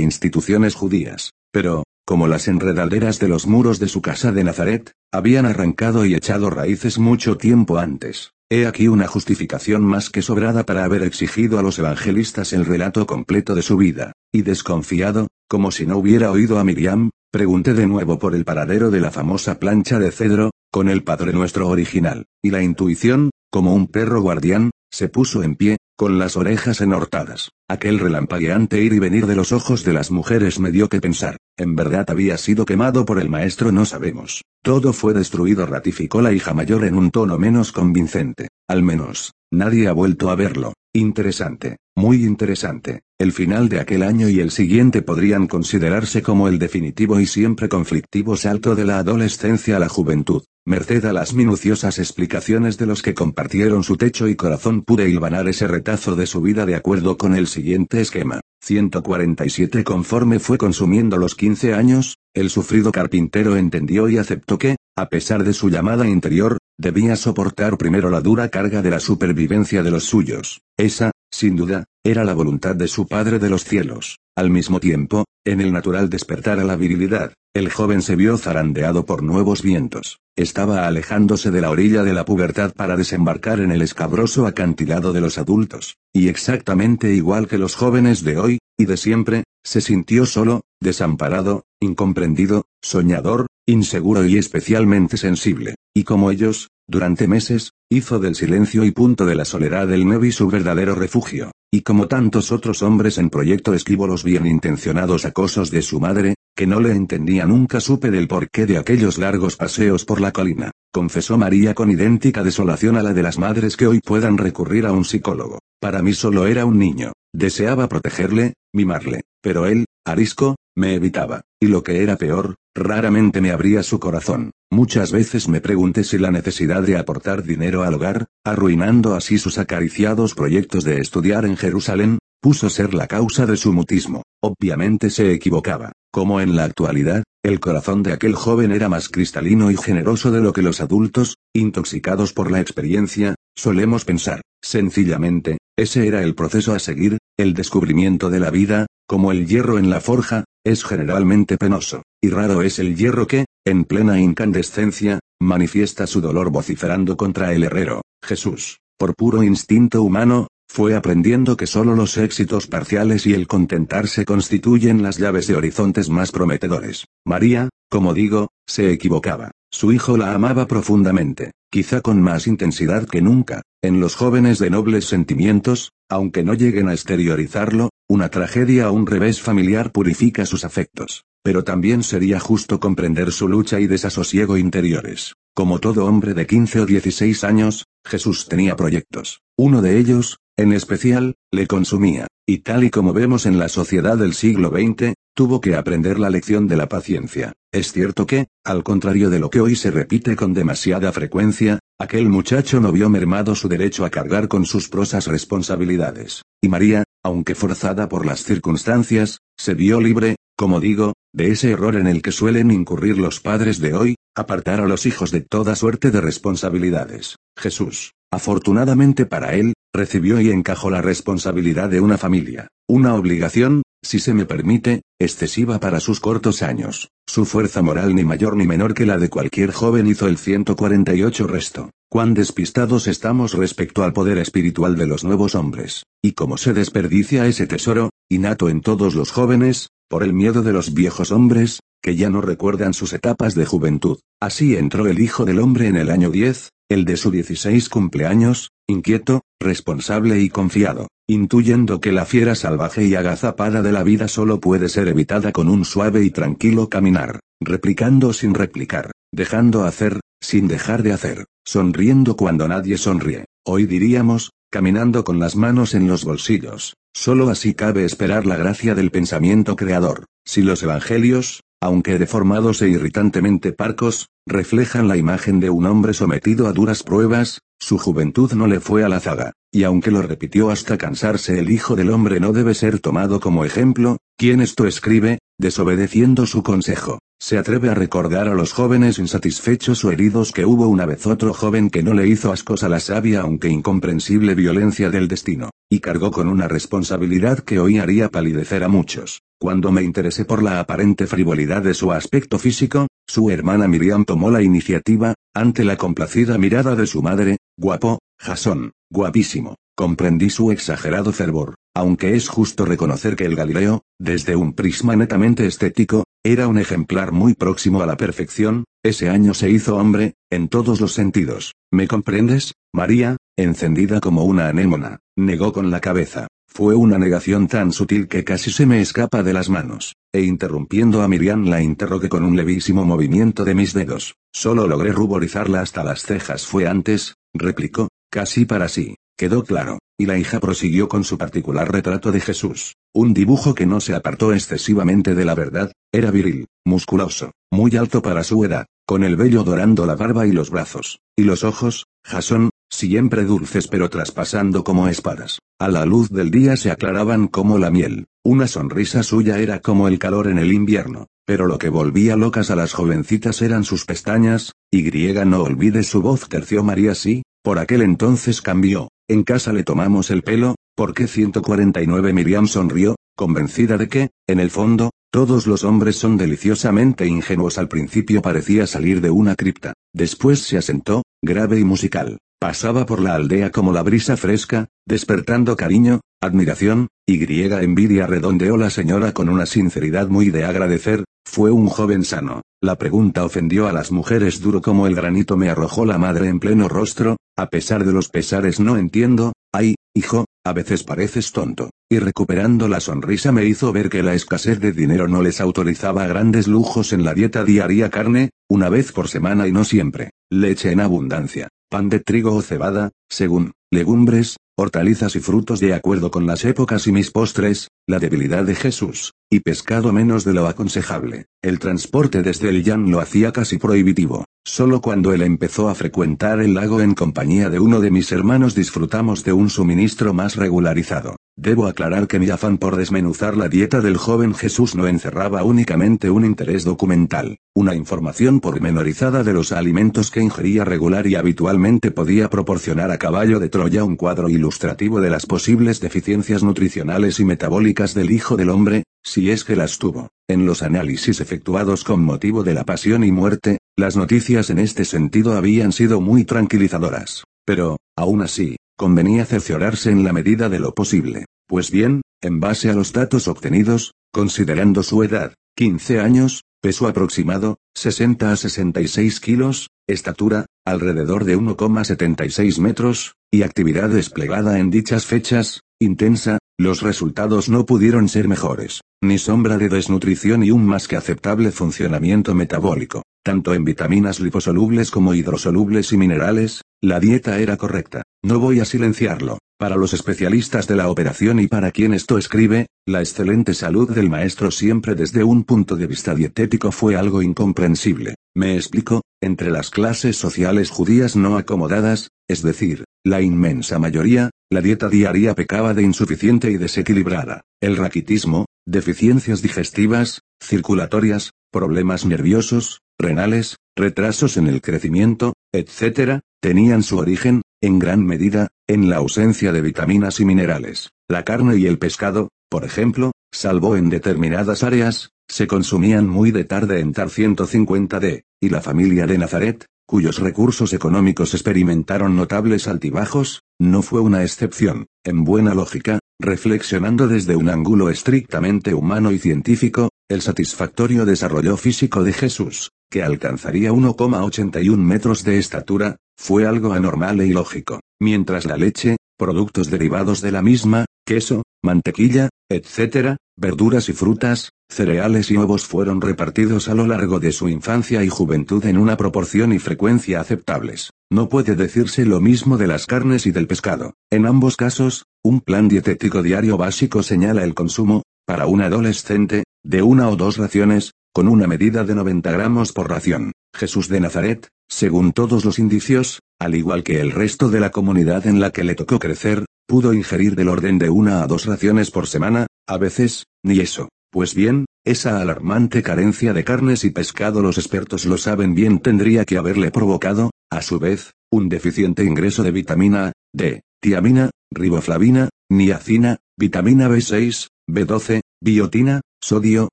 instituciones judías. Pero, como las enredaderas de los muros de su casa de Nazaret, habían arrancado y echado raíces mucho tiempo antes. He aquí una justificación más que sobrada para haber exigido a los evangelistas el relato completo de su vida, y desconfiado, como si no hubiera oído a Miriam, pregunté de nuevo por el paradero de la famosa plancha de cedro, con el Padre nuestro original, y la intuición, como un perro guardián, se puso en pie, con las orejas enhortadas. Aquel relampagueante ir y venir de los ojos de las mujeres me dio que pensar. ¿En verdad había sido quemado por el maestro? No sabemos. Todo fue destruido, ratificó la hija mayor en un tono menos convincente. Al menos, nadie ha vuelto a verlo. Interesante, muy interesante. El final de aquel año y el siguiente podrían considerarse como el definitivo y siempre conflictivo salto de la adolescencia a la juventud. Merced a las minuciosas explicaciones de los que compartieron su techo y corazón pude hilvanar ese retazo de su vida de acuerdo con el siguiente esquema. 147 Conforme fue consumiendo los 15 años, el sufrido carpintero entendió y aceptó que, a pesar de su llamada interior, debía soportar primero la dura carga de la supervivencia de los suyos. Esa, sin duda, era la voluntad de su Padre de los cielos. Al mismo tiempo, en el natural despertar a la virilidad, el joven se vio zarandeado por nuevos vientos. Estaba alejándose de la orilla de la pubertad para desembarcar en el escabroso acantilado de los adultos, y exactamente igual que los jóvenes de hoy, y de siempre, se sintió solo, desamparado, incomprendido, soñador, inseguro y especialmente sensible, y como ellos, durante meses, hizo del silencio y punto de la soledad del Nevi su verdadero refugio, y como tantos otros hombres en proyecto esquivo los bien intencionados acosos de su madre, que no le entendía nunca supe del porqué de aquellos largos paseos por la colina, confesó María con idéntica desolación a la de las madres que hoy puedan recurrir a un psicólogo. Para mí solo era un niño, deseaba protegerle, mimarle, pero él, arisco, me evitaba, y lo que era peor, raramente me abría su corazón. Muchas veces me pregunté si la necesidad de aportar dinero al hogar, arruinando así sus acariciados proyectos de estudiar en Jerusalén, puso ser la causa de su mutismo. Obviamente se equivocaba. Como en la actualidad, el corazón de aquel joven era más cristalino y generoso de lo que los adultos, intoxicados por la experiencia, solemos pensar. Sencillamente, ese era el proceso a seguir, el descubrimiento de la vida, como el hierro en la forja, es generalmente penoso, y raro es el hierro que, en plena incandescencia, manifiesta su dolor vociferando contra el herrero, Jesús, por puro instinto humano, fue aprendiendo que solo los éxitos parciales y el contentarse constituyen las llaves de horizontes más prometedores. María, como digo, se equivocaba. Su hijo la amaba profundamente, quizá con más intensidad que nunca. En los jóvenes de nobles sentimientos, aunque no lleguen a exteriorizarlo, una tragedia o un revés familiar purifica sus afectos. Pero también sería justo comprender su lucha y desasosiego interiores. Como todo hombre de 15 o 16 años, Jesús tenía proyectos. Uno de ellos, en especial, le consumía, y tal y como vemos en la sociedad del siglo XX, tuvo que aprender la lección de la paciencia. Es cierto que, al contrario de lo que hoy se repite con demasiada frecuencia, aquel muchacho no vio mermado su derecho a cargar con sus prosas responsabilidades. Y María, aunque forzada por las circunstancias, se vio libre, como digo, de ese error en el que suelen incurrir los padres de hoy, apartar a los hijos de toda suerte de responsabilidades. Jesús, afortunadamente para él, recibió y encajó la responsabilidad de una familia, una obligación, si se me permite, excesiva para sus cortos años. Su fuerza moral ni mayor ni menor que la de cualquier joven hizo el 148 resto. Cuán despistados estamos respecto al poder espiritual de los nuevos hombres, y cómo se desperdicia ese tesoro, innato en todos los jóvenes, por el miedo de los viejos hombres, que ya no recuerdan sus etapas de juventud. Así entró el Hijo del Hombre en el año 10, el de su 16 cumpleaños, inquieto, responsable y confiado, intuyendo que la fiera salvaje y agazapada de la vida solo puede ser evitada con un suave y tranquilo caminar, replicando sin replicar, dejando hacer, sin dejar de hacer, sonriendo cuando nadie sonríe. Hoy diríamos, caminando con las manos en los bolsillos. Solo así cabe esperar la gracia del pensamiento creador. Si los evangelios, aunque deformados e irritantemente parcos, reflejan la imagen de un hombre sometido a duras pruebas, su juventud no le fue a la zaga, y aunque lo repitió hasta cansarse el Hijo del Hombre no debe ser tomado como ejemplo, quien esto escribe, desobedeciendo su consejo, se atreve a recordar a los jóvenes insatisfechos o heridos que hubo una vez otro joven que no le hizo ascos a la sabia aunque incomprensible violencia del destino, y cargó con una responsabilidad que hoy haría palidecer a muchos. Cuando me interesé por la aparente frivolidad de su aspecto físico, su hermana Miriam tomó la iniciativa, ante la complacida mirada de su madre, guapo, Jasón, guapísimo. Comprendí su exagerado fervor, aunque es justo reconocer que el Galileo, desde un prisma netamente estético, era un ejemplar muy próximo a la perfección, ese año se hizo hombre, en todos los sentidos. ¿Me comprendes, María? encendida como una anémona, negó con la cabeza. Fue una negación tan sutil que casi se me escapa de las manos, e interrumpiendo a Miriam la interrogué con un levísimo movimiento de mis dedos. Solo logré ruborizarla hasta las cejas. Fue antes, replicó, casi para sí. Quedó claro, y la hija prosiguió con su particular retrato de Jesús. Un dibujo que no se apartó excesivamente de la verdad, era viril, musculoso, muy alto para su edad, con el vello dorando la barba y los brazos, y los ojos, Jasón, siempre dulces pero traspasando como espadas. A la luz del día se aclaraban como la miel, una sonrisa suya era como el calor en el invierno, pero lo que volvía locas a las jovencitas eran sus pestañas, y griega no olvide su voz terció María sí, por aquel entonces cambió, en casa le tomamos el pelo, ¿por qué 149 Miriam sonrió, convencida de que, en el fondo, todos los hombres son deliciosamente ingenuos. Al principio parecía salir de una cripta, después se asentó, grave y musical, pasaba por la aldea como la brisa fresca, despertando cariño, admiración, y griega envidia redondeó la señora con una sinceridad muy de agradecer, fue un joven sano. La pregunta ofendió a las mujeres duro como el granito me arrojó la madre en pleno rostro, a pesar de los pesares no entiendo, ay, hijo, a veces pareces tonto. Y recuperando la sonrisa me hizo ver que la escasez de dinero no les autorizaba grandes lujos en la dieta diaria carne, una vez por semana y no siempre, leche en abundancia, pan de trigo o cebada, según, legumbres, hortalizas y frutos de acuerdo con las épocas y mis postres, la debilidad de Jesús, y pescado menos de lo aconsejable. El transporte desde el Yan lo hacía casi prohibitivo. Solo cuando él empezó a frecuentar el lago en compañía de uno de mis hermanos disfrutamos de un suministro más regularizado. Debo aclarar que mi afán por desmenuzar la dieta del joven Jesús no encerraba únicamente un interés documental, una información pormenorizada de los alimentos que ingería regular y habitualmente podía proporcionar a caballo de Troya un cuadro ilustrativo de las posibles deficiencias nutricionales y metabólicas del Hijo del Hombre, si es que las tuvo. En los análisis efectuados con motivo de la pasión y muerte, las noticias en este sentido habían sido muy tranquilizadoras. Pero, aún así, convenía cerciorarse en la medida de lo posible. Pues bien, en base a los datos obtenidos, considerando su edad, 15 años, peso aproximado, 60 a 66 kilos, estatura, alrededor de 1,76 metros, y actividad desplegada en dichas fechas, intensa, los resultados no pudieron ser mejores, ni sombra de desnutrición y un más que aceptable funcionamiento metabólico, tanto en vitaminas liposolubles como hidrosolubles y minerales, la dieta era correcta. No voy a silenciarlo. Para los especialistas de la operación y para quien esto escribe, la excelente salud del maestro siempre desde un punto de vista dietético fue algo incomprensible. Me explico, entre las clases sociales judías no acomodadas, es decir, la inmensa mayoría, la dieta diaria pecaba de insuficiente y desequilibrada. El raquitismo, deficiencias digestivas, circulatorias, problemas nerviosos, renales, retrasos en el crecimiento, etc., tenían su origen, en gran medida, en la ausencia de vitaminas y minerales. La carne y el pescado, por ejemplo, salvo en determinadas áreas, se consumían muy de tarde en Tar 150 d, y la familia de Nazaret, cuyos recursos económicos experimentaron notables altibajos, no fue una excepción. En buena lógica, reflexionando desde un ángulo estrictamente humano y científico, el satisfactorio desarrollo físico de Jesús, que alcanzaría 1,81 metros de estatura, fue algo anormal e ilógico, mientras la leche, productos derivados de la misma, queso, mantequilla, etc., verduras y frutas, cereales y huevos fueron repartidos a lo largo de su infancia y juventud en una proporción y frecuencia aceptables. No puede decirse lo mismo de las carnes y del pescado. En ambos casos, un plan dietético diario básico señala el consumo, para un adolescente, de una o dos raciones, con una medida de 90 gramos por ración. Jesús de Nazaret, según todos los indicios, al igual que el resto de la comunidad en la que le tocó crecer, pudo ingerir del orden de una a dos raciones por semana, a veces, ni eso. Pues bien, esa alarmante carencia de carnes y pescado los expertos lo saben bien tendría que haberle provocado, a su vez, un deficiente ingreso de vitamina D, tiamina, riboflavina, niacina, vitamina B6, B12, biotina, sodio,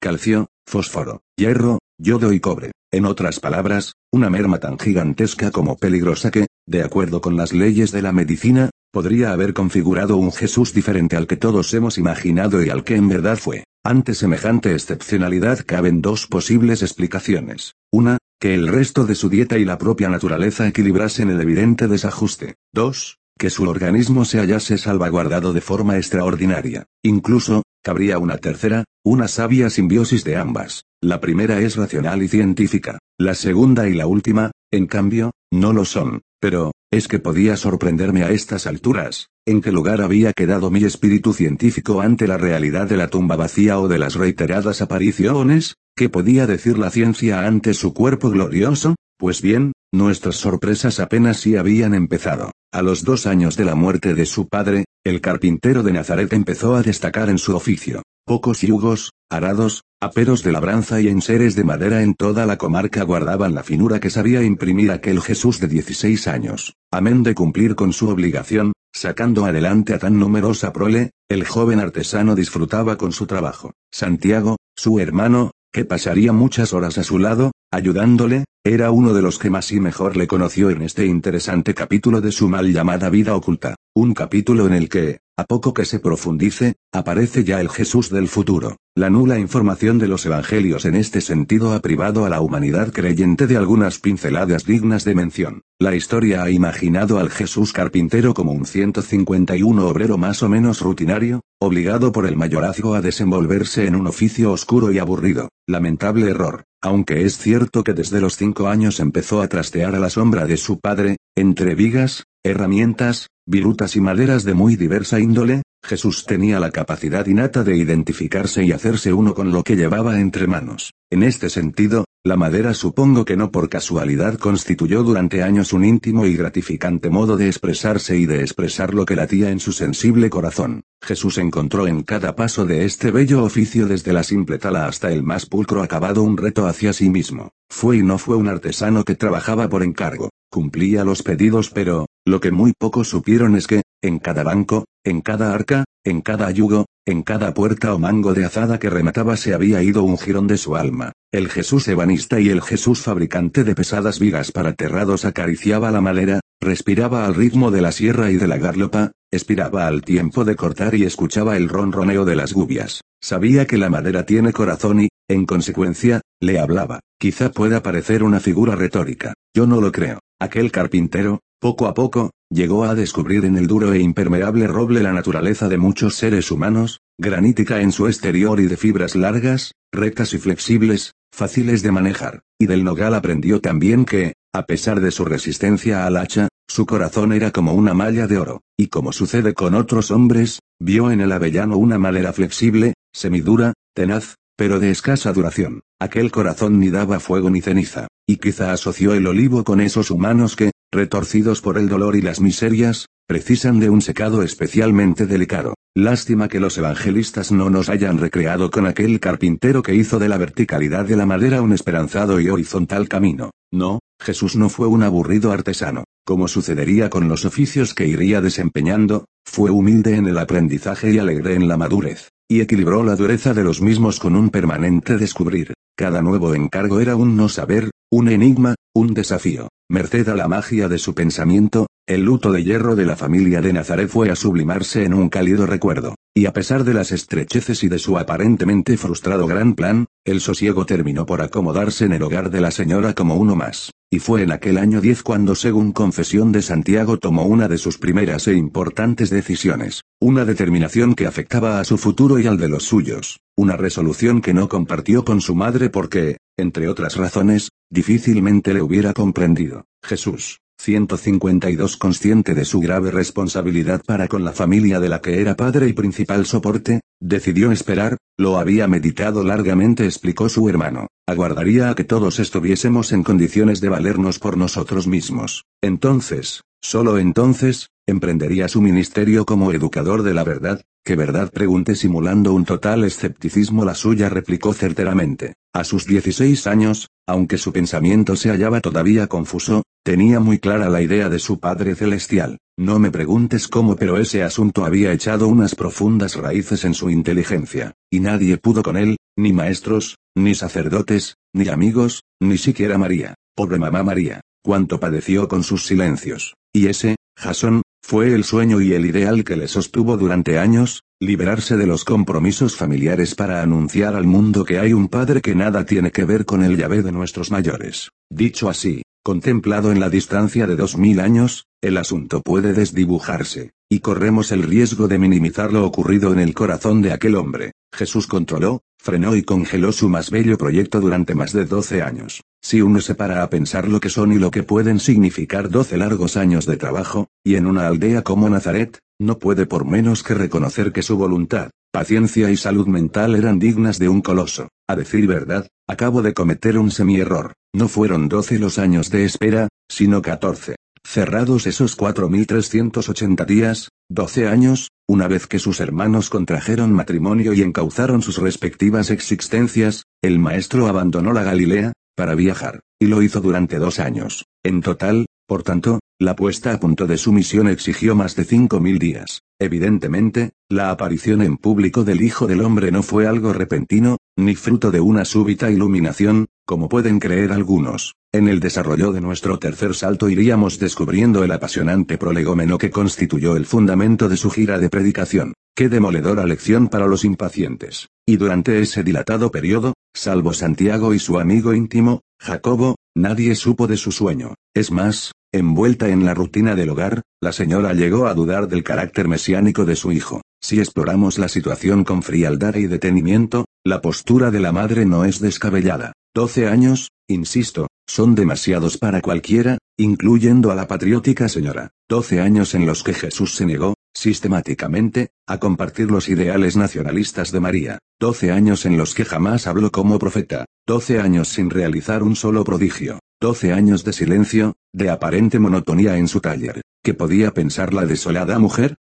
calcio, fósforo, hierro, yodo y cobre. En otras palabras, una merma tan gigantesca como peligrosa que, de acuerdo con las leyes de la medicina, podría haber configurado un Jesús diferente al que todos hemos imaginado y al que en verdad fue. Ante semejante excepcionalidad caben dos posibles explicaciones. Una, que el resto de su dieta y la propia naturaleza equilibrasen el evidente desajuste. Dos, que su organismo se hallase salvaguardado de forma extraordinaria. Incluso, cabría una tercera, una sabia simbiosis de ambas. La primera es racional y científica. La segunda y la última, en cambio, no lo son. Pero, es que podía sorprenderme a estas alturas, en qué lugar había quedado mi espíritu científico ante la realidad de la tumba vacía o de las reiteradas apariciones, ¿qué podía decir la ciencia ante su cuerpo glorioso? Pues bien, nuestras sorpresas apenas sí habían empezado. A los dos años de la muerte de su padre, el carpintero de Nazaret empezó a destacar en su oficio. Pocos yugos, arados, aperos de labranza y enseres de madera en toda la comarca guardaban la finura que sabía imprimir aquel Jesús de 16 años. Amén de cumplir con su obligación, sacando adelante a tan numerosa prole, el joven artesano disfrutaba con su trabajo. Santiago, su hermano, que pasaría muchas horas a su lado, ayudándole, era uno de los que más y mejor le conoció en este interesante capítulo de su mal llamada vida oculta, un capítulo en el que, a poco que se profundice, aparece ya el Jesús del futuro. La nula información de los evangelios en este sentido ha privado a la humanidad creyente de algunas pinceladas dignas de mención. La historia ha imaginado al Jesús carpintero como un 151 obrero más o menos rutinario, obligado por el mayorazgo a desenvolverse en un oficio oscuro y aburrido. Lamentable error, aunque es cierto que desde los cinco años empezó a trastear a la sombra de su padre, entre vigas, herramientas, virutas y maderas de muy diversa índole, Jesús tenía la capacidad innata de identificarse y hacerse uno con lo que llevaba entre manos. En este sentido, la madera supongo que no por casualidad constituyó durante años un íntimo y gratificante modo de expresarse y de expresar lo que latía en su sensible corazón. Jesús encontró en cada paso de este bello oficio desde la simple tala hasta el más pulcro acabado un reto hacia sí mismo. Fue y no fue un artesano que trabajaba por encargo. Cumplía los pedidos pero, lo que muy pocos supieron es que, en cada banco, en cada arca, en cada yugo, en cada puerta o mango de azada que remataba se había ido un jirón de su alma. El Jesús ebanista y el Jesús fabricante de pesadas vigas para terrados acariciaba la madera, respiraba al ritmo de la sierra y de la garlopa, expiraba al tiempo de cortar y escuchaba el ronroneo de las gubias. Sabía que la madera tiene corazón y, en consecuencia, le hablaba. Quizá pueda parecer una figura retórica. Yo no lo creo. Aquel carpintero, poco a poco, llegó a descubrir en el duro e impermeable roble la naturaleza de muchos seres humanos, granítica en su exterior y de fibras largas, rectas y flexibles, fáciles de manejar, y del nogal aprendió también que, a pesar de su resistencia al hacha, su corazón era como una malla de oro, y como sucede con otros hombres, vio en el avellano una madera flexible, semidura, tenaz, pero de escasa duración. Aquel corazón ni daba fuego ni ceniza, y quizá asoció el olivo con esos humanos que, retorcidos por el dolor y las miserias, precisan de un secado especialmente delicado. Lástima que los evangelistas no nos hayan recreado con aquel carpintero que hizo de la verticalidad de la madera un esperanzado y horizontal camino. No, Jesús no fue un aburrido artesano, como sucedería con los oficios que iría desempeñando, fue humilde en el aprendizaje y alegre en la madurez y equilibró la dureza de los mismos con un permanente descubrir. Cada nuevo encargo era un no saber, un enigma, un desafío. Merced a la magia de su pensamiento, el luto de hierro de la familia de Nazaret fue a sublimarse en un cálido recuerdo, y a pesar de las estrecheces y de su aparentemente frustrado gran plan, el sosiego terminó por acomodarse en el hogar de la señora como uno más. Y fue en aquel año 10 cuando según confesión de Santiago tomó una de sus primeras e importantes decisiones, una determinación que afectaba a su futuro y al de los suyos, una resolución que no compartió con su madre porque, entre otras razones, difícilmente le hubiera comprendido. Jesús, 152 consciente de su grave responsabilidad para con la familia de la que era padre y principal soporte, decidió esperar, lo había meditado largamente explicó su hermano, aguardaría a que todos estuviésemos en condiciones de valernos por nosotros mismos. Entonces, solo entonces, emprendería su ministerio como educador de la verdad, ¿Qué verdad? pregunté simulando un total escepticismo. La suya replicó certeramente. A sus 16 años, aunque su pensamiento se hallaba todavía confuso, tenía muy clara la idea de su Padre Celestial. No me preguntes cómo, pero ese asunto había echado unas profundas raíces en su inteligencia, y nadie pudo con él, ni maestros, ni sacerdotes, ni amigos, ni siquiera María. Pobre mamá María, cuánto padeció con sus silencios. Y ese, Jasón, fue el sueño y el ideal que le sostuvo durante años, liberarse de los compromisos familiares para anunciar al mundo que hay un Padre que nada tiene que ver con el llave de nuestros mayores. Dicho así, contemplado en la distancia de dos mil años, el asunto puede desdibujarse, y corremos el riesgo de minimizar lo ocurrido en el corazón de aquel hombre. Jesús controló, frenó y congeló su más bello proyecto durante más de 12 años. Si uno se para a pensar lo que son y lo que pueden significar 12 largos años de trabajo, y en una aldea como Nazaret, no puede por menos que reconocer que su voluntad, paciencia y salud mental eran dignas de un coloso. A decir verdad, acabo de cometer un semi-error. No fueron 12 los años de espera, sino 14. Cerrados esos 4.380 días, 12 años, una vez que sus hermanos contrajeron matrimonio y encauzaron sus respectivas existencias, el maestro abandonó la Galilea, para viajar, y lo hizo durante dos años. En total, por tanto, la puesta a punto de su misión exigió más de 5.000 días. Evidentemente, la aparición en público del Hijo del Hombre no fue algo repentino, ni fruto de una súbita iluminación, como pueden creer algunos. En el desarrollo de nuestro tercer salto iríamos descubriendo el apasionante prolegómeno que constituyó el fundamento de su gira de predicación. Qué demoledora lección para los impacientes. Y durante ese dilatado periodo, salvo Santiago y su amigo íntimo, Jacobo, nadie supo de su sueño. Es más, Envuelta en la rutina del hogar, la señora llegó a dudar del carácter mesiánico de su hijo. Si exploramos la situación con frialdad y detenimiento, la postura de la madre no es descabellada. Doce años, insisto, son demasiados para cualquiera, incluyendo a la patriótica señora. Doce años en los que Jesús se negó, sistemáticamente, a compartir los ideales nacionalistas de María. Doce años en los que jamás habló como profeta. Doce años sin realizar un solo prodigio. Doce años de silencio, de aparente monotonía en su taller. ¿Qué podía pensar la desolada mujer?